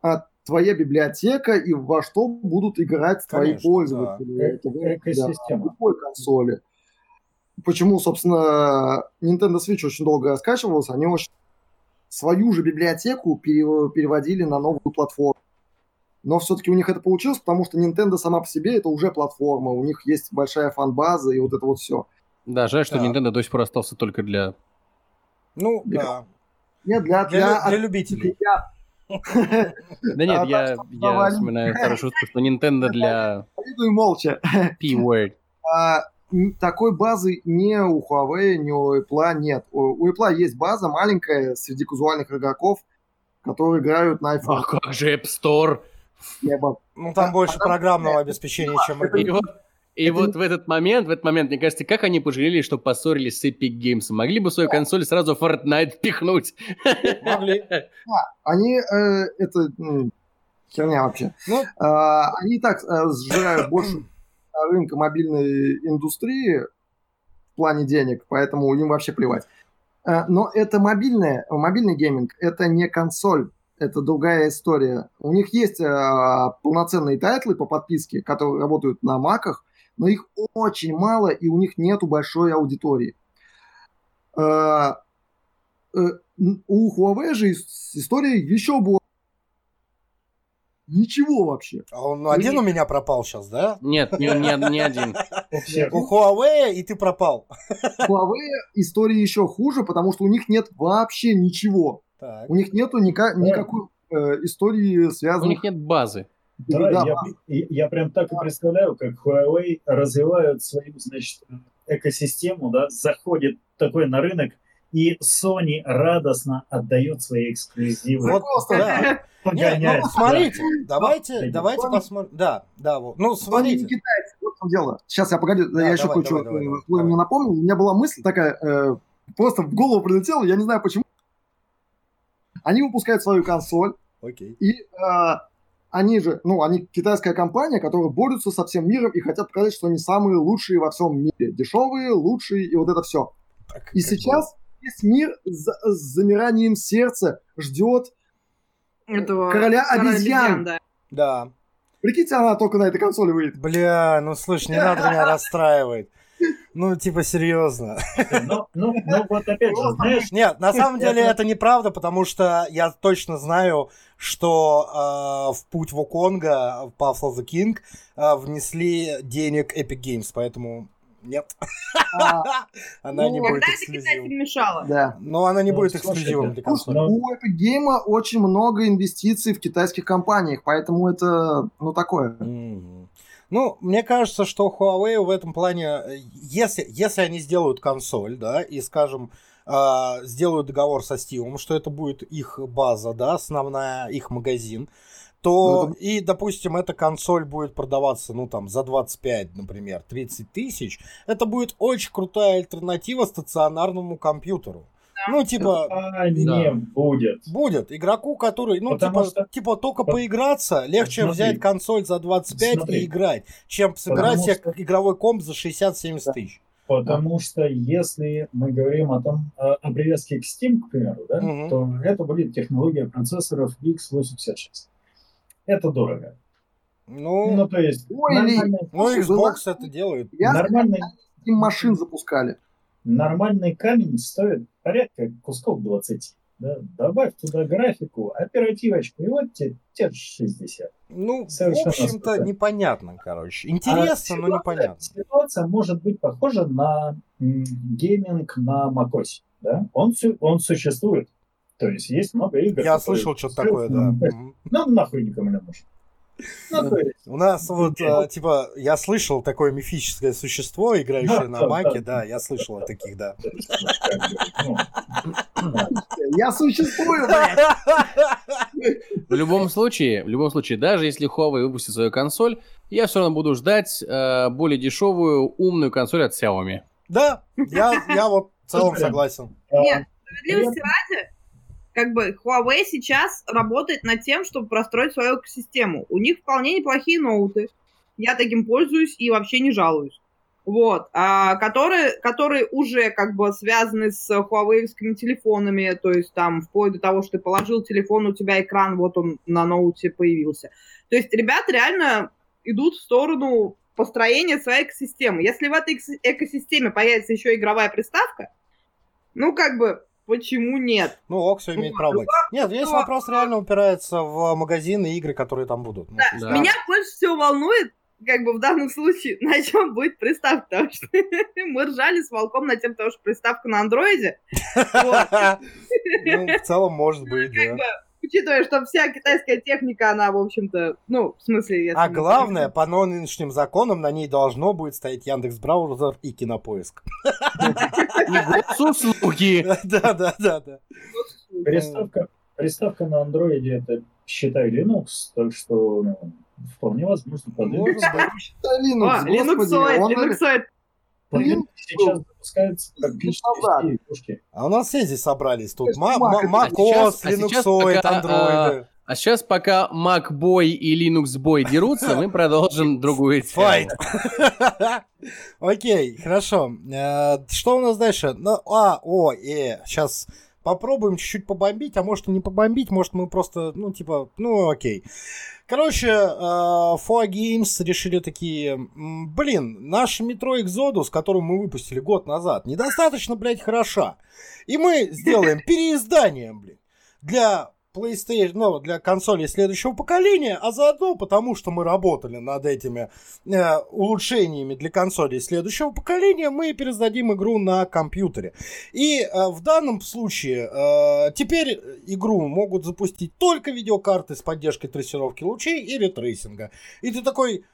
а, твоя библиотека и во что будут играть твои Конечно, пользователи. да. Это, да, Экосистема. любой консоли. Почему, собственно, Nintendo Switch очень долго раскачивался, они очень свою же библиотеку пере- переводили на новую платформу. Но все-таки у них это получилось, потому что Nintendo сама по себе это уже платформа, у них есть большая фан-база и вот это вот все. Да, жаль, что Да. Nintendo до сих пор остался только для... Ну, Для- да. Нет, для, Для, для, для любителей. для- Да нет, А, я, вспоминаю старую шутку, что Nintendo для молча. P-word. А, такой базы не у Huawei, не у Apple нет. У, Apple есть база маленькая среди казуальных игроков, которые играют на А iPhone. как же App Store? Ну, там больше программного обеспечения, чем И игры. вот, и вот в этот момент, в этот момент, мне кажется, как они пожалели, что поссорились с Epic Games. Могли бы свою консоль сразу в Fortnite пихнуть. Могли. Они, э, это м, херня вообще. Ну, А, они так э, сжирают больше рынка мобильной индустрии в плане денег, поэтому им вообще плевать. Э, Но это мобильное, мобильный гейминг, это не консоль. Это другая история. У них есть э, полноценные тайтлы по подписке, которые работают на маках, но их очень мало, и у них нету большой аудитории. Э, э, у Huawei же история еще больше. Ничего вообще. А он один у меня пропал сейчас, да? Нет, не, не, не один. У. У Huawei, и ты пропал. Huawei история еще хуже, потому что у них нет вообще ничего. Так. У них нету ника- никакой э, истории, У связанной них нет базы. Да, я, я- я прям так и представляю, как Huawei развивают свою, значит, экосистему, да, заходит такой на рынок, и Sony радостно отдает свои эксклюзивы. Вот, просто, да. Не, Погонять, ну, смотрите, да. давайте, Да. давайте Sony- посмотрим. Да, да, вот. Ну, смотрите. китайцы, вот в дело. Сейчас я погоди, Да, я еще кое-что э, мне напомнил. У меня была мысль такая, э, просто в голову прилетела, я не знаю почему. Они выпускают свою консоль, Окей. и э, они же, ну, они китайская компания, которая борются со всем миром и хотят показать, что они самые лучшие во всем мире. Дешевые, лучшие и вот это все. Так, И сейчас весь мир за- с замиранием сердца ждет. Этого Короля обезьян. да. бы- Да. Прикиньте, она только на этой консоли выйдет. Бля, ну слышь, не надо меня расстраивать. Ну, типа, серьезно. Но, ну, ну, вот опять же, знаешь, Нет, на самом деле Это- неправда, потому что я точно знаю, что э, в путь Вуконга в Path of the King э, внесли денег Epic Games, поэтому нет, А, она не Ну, будет это китайцам эксклюзивом. мешало? Да. Но она не Ну, будет эксклюзивом для консоли. Ну, у Epic Game очень много инвестиций в китайских компаниях, поэтому это, ну, такое. Мгм. Ну, мне кажется, что Huawei в этом плане, э, если, если они сделают консоль, да, и, скажем, э, сделают договор со Steam, что это будет их база, да, основная, их магазин, то Ну, и, допустим, эта консоль будет продаваться, ну, там, за 25, например, 30 тысяч, это будет очень крутая альтернатива стационарному компьютеру. Ну, типа, а, не будет. Будет. Игроку, который, ну, Потому типа, что- типа только По- поиграться, легче Смотри. взять консоль за 25 Смотри. и играть, чем собирать Потому себе что- игровой комп за 60-70 тысяч. Потому что если мы говорим о том, о, о привязке к Steam, к примеру, да, Мгм. то это будет технология процессоров x86. Это дорого. Ну, Ну, то есть, Ой, нормальный, ну, Xbox была- это делает. Я нормальный, им машин запускали. Нормальный камень стоит порядка кусков 20. Да? Добавь туда графику, оперативочку, и вот тебе, тебе 60. Ну, в Совершенно общем-то, спокойно. непонятно, короче. Интересно, А но непонятно. Ситуация может быть похожа на гейминг на macOS. Да? Он, он существует. То есть есть много игр. Я слышал что-то такое, да. Ну, нахуй никому не нужен. Ну, есть, У нас вот, э, типа, я слышал такое мифическое существо, играющее на маке, да. я слышал о таких, да. ну, Я существую. В любом случае, в любом случае, даже если Huawei выпустит свою консоль, я все равно буду ждать э, более дешевую умную консоль от Xiaomi. Да, я, я вот в целом согласен. а, Нет, справедливости ради, как бы Huawei сейчас работает над тем, чтобы простроить свою экосистему. У них вполне неплохие ноуты. Я таким пользуюсь и вообще не жалуюсь. Вот, а, которые, которые уже как бы связаны с huawei телефонами, то есть там вплоть до того, что ты положил телефон, у тебя экран, вот он на ноуте появился. То есть ребята реально идут в сторону построения своей экосистемы. Если в этой экосистеме появится еще игровая приставка, ну как бы почему нет? Ну, ок, все имеет Вот, право быть. Нет, весь ну, вопрос реально упирается в магазины и игры, которые там будут. Ну, Да, Да. Меня больше всего волнует, как бы в данном случае, на чем будет приставка, потому что мы ржали с волком на тем, что приставка на андроиде. Ну, в целом, может быть, да. Учитывая, что вся китайская техника, она, в общем-то, ну, в смысле... если А главное, по нынешним законам на ней должно будет стоять Яндекс Браузер и Кинопоиск. И госуслуги. Да, да, да, да. Приставка, приставка на андроиде это, считай, Linux, так что ну, вполне возможно под Может Linux. Linux, А, господи, линуксоид, он- Linux Linux сейчас запускаются назад. практически игрушки. А у нас все здесь собрались тут. Macos, А сейчас- а сейчас Linuxoid, пока, андроиды. А сейчас, пока MacBoy и Linux Boy дерутся, мы продолжим другую тему. Файт. Окей, хорошо. Э, Что у нас дальше? Ну, а, о, э, сейчас попробуем чуть-чуть побомбить, а может и не побомбить, может мы просто, ну, типа, ну, окей. Короче, э, FOA Games решили такие, блин, наш метро Exodus, который мы выпустили год назад, недостаточно, блядь, хороша. И мы сделаем переиздание, блин, для PlayStation, ну, для консолей следующего поколения, а заодно потому, что мы работали над этими э, улучшениями для консолей следующего поколения, мы переиздадим игру на компьютере. И э, в данном случае э, теперь игру могут запустить только видеокарты с поддержкой трассировки лучей или трейсинга. И ты такой,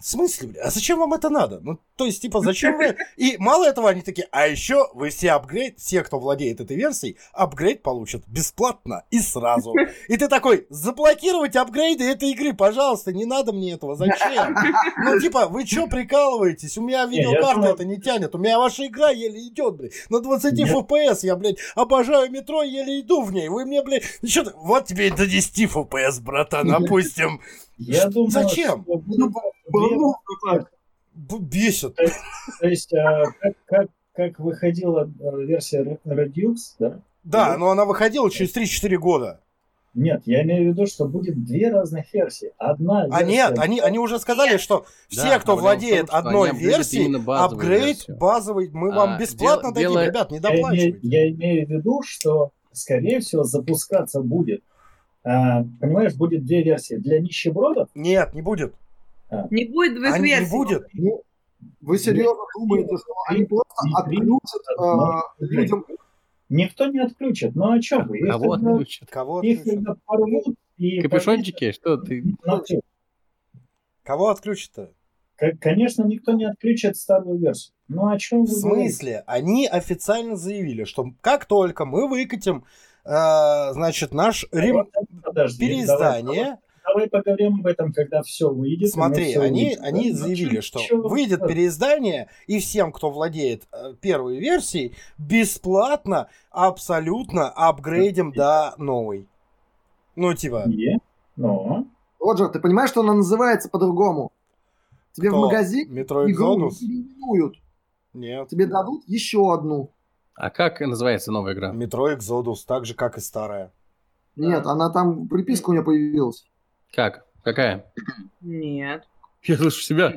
в смысле, бля? А зачем вам это надо? Ну, то есть, типа, зачем вы... И мало этого, они такие, а еще вы все апгрейд, все, кто владеет этой версией, апгрейд получат бесплатно и сразу. И ты такой, заблокировать апгрейды этой игры, пожалуйста, не надо мне этого, зачем? Ну, типа, вы что прикалываетесь? У меня видеокарта это не тянет, у меня ваша игра еле идет, блядь. На 20 FPS я, блядь, обожаю метро, еле иду в ней. Вы мне, блядь, что вот тебе и до 10 FPS, братан, опустим. Я думаю, Зачем? Банально так. Б- Бесит. То есть, а, как, как, как выходила а, версия Redux, да? Да, но она выходила через 3-4 года. Нет, я имею в виду, что будет две разных версии. Одна А версия- нет, они, они уже сказали, что все, Да, кто том, владеет что они одной версией, апгрейд версию. базовый, мы вам А, бесплатно дело- дадим, дело- ребят, не я имею, доплачивайте. я имею в виду, что, скорее всего, запускаться будет. А, понимаешь, будет две версии. Для нищебродов Нет, не будет. Не будет двух А, не версий. будет. Ну, вы серьезно думаете, что они просто отключат а, людям... никто не отключит. Ну а что вы? Их Кого тогда- отключат? Кого Их отключат? порвут и Капюшончики? Что ты? повесят на цепь. Кого отключат-то? Конечно, никто не отключит старую версию. Ну о чем В вы говорите? смысле? Они официально заявили, что как только мы выкатим, э, значит, наш рем- Подожди, переиздание, Давай, давай поговорим об этом, когда все выйдет. Смотри, всё они, увидим, они да? заявили, Ну, что чё- выйдет переиздание, и всем, кто владеет э, первой версией, бесплатно, абсолютно апгрейдим до новой. Ну, типа, Не, Ну, Роджер, ты понимаешь, что она называется по-другому? Тебе Кто? в магазине Метро игру переименуют. Нет. Тебе дадут еще одну. А как называется новая игра? Метро Exodus, так же, как и старая. Нет, она там, приписка у нее появилась. Как? Какая? Нет. Я слышу себя.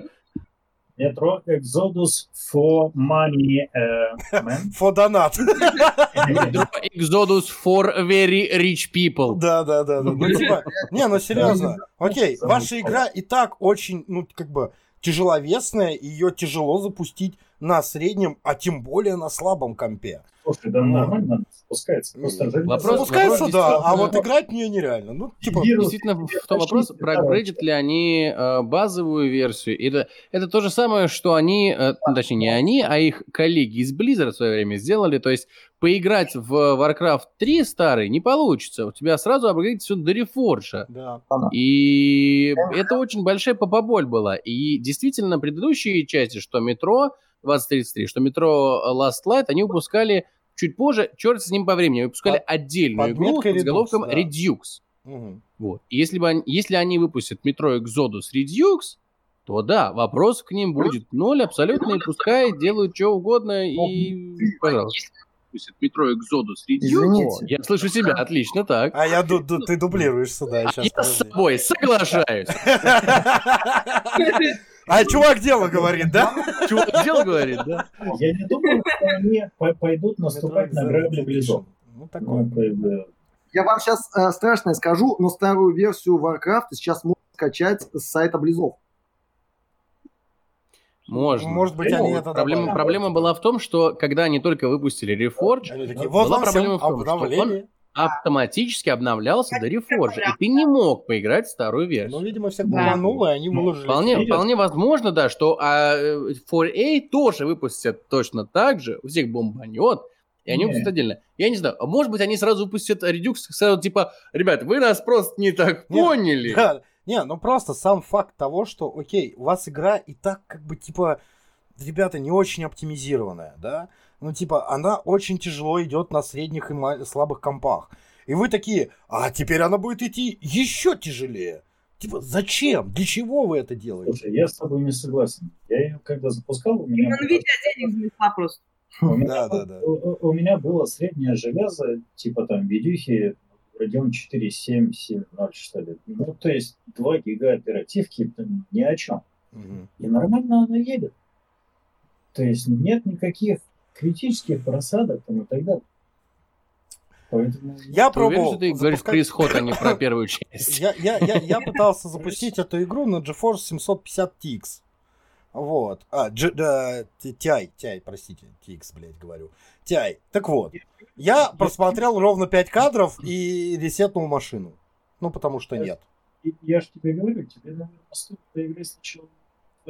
Metro Exodus for money. э, man. Фодонат. Metro Exodus for very rich people. Да, да, да, да. Ну, типа, не, ну серьезно. Окей, ваша игра и так очень, ну, как бы, тяжеловесная, ее тяжело запустить на среднем, а тем более на слабом компе. Слушай, да Ну. нормально спускается. Просто Ну, вопрос- Запускается, вопрос да, а вот играть в нее нереально. Ну, типа, Вирус Действительно, в том вопрос, проапгрейдят ли они э, базовую версию. Это, это то же самое, что они, э, ну, точнее, не они, а их коллеги из Blizzard в свое время сделали. То есть поиграть в Warcraft 3 старый не получится. У тебя сразу апгрейдить все до рефоржа. да. И это очень большая попоболь была. И действительно, предыдущие части, что метро 2033, что метро Last Light, они выпускали чуть позже, черт с ним по времени, выпускали Под- отдельную под игру с заголовком да. Redux. Мгм. Вот. И если, бы они, если они выпустят метро Exodus Redux, то да, вопрос к ним будет ноль абсолютно, и пускай делают что угодно, и, пожалуйста. Метро Exodus Redux, Извините. я слышу себя, отлично, так. А я ду- ду- ты дублируешься, да, сейчас. Я с собой соглашаюсь. А чувак дело говорит, да? Чувак дело говорит, да? Я не думаю, что они по- пойдут наступать на грабли близов. Ну, такое. Ну, Я вам сейчас страшное скажу, но старую версию Warcraft сейчас можно скачать с сайта Близов. Можно. Может быть, они это Проблема, проблема была в том, что когда они только выпустили Reforge, Они такие, вот была вам проблема всем в том, что обновление. Автоматически обновлялся до Reforge, и ты не мог поиграть в старую версию. Ну, видимо, всех Да. бомануло, и они Ну, выложили. Вполне, вполне возможно, да, что а, э, 4A тоже выпустят точно так же, у всех бомбанет, и они Не. выпустят отдельно. Я не знаю, а может быть, они сразу выпустят Redux, сразу типа, ребят, вы нас просто не так Не, поняли. Да, не, ну просто сам факт того, что, окей, у вас игра и так как бы типа, ребята, не очень оптимизированная, да? Ну типа, она очень тяжело идет на средних и слабых компах. И вы такие, а теперь она будет идти еще тяжелее. Типа, зачем? Для чего вы это делаете? Слушай, я с тобой не согласен. Я ее когда запускал, у меня... Nvidia денег занесла просто. У меня, Да, да, да. у- у- меня было среднее железо, типа там видюхи Radeon 4 7 7 0, что ли. Ну, то есть 2 гига оперативки это ни о чем. И нормально она едет. То есть нет никаких критических просадок там и так далее. Поэтому... Я Ты уверен, пробовал что ты говоришь про запускать- исход, а не про первую часть? Я, я, я, я пытался запустить эту игру на GeForce 750 TX. Вот. А, G, да, TI, TI, простите, TX, блядь, говорю. TI. Так вот, я просмотрел ровно 5 кадров и ресетнул машину. Ну, потому что нет. И Я же тебе говорю, тебе, наверное, стоит поиграть сначала.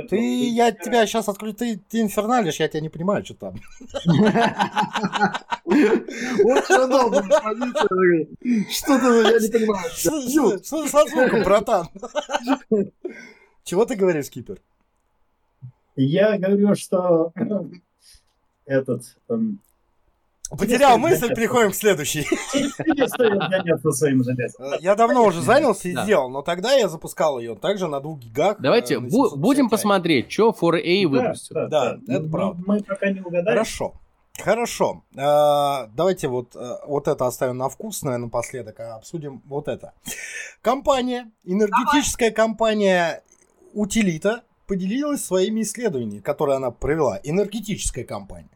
Ты, я тебя сейчас отключу, ты, ты инферналишь, я тебя не понимаю, что там. Очень удобно. Что-то я не понимаю. Что, что- что со звуком, братан? Чего ты говоришь, Кипер? Я говорю, что этот... Потерял мысль, переходим к следующей. тебе стоит заняться своим железом. Э, Я давно уже занялся и сделал, но тогда я запускал ее также на двух гигах. Давайте э, на бу- 750 будем посмотреть, что 4A выпустит. Да, это правда. Мы пока не угадали. Хорошо. Хорошо. Э, Давайте вот, вот это оставим на вкусное напоследок, а обсудим вот это. Компания, энергетическая компания Утилита поделилась своими исследованиями, которые она провела. Энергетическая компания.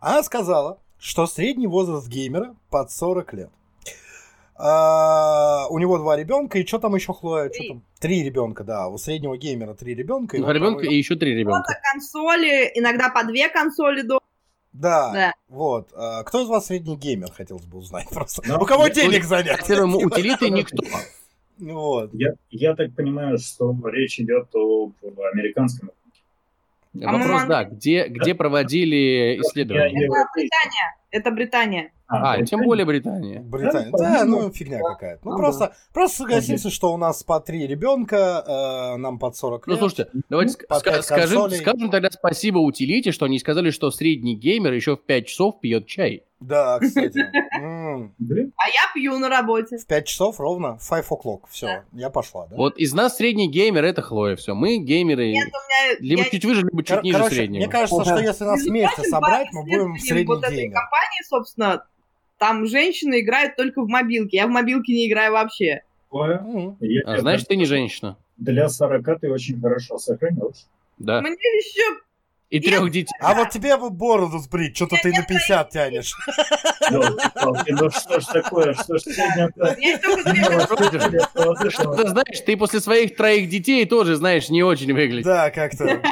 Она сказала, что средний возраст геймера под 40 лет. А, у него два ребенка, и что там еще, Хлоя? Что Три. там? Три ребенка, да. У среднего геймера три ребенка. Два ребенка и еще три ребенка. Консоли, иногда по две консоли до. Да, Да. вот. А, кто из вас средний геймер, хотелось бы узнать просто. Ну, У кого я- денег занять? Первому утилиты никто. Вот. Я, я так понимаю, что речь идет об американском. По-моему, Вопрос, да, где, где проводили исследования? Это Британия. Это Британия. А, тем Британия? более Британия. Британия. Да, Да, по-моему. ну фигня какая-то. Ну Ну, просто, просто согласимся, что у нас по три ребенка, э, нам под 40 Ну, лет. слушайте, давайте ска- скажем, скажем тогда спасибо утилите, что они сказали, что средний геймер еще в 5 часов пьет чай. Да, кстати. М, А я пью на работе. В 5 часов ровно, 5 o'clock. Все, я пошла, да? Вот из нас средний геймер это Хлоя, все. Мы геймеры Нет, у меня... либо я чуть выше, либо чуть Кор- ниже Короче, среднего. мне кажется, что если нас вместе собрать, мы будем исследованиям средний вот этой геймер. компании, собственно, там женщины играют только в мобилке. Я в мобилке не играю вообще. такое. М. Я- А, значит, ты не женщина. Для 40 ты очень хорошо сохранился. Да. Мне еще... И трех детей. А вот тебе бы бороду сбрить, что-то ты на 50 тянешь. Ёлки-палки, Ну что ж такое, что ж сегодня-то? Я только две Что ты знаешь, ты после своих троих детей тоже, знаешь, не очень выглядишь. Да, как-то.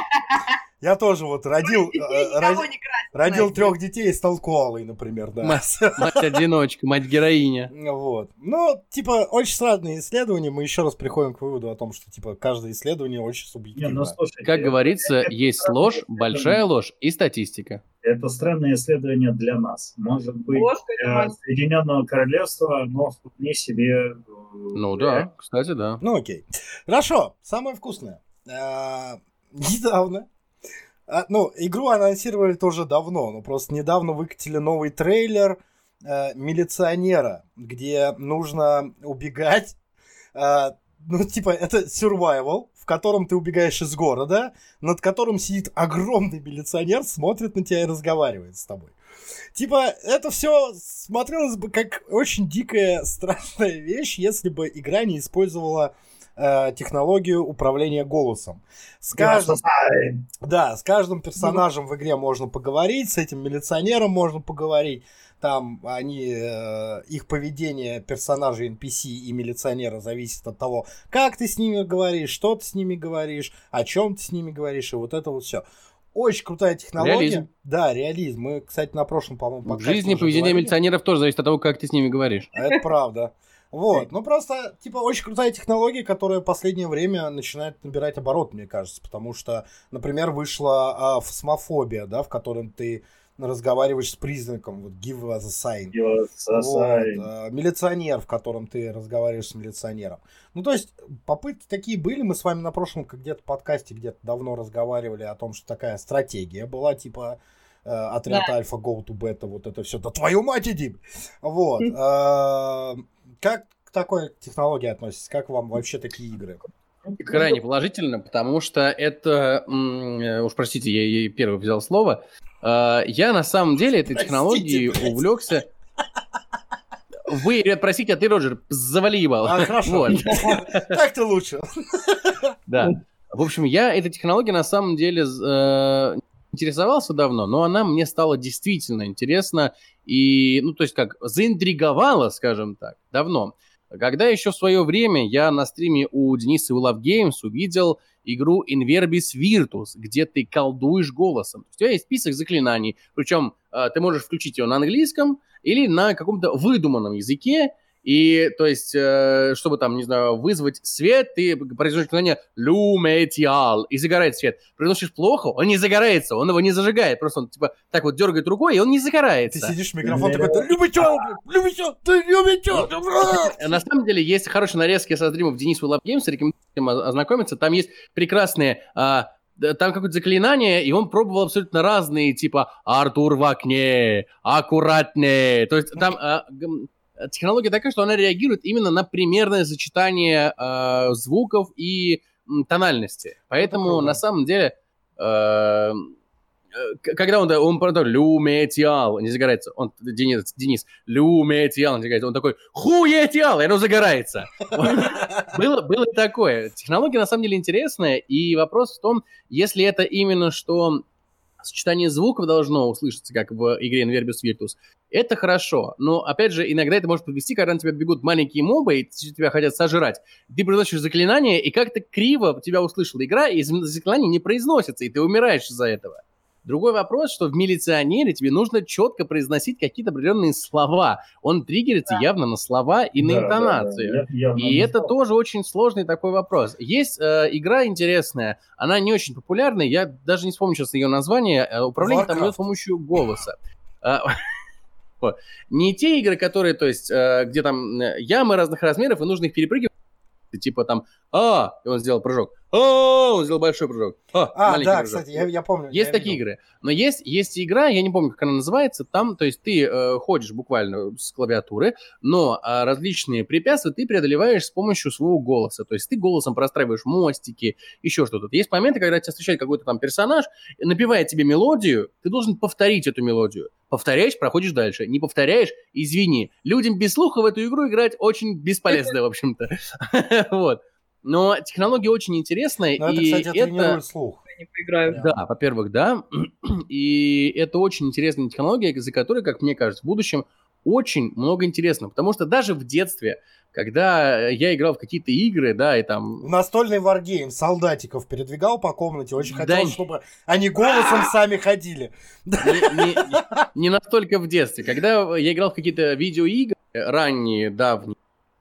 Я тоже вот родил, э, никого роди- не красит. родил знаете. трех детей и стал коалой, например, да. Мать-одиночка, мать-героиня. Вот. Ну, типа, очень странные исследования. Мы еще раз приходим к выводу о том, что, типа, каждое исследование очень субъективно. ну Как говорится, есть ложь, большая ложь и статистика. Это странное исследование для нас. Может быть, для мать. Соединенного Королевства, но вполне себе... э, Ну да, кстати, да. Ну, окей. Хорошо, самое вкусное. Недавно. А, Ну, игру анонсировали тоже давно, но просто недавно выкатили новый трейлер э, милиционера, где нужно убегать. а, Ну, типа, это survival, в котором ты убегаешь из города, над которым сидит огромный милиционер, смотрит на тебя и разговаривает с тобой. Типа, это все смотрелось бы как очень дикая, страшная вещь, если бы игра не использовала э, технологию управления голосом. С каждым, да, с каждым персонажем в игре можно поговорить, с этим милиционером можно поговорить. Там они, э, их поведение персонажей NPC и милиционера зависит от того, как ты с ними говоришь, что ты с ними говоришь, о чем ты с ними говоришь, и вот это вот все. Очень крутая технология. Реализм. Да, реализм. Мы, кстати, на прошлом, по-моему, В жизни поведение говорили. милиционеров тоже зависит от того, как ты с ними говоришь. Это правда. Вот, ну просто, типа, очень крутая технология, которая в последнее время начинает набирать оборот, мне кажется, потому что, например, вышла а, фосмофобия, да, в котором ты разговариваешь с признаком, вот give us a sign. Его Вот, сосай. а, милиционер, в котором ты разговариваешь с милиционером. Ну, то есть, попытки такие были. Мы с вами на прошлом как где-то подкасте где-то давно разговаривали о том, что такая стратегия была, типа, э, отряд альфа, go to бета, вот это все. Да твою мать иди! Вот. А, Как к такой технологии относитесь? Как вам вообще такие игры? крайне положительно, потому что это, м, уж простите, я, я первый взял слово, Э, я на самом деле этой технологией Простите, блядь. увлекся. Вы, ребят, простите, а ты, Роджер, завали ебало. А, хорошо. Вот. Так-то лучше. Да. В общем, я этой технологией на самом деле э, интересовался давно, но она мне стала действительно интересна и, ну, то есть как, заинтриговала, скажем так, давно. Когда еще в свое время я на стриме у Дениса и у Love Games увидел игру Inverbis Virtus, где ты колдуешь голосом. У тебя есть список заклинаний, причем э, ты можешь включить его на английском или на каком-то выдуманном языке, и, то есть, э, чтобы там, не знаю, вызвать свет, ты произносишь заклинание «Lumetial», и загорает свет. Произносишь плохо, он не загорается, он его не зажигает, просто он, типа, так вот дергает рукой, и он не Ты загорается. сидишь в микрофон такой, ты любишь чё, ты Э, На самом деле есть хорошие нарезки со стримов Денис Lab Games, рекомендую ознакомиться. Там есть прекрасные... а, там какое-то заклинание, и он пробовал абсолютно разные, типа «Артур в окне», «Аккуратнее». То есть там а, гм, технология такая, что она реагирует именно на примерное сочетание а, звуков и м, тональности. Поэтому на самом деле... э, э, когда он, он продал люметиал, не загорается, он, Денис, Денис, люметиал, не загорается, он такой, хуетиал, и оно загорается. Было, было такое. Технология на самом деле интересная, и вопрос в том, если это именно что сочетание звуков должно услышаться, как в игре Inverbius Virtus, это хорошо. Но, опять же, иногда это может подвести, когда на тебя бегут маленькие мобы, и тебя хотят сожрать. Ты произносишь заклинание, и как-то криво тебя услышала игра, и заклинание не произносится, и ты умираешь из-за этого. Другой вопрос, что в милиционере тебе нужно четко произносить какие-то определенные слова. Он триггерится явно на слова и на Да, да, да, интонацию. я- явно И это знал. тоже очень сложный такой вопрос. Есть э, игра интересная, она не очень популярная, я даже не вспомню сейчас ее название. э, управление там Warcraft. идет с помощью голоса. А, вот. Не те игры, которые, то есть, э, где там э, ямы разных размеров, и нужно их перепрыгивать. Типа там, а, и он сделал прыжок. А, он сделал большой прыжок. А, А, да, прыжок. кстати, я, я помню. Есть я такие видел. игры. Но есть, есть игра, я не помню, как она называется, там, то есть ты э, ходишь буквально с клавиатуры, но а, различные препятствия ты преодолеваешь с помощью своего голоса. То есть ты голосом простраиваешь мостики, еще что-то. Есть моменты, когда тебя встречает какой-то там персонаж, напевает тебе мелодию, ты должен повторить эту мелодию. Повторяешь, проходишь дальше. Не повторяешь, извини. Людям без слуха в эту игру играть очень бесполезно, в общем-то. Вот. Но технология очень интересная, Но это, и кстати, тренирует слух. не поиграю. да, во-первых, да. И это очень интересная технология, за которой, как мне кажется, в будущем очень много интересного. Потому что даже в детстве, когда я играл в какие-то игры, да, и там... Настольный варгейм солдатиков передвигал по комнате, очень Да хотел, не- чтобы они голосом сами ходили. Не, не- не настолько в детстве. Когда я играл в какие-то видеоигры ранние, давние,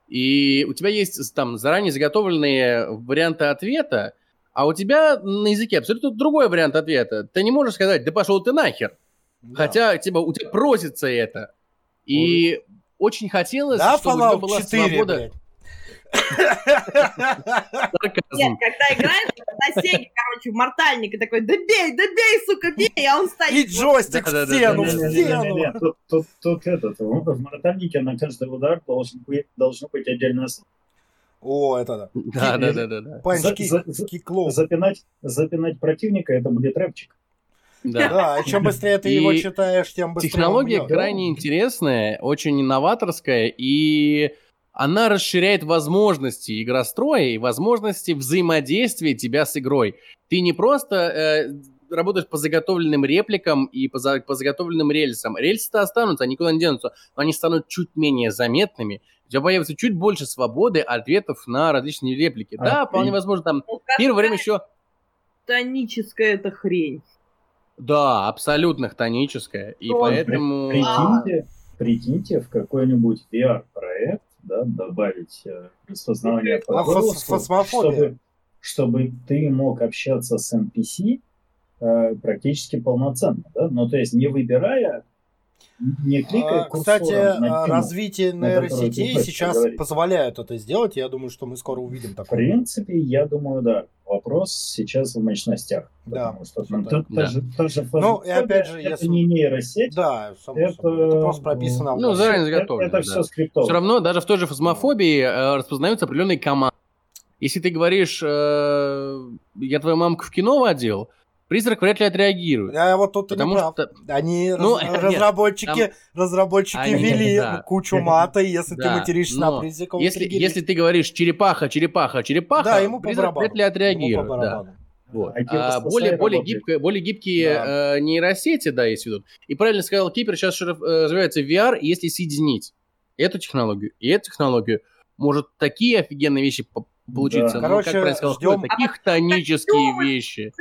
и у тебя есть там заранее заготовленные варианты ответа, а у тебя на языке абсолютно другой вариант ответа. Ты не можешь сказать, да пошел ты нахер. Да. Хотя типа, у тебя просится это. И очень хотелось, Да, чтобы у тебя была 4, свобода блядь. Нет, когда играешь на Сеге, короче, в мортальник, и такой, да бей, да бей, сука, бей, а он стоит. И джойстик в стену, в стену. Тут, этот, в в мортальнике на каждый удар должен быть, должно быть отдельное слово. О, это да. Да, да, да, да, за- киклоу. Запинать, запинать противника, это будет рэпчик. Да. Да, и чем быстрее ты И его читаешь, тем быстрее Технология крайне интересная, очень инноваторская, и она расширяет возможности игростроя и возможности взаимодействия тебя с игрой. Ты не просто э, работаешь по заготовленным репликам и по, за- по заготовленным рельсам. Рельсы-то останутся, они никуда не денутся, но они станут чуть менее заметными. У тебя появится чуть больше свободы ответов на различные реплики. А, да, и- вполне возможно, там Ну, первое время еще... Тоническая эта хрень. Да, абсолютно хтоническая. И Ну, поэтому... Прикиньте, прикиньте в какой-нибудь VR-проект, да, добавить э, распознавание по голосу, чтобы, чтобы ты мог общаться с NPC э, практически полноценно, да? Ну, то есть не выбирая, не кликая А, курсором Кстати, на а, тему. развитие нейросетей сейчас поговорить. позволяют это сделать. Я думаю, что мы скоро увидим В такое. принципе, я думаю, да. Вопрос сейчас в мощностях. Да. Потому что Да. ну, та- Да. та же- та же Ну, и опять же, это если- не нейросеть, Да, само Это- собой. Это просто прописано. Ну, в заранее это, заготовлено, это да. все скриптовано. Все равно даже в той же фазмофобии э, распознаются определенные команды. Если ты говоришь, э, я твою мамку в кино водил, призрак вряд ли отреагирует. А вот тут ты не Потому прав. что... Они, Ну, раз- нет, разработчики, там- разработчики Они- ввели да. кучу мата, и если ты Да, материшься но на призрака, Если, если ты говоришь черепаха, черепаха, черепаха, Да, ему призрак вряд ли Ему по отреагирует. да. Вот. А А более, более, гибкие, более гибкие Да. э, нейросети, да, есть ведут. И правильно сказал Кипер, сейчас э, развивается VR, и если соединить эту технологию и эту технологию, может такие офигенные вещи по- получиться. Да. Ну, Короче, как сказал, ждем- такие хтонические вещи.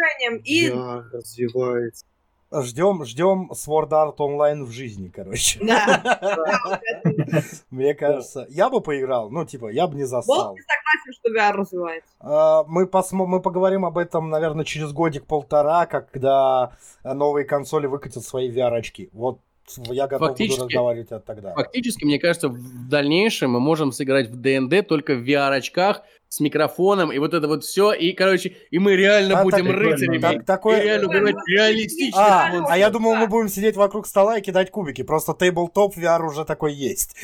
И Я развивается. Ждем, ждем Sword Art Online в жизни, короче. да. Да. Мне кажется, я бы поиграл, ну, типа, я бы не застал. не согласен, что VR развивается. А, Мы, посмо- мы поговорим об этом, наверное, через годик-полтора, когда новые консоли выкатят свои VR-очки. Вот я готов буду Фактически- разговаривать от тогда. Фактически, мне кажется, в дальнейшем мы можем сыграть в ДНД только в VR-очках с микрофоном, и вот это вот все, и, короче, и мы реально Да, будем так- рыцарями. Так- И такое... реально убивать реалистично. А, монстров, а я думал, мы будем сидеть вокруг стола и кидать кубики. Просто тейблтоп VR уже такой есть.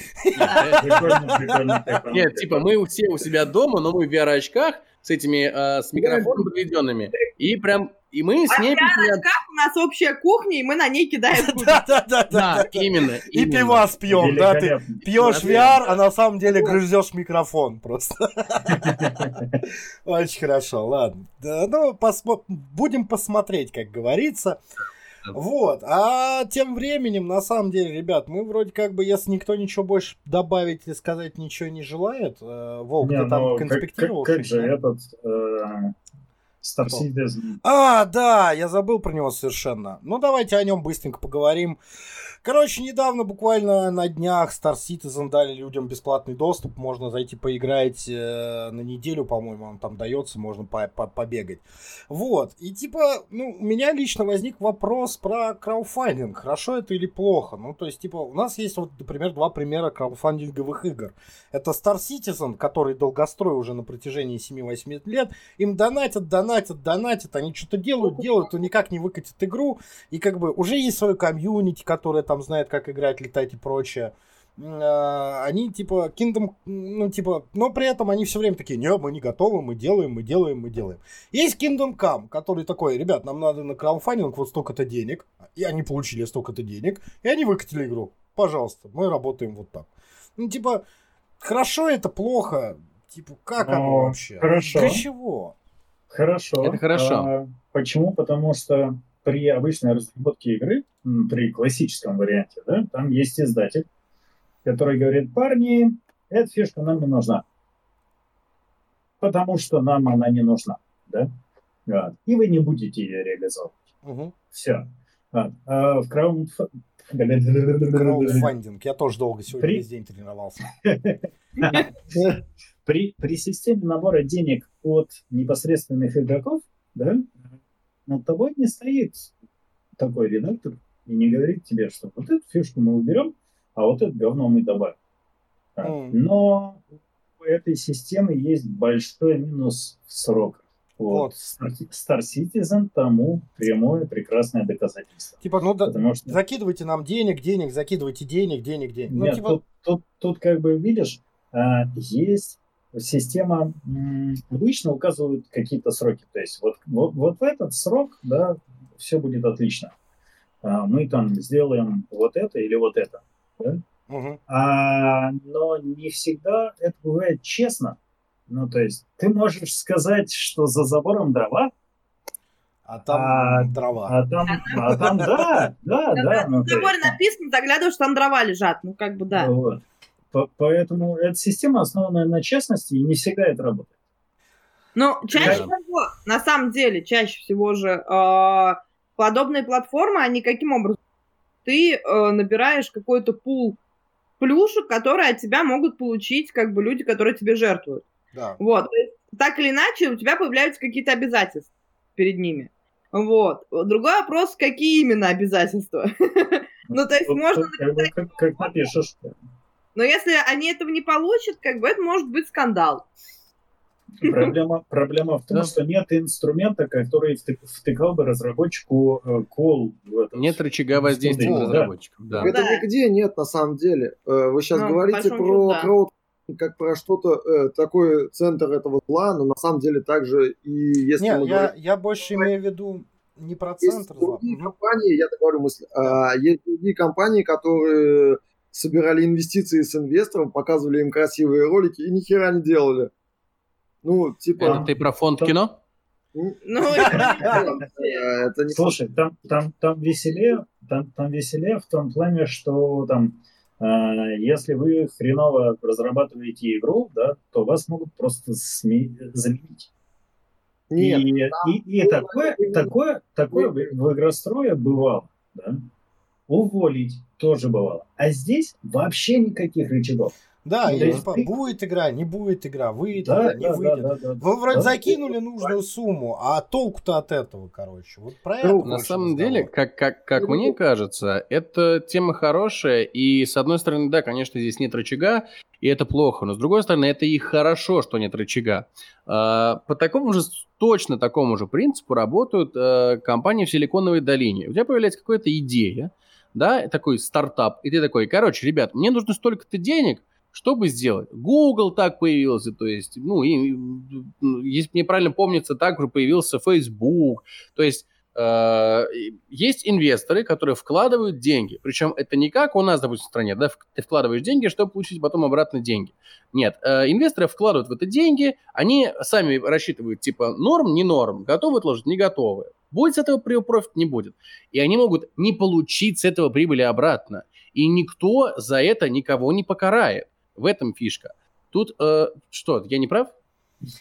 Нет, типа мы все у себя дома, но мы в VR-очках с этими, э, с микрофонами подведенными. И прям, и мы с ней... VR-очках у нас общая кухня, и мы на ней кидаем. Да-да-да. Да, именно. И пивас пьем, да, ты пьешь VR, а на самом деле грызешь микрофон просто. Очень хорошо, ладно. Да, ну, будем посмотреть, как говорится. Вот, а тем временем, на самом деле, ребят, мы вроде как бы, если никто ничего больше добавить и сказать ничего не желает, э, Волк, Не, ты там ну, как- конспектировал? Как как что-то, же этот э. А, да, я забыл про него совершенно. Ну, давайте о нем быстренько поговорим. Короче, недавно, буквально на днях, Star Citizen дали людям бесплатный доступ. Можно зайти поиграть э, на неделю, по-моему, он там дается, можно по- по- побегать. Вот. И типа, ну, у меня лично возник вопрос про крауфандинг. Хорошо это или плохо? Ну, то есть, типа, у нас есть, вот, например, два примера крауфандинговых игр. Это Star Citizen, который долгострой уже на протяжении 7-8 лет. Им донатят, донатят, донатят, они что-то делают, делают, но никак не выкатят игру. И как бы уже есть свое комьюнити, которое знает, как играть, летать и прочее. А, Они типа Kingdom, ну типа, но при этом они все время такие, не, мы не готовы, мы делаем, мы делаем, мы делаем. Есть Kingdom Come, который такой, ребят, нам надо на краудфандинг вот столько-то денег, и они получили столько-то денег, и они выкатили игру. Пожалуйста, мы работаем вот так. Ну типа, хорошо это, плохо, типа, как оно Ну, вообще? хорошо. Для чего? Хорошо. Это хорошо. А, почему? Потому что при обычной разработке игры, при классическом варианте, да, там есть издатель, который говорит, парни, эта фишка нам не нужна. Потому что нам она не нужна. Да? Вот. И вы не будете ее реализовывать. Мгм. Все. А в краудф- Краудфандинг. Я тоже долго сегодня При- весь день тренировался. при, при системе набора денег от непосредственных игроков, да, над тобой не стоит такой редактор и не говорит тебе, что вот эту фишку мы уберем, а вот это говно мы добавим. Мгм. Но у этой системы есть большой минус в сроках. Вот. Вот. Star Citizen тому прямое прекрасное доказательство. Типа, ну да, Потому что закидывайте нам денег, денег, закидывайте денег, денег, денег. Ну, Нет, типа, тут, тут, тут как бы видишь, а, есть система, обычно указывают какие-то сроки. То есть вот, вот, вот в этот срок, да, все будет отлично. А, Мы там сделаем вот это или вот это. да. мгм. А, но не всегда это бывает честно. Ну, то есть ты можешь сказать, что за забором дрова, а там А, дрова. а там, а там да, да, да. Когда ну, на то заборе есть- написано, заглядываешь, там дрова лежат. Ну, как бы, да. Вот. По- Поэтому эта система основана на честности, и не всегда это работает. Но чаще Да. всего, на самом деле, чаще всего же э, подобные платформы, они каким образом? Ты э, набираешь какой-то пул плюшек, которые от тебя могут получить как бы люди, которые тебе жертвуют. Да. Вот. Так или иначе, у тебя появляются какие-то обязательства перед ними. Вот. Другой вопрос, какие именно обязательства. Ну, то есть можно как- как напишешь. Но если они этого не получат, как бы это может быть скандал. Проблема, проблема в том, Да. что нет инструмента, который вты- втыкал бы разработчику э, кол. Нет рычага воздействия Да. на разработчиков. Да. Это Да. нигде нет, на самом деле. Э, Вы сейчас Ну, говорите про да. крауд- как про что-то э, такой центр этого зла, но на самом деле также и если Не, мы я, говорим- я больше имею в виду не про есть центр зла. другие Мгм. компании, я договорю мысль, а, есть другие компании, которые собирали инвестиции с инвесторов, показывали им красивые ролики и ни хера не делали. Ну, типа... Это ты про фонд кино? м, Ну, э, это не Слушай, там, там, там веселее, там, там веселее в том плане, что там, э, если вы хреново разрабатываете игру, да, то вас могут просто сме- заменить. Нет, и, и, и такое, такое, такое в в игрострое бывало, да? Уволить тоже бывало. А здесь вообще никаких рычагов. Да, Ну, и типа, ты- будет игра, не будет игра, выйдет, Да, не да, да, выйдет. да, да. Вы вроде Да. закинули нужную сумму, а толку-то от этого, короче. Вот про это Ну, больше На самом разговор. деле, как, как, как Ну, мне кажется, эта тема хорошая, и с одной стороны, да, конечно, здесь нет рычага, и это плохо, но с другой стороны, это и хорошо, что нет рычага. А, По такому же, точно такому же принципу работают э, компании в Силиконовой долине. У тебя появляется какая-то идея, да, такой стартап, и ты такой, короче, ребят, мне нужно столько-то денег, чтобы сделать. Google так появился, то есть, ну, и, и, если мне правильно помнится, так уже появился Facebook, то есть э, есть инвесторы, которые вкладывают деньги. Причем это не как у нас, допустим, в стране, да, ты вкладываешь деньги, чтобы получить потом обратно деньги. Нет, э, инвесторы вкладывают в это деньги, они сами рассчитывают, типа, норм, не норм, готовы отложить, не готовы. Будет с этого профит, не будет. И они могут не получить с этого прибыли обратно. И никто за это никого не покарает. В этом фишка. Тут, э, что, я не прав?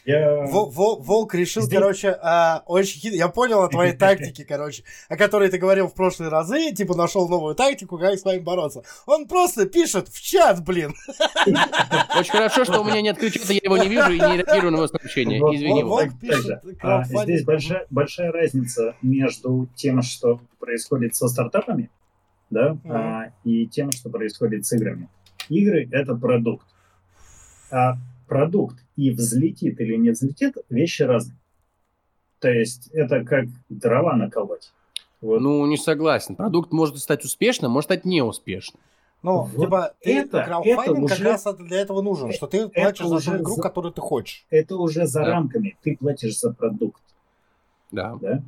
Я... Во- во- Волк решил, Здесь- короче, а, очень хит... Я понял о твоей тактике, короче, о которой ты говорил в прошлые разы, типа нашел новую тактику, как с вами бороться. Он просто пишет в чат, блин. Очень хорошо, что у меня нет кричата, я его не вижу и не реагирую на его сообщение. Извини, Волк. пишет. А, здесь большая, большая разница между тем, что происходит со стартапами, да, а, и тем, что происходит с играми. Игры — это продукт. А продукт и взлетит или не взлетит — вещи разные. То есть это как дрова наколоть. Вот. Ну, не согласен. Продукт может стать успешным, может стать неуспешным. Ну, Вот типа, ты, это- краудфандинг это как уже- раз для этого нужен, что ты платишь за ту уже игру, за- которую ты хочешь. это уже за Да. рамками. Ты платишь за продукт. Да. да?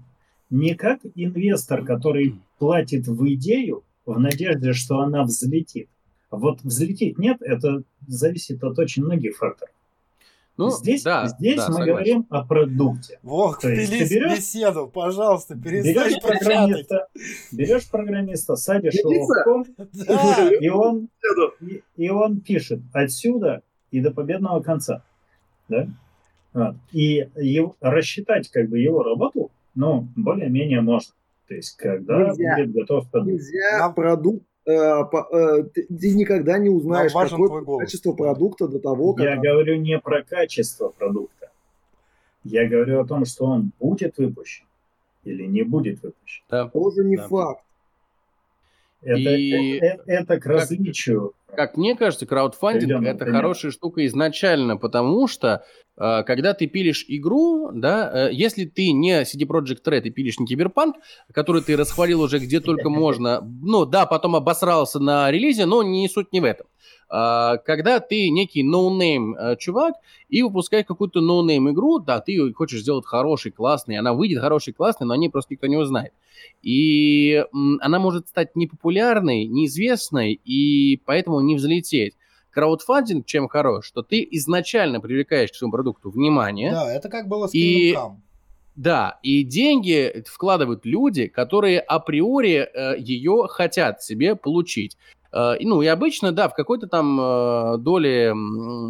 Не как инвестор, который платит в идею в надежде, что она взлетит. Вот взлететь нет, это зависит от очень многих факторов. Ну, здесь да, здесь да, мы согласен. говорим о продукте. Есть впились ты берешь- беседу, пожалуйста, перестань Берешь программиста, берешь программиста, садишь его в ком, Да. и он, и, и он пишет отсюда и до победного конца. Да? Вот. И его- рассчитать как бы его работу, ну, более-менее можно. То есть, когда Нельзя. будет готов продукт. Нельзя продукт... э, по- э, ты, никогда не узнаешь, какое твой голос. качество продукта до того, как... Я говорю не про качество продукта. Я говорю о том, что он будет выпущен или не будет выпущен. Да. Тоже не Да. факт. Это, И- э- э- это к различию. Как мне кажется, краудфандинг это хорошая штука изначально, потому что э, когда ты пилишь игру, да, э, если ты не CD Projekt Red, ты пилишь не Киберпанк, который ты расхвалил уже где только можно, ну да, потом обосрался на релизе, но не суть не в этом. А, когда ты некий no-name э, чувак и выпускаешь какую-то no-name игру, да, ты хочешь сделать хороший, классный, она выйдет хороший, классный, но о ней просто никто не узнает. И она может стать непопулярной, неизвестной, и поэтому не взлететь. Краудфандинг чем хорош, что ты изначально привлекаешь к своему продукту внимание, Да, это как было с И- да, и деньги вкладывают люди, которые априори э, ее хотят себе получить. Э, и, ну, и обычно, да, в какой-то там э, доле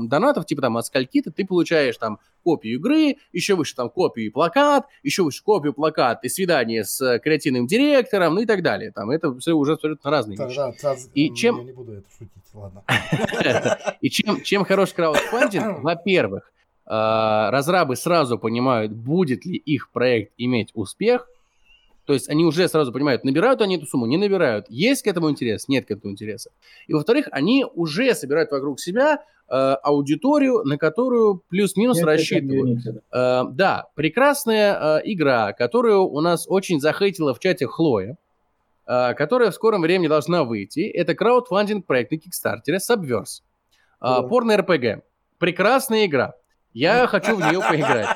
донатов, типа там от скольки-то, ты получаешь там копию игры, еще выше там копию и плакат, еще выше копию, плакат и свидание с креативным директором, ну и так далее. Там это все уже абсолютно разные вещи. Тогда транс- И м, чем- Я не буду это шутить, ладно. И чем, чем хорош краудфандинг? Во-первых, э, разрабы сразу понимают, будет ли их проект иметь успех. То есть они уже сразу понимают, набирают они эту сумму, не набирают. Есть к этому интерес, нет к этому интереса. И во-вторых, они уже собирают вокруг себя э, аудиторию, на которую плюс-минус рассчитывают. Э, да, прекрасная э, игра, которую у нас очень захейтила в чате Хлоя, э, которая в скором времени должна выйти. Это краудфандинг проект на Кикстартере Subverse. Да. Порно-РПГ. Прекрасная игра. Я хочу в нее поиграть.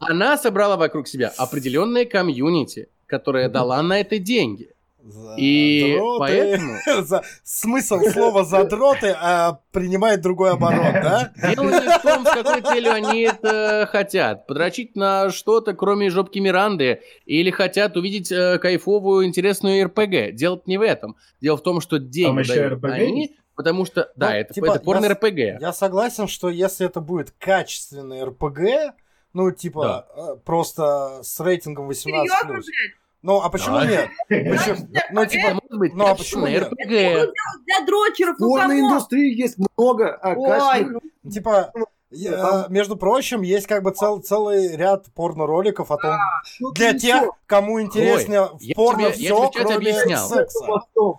Она собрала вокруг себя определенное комьюнити, которое дала на это деньги. И Задроты. поэтому- За- Смысл слова задроты а, принимает другой оборот, да? Дело не в том, с какой целью они это хотят. Подрочить на что-то, кроме жопки Миранды, или хотят увидеть э, кайфовую, интересную РПГ. Дело не в этом. Дело в том, что деньги еще дают RPG они, есть? потому что, да, Ну, это, типа, это порно я РПГ. Я согласен, что если это будет качественный РПГ, ну, типа, э, просто с рейтингом 18+. Серьезно, блядь? Ну, а почему Да. нет? Почему? Ну, типа, может быть ну, а почему нет? РПГ. Для дрочеров, В ну порной кому? индустрии есть много а, Ой, типа, я- между прочим, есть как бы цел, целый ряд порно-роликов о том, Ну, для тех, кому интересно в я порно тебе- я все, тебе в чате кроме объяснял. секса.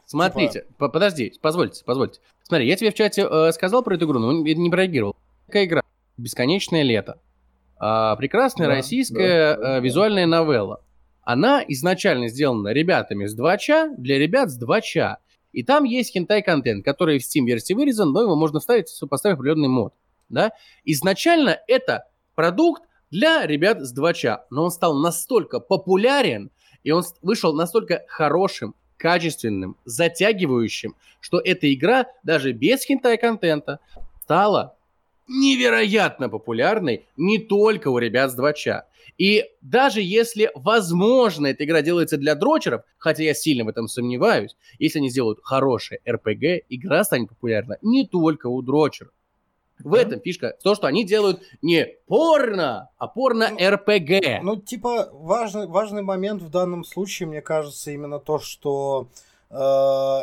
Смотрите, по- подожди, позвольте, позвольте. Смотри, я тебе в чате э, сказал про эту игру, но не не прореагировал. Такая игра. Бесконечное лето. А, прекрасная Да, российская да, да, э, да. визуальная новелла. Она изначально сделана ребятами с 2ча для ребят с 2ча. И там есть хентай-контент, который в Steam-версии вырезан, но его можно вставить, поставив определенный мод. Да? Изначально это продукт для ребят с 2ча, но он стал настолько популярен, и он вышел настолько хорошим, качественным, затягивающим, что эта игра даже без хентай-контента стала невероятно популярной не только у ребят с 2ча. И даже если, возможно, эта игра делается для дрочеров, хотя я сильно в этом сомневаюсь, если они сделают хорошее RPG, игра станет популярна не только у дрочеров. В этом фишка. То, что они делают не порно, а порно-РПГ. Ну, типа, важный, важный момент в данном случае, мне кажется, именно то, что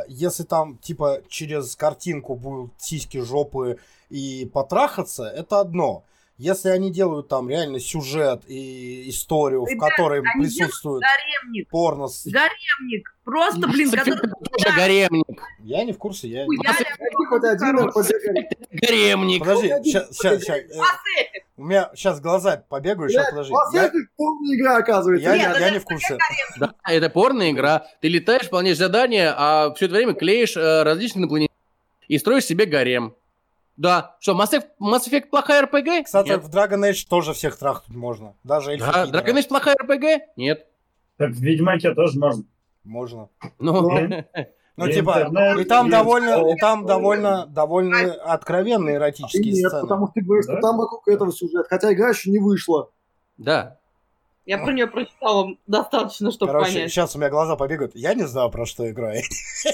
если там, типа, через картинку будут сиськи, жопы и потрахаться, это одно. Если они делают там реально сюжет и историю, в Ребят, которой они присутствует Гаремник, порно, гаремник. Просто, блин, который... тоже гаремник. я не в курсе, я... Хуя, Mass я Хоть один побегай. Гаремник. Подожди, сейчас, сейчас. Mass Effect. у меня сейчас глаза побегают, сейчас, подожди. Я, полная игра, оказывается. я, Нет, я не в курсе. Да, это порная игра. Ты летаешь, выполняешь задания, а все это время клеишь э, различные инопланетян и строишь себе гарем. Да. Что, Mass Effect, Mass Effect плохая РПГ? Кстати, Нет. в Dragon Age тоже всех трахнуть можно. Даже эльфа Да. Dragon Age плохая РПГ? Нет. Так в Ведьмаке тоже можно. Можно. Ну, Ну, И типа, интернет, и там и довольно, и там довольно, довольно откровенные эротические Нет, сцены. потому что ты говоришь, Да? что там вокруг этого сюжет. Хотя игра еще не вышла. да. Я про нее прочитала достаточно, чтобы Короче, понять. сейчас у меня глаза побегают. Я не знаю, про что играет.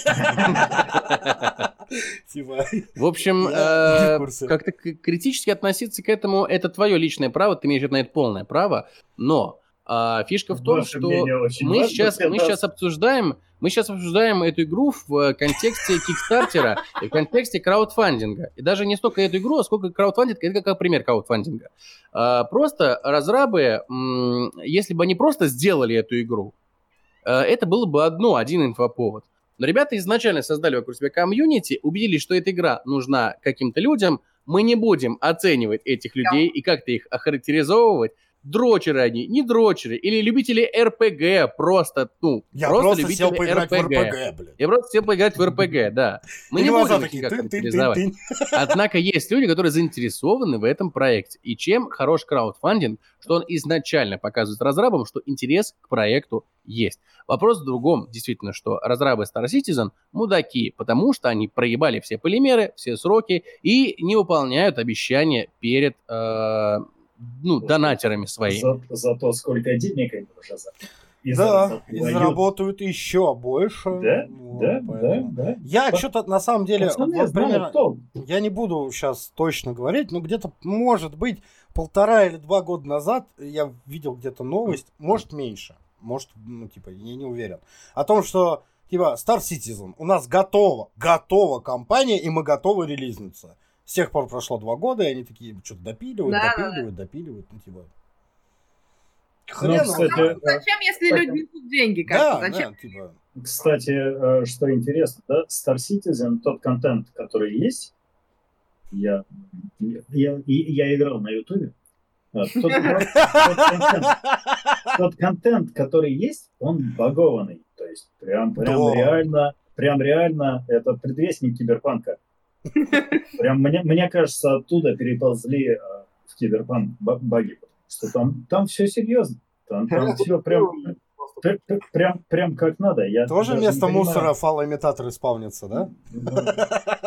Типа, В общем, э, как-то критически относиться к этому, это твое личное право, ты имеешь на это полное право, но а, фишка в том, что мы сейчас, мы сейчас обсуждаем, мы сейчас обсуждаем эту игру в э, контексте Кикстартера и в контексте краудфандинга. И даже не столько эту игру, а сколько краудфандинг, это как пример краудфандинга. А, Просто разрабы, если бы они просто сделали эту игру, э, это было бы одно, один инфоповод. Но ребята изначально создали вокруг себя комьюнити, убедились, что эта игра нужна каким-то людям, мы не будем оценивать этих людей и как-то их охарактеризовывать, дрочеры они, не дрочеры, или любители РПГ, просто, ну, я просто, просто любители сел поиграть в РПГ. РПГ, блядь. Я просто сел поиграть в РПГ, да. Мы И не будем их такие, тын, характеризовать. тын. Однако есть люди, которые заинтересованы в этом проекте. И чем хорош краудфандинг, что он изначально показывает разрабам, что интерес к проекту есть. Вопрос в другом, действительно, что разрабы Star Citizen мудаки, потому что они проебали все полимеры, все сроки и не выполняют обещания перед э, ну, донатерами своими. За, за то, сколько денег они уже за. и Да, заработают. и заработают еще больше. Да, Вот, да, да, поэтому. да. Я Па- что-то на самом деле, Пацаны вот примерно- толк. я не буду сейчас точно говорить, но где-то, может быть, полтора или два года назад я видел где-то новость, может, меньше, может, ну, типа, я не уверен, о том, что, типа, Star Citizen, у нас готова, готова компания, и мы готовы релизнуться. С тех пор прошло два года, и они такие что-то допиливают, Да, да, допиливают, допиливают, ну, типа... Ну, Хрен его кстати, знает. Зачем, если Так. люди несут деньги? Как да, Зачем? да, типа... Кстати, э, что интересно, да, Star Citizen, тот контент, который есть, я, я, и- я играл на Ютубе, тот, тот контент, тот контент, который есть, он багованный. То есть прям, прям Да. реально, прям реально, это предвестник киберпанка. Прям мне, мне кажется, оттуда переползли э, в киберпанк ба- баги, что там, там все серьезно. Там, там все прям, пр- пр- прям, прям как надо. Я Тоже вместо мусора фалоимитаторы спавнятся, да?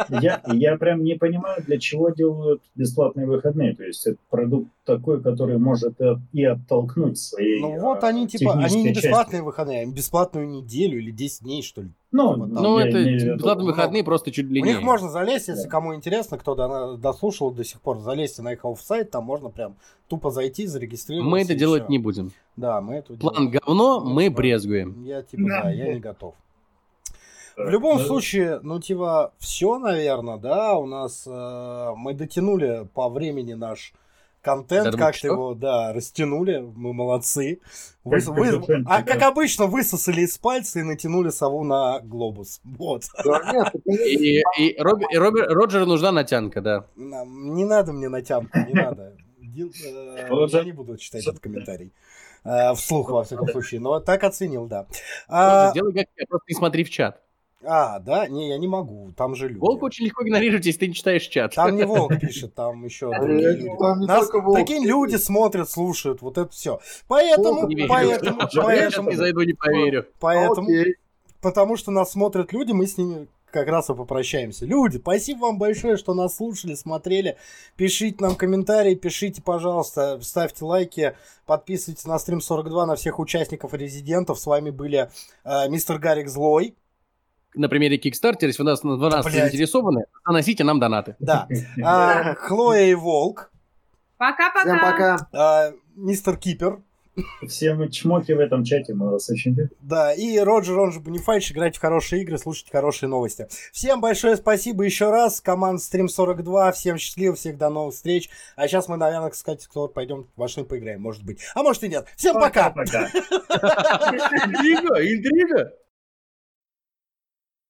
Я, я прям не понимаю, для чего делают бесплатные выходные. То есть это продукт такой, который может э, и оттолкнуть своей Ну вот э, они типа, они не технической части. бесплатные выходные, они бесплатную неделю или 10 дней, что ли. Ну, Типа там. Ну, я это в виду- бесплатные выходные просто чуть У длиннее. них можно залезть, если Да. кому интересно, кто до- дослушал до сих пор, залезьте на их офсайт, там можно прям тупо зайти, зарегистрироваться. Мы это делать всё. не будем. Да, мы это План делаем. говно, Ну, мы типа, брезгуем. Я типа, Да. да, я не готов. В любом ну, случае, ну, типа, все, наверное, да, у нас э, мы дотянули по времени наш контент, как-то его, да, растянули, мы молодцы. Вы- Как вы- а, как обычно, высосали из пальца и натянули сову на глобус. Вот. Конечно, И, и Робби- и Робби- Роджеру нужна натянка, да. Не надо мне натянку, не надо. Э, Я не буду читать этот комментарий. Э, Вслух, во всяком случае. Но так оценил, да. А, Делай как я, просто не смотри в чат. А, да? Не, я не могу. Там же люди. Волк очень легко игнорировать, если ты не читаешь чат. Там не волк пишет, там еще Э, другие люди. там не Нас такие люди смотрят, слушают, вот это все. Поэтому, поэтому, Я поэтому, не зайду, не поверю. поэтому, потому что нас смотрят люди, мы с ними как раз и попрощаемся. Люди, спасибо вам большое, что нас слушали, смотрели. Пишите нам комментарии, пишите, пожалуйста, ставьте лайки, подписывайтесь на стрим 42 на всех участников и резидентов. С вами были э, мистер Гарик Злой. На примере Kickstarter, если вы нас, вы нас Блядь. заинтересованы, наносите нам донаты. Да. А, Хлоя и Волк. Пока-пока. Всем пока. а, мистер Кипер. Все мы чмоки в этом чате, мы вас очень любим. Да, и Роджер, он же Бонифайч, играйте в хорошие игры, слушайте хорошие новости. Всем большое спасибо еще раз, команда Stream 42, всем счастливо, всех до новых встреч. А сейчас мы, наверное, кстати, кто пойдем во что поиграем, может быть. А может и нет. Всем пока! Пока. Интрига, интрига.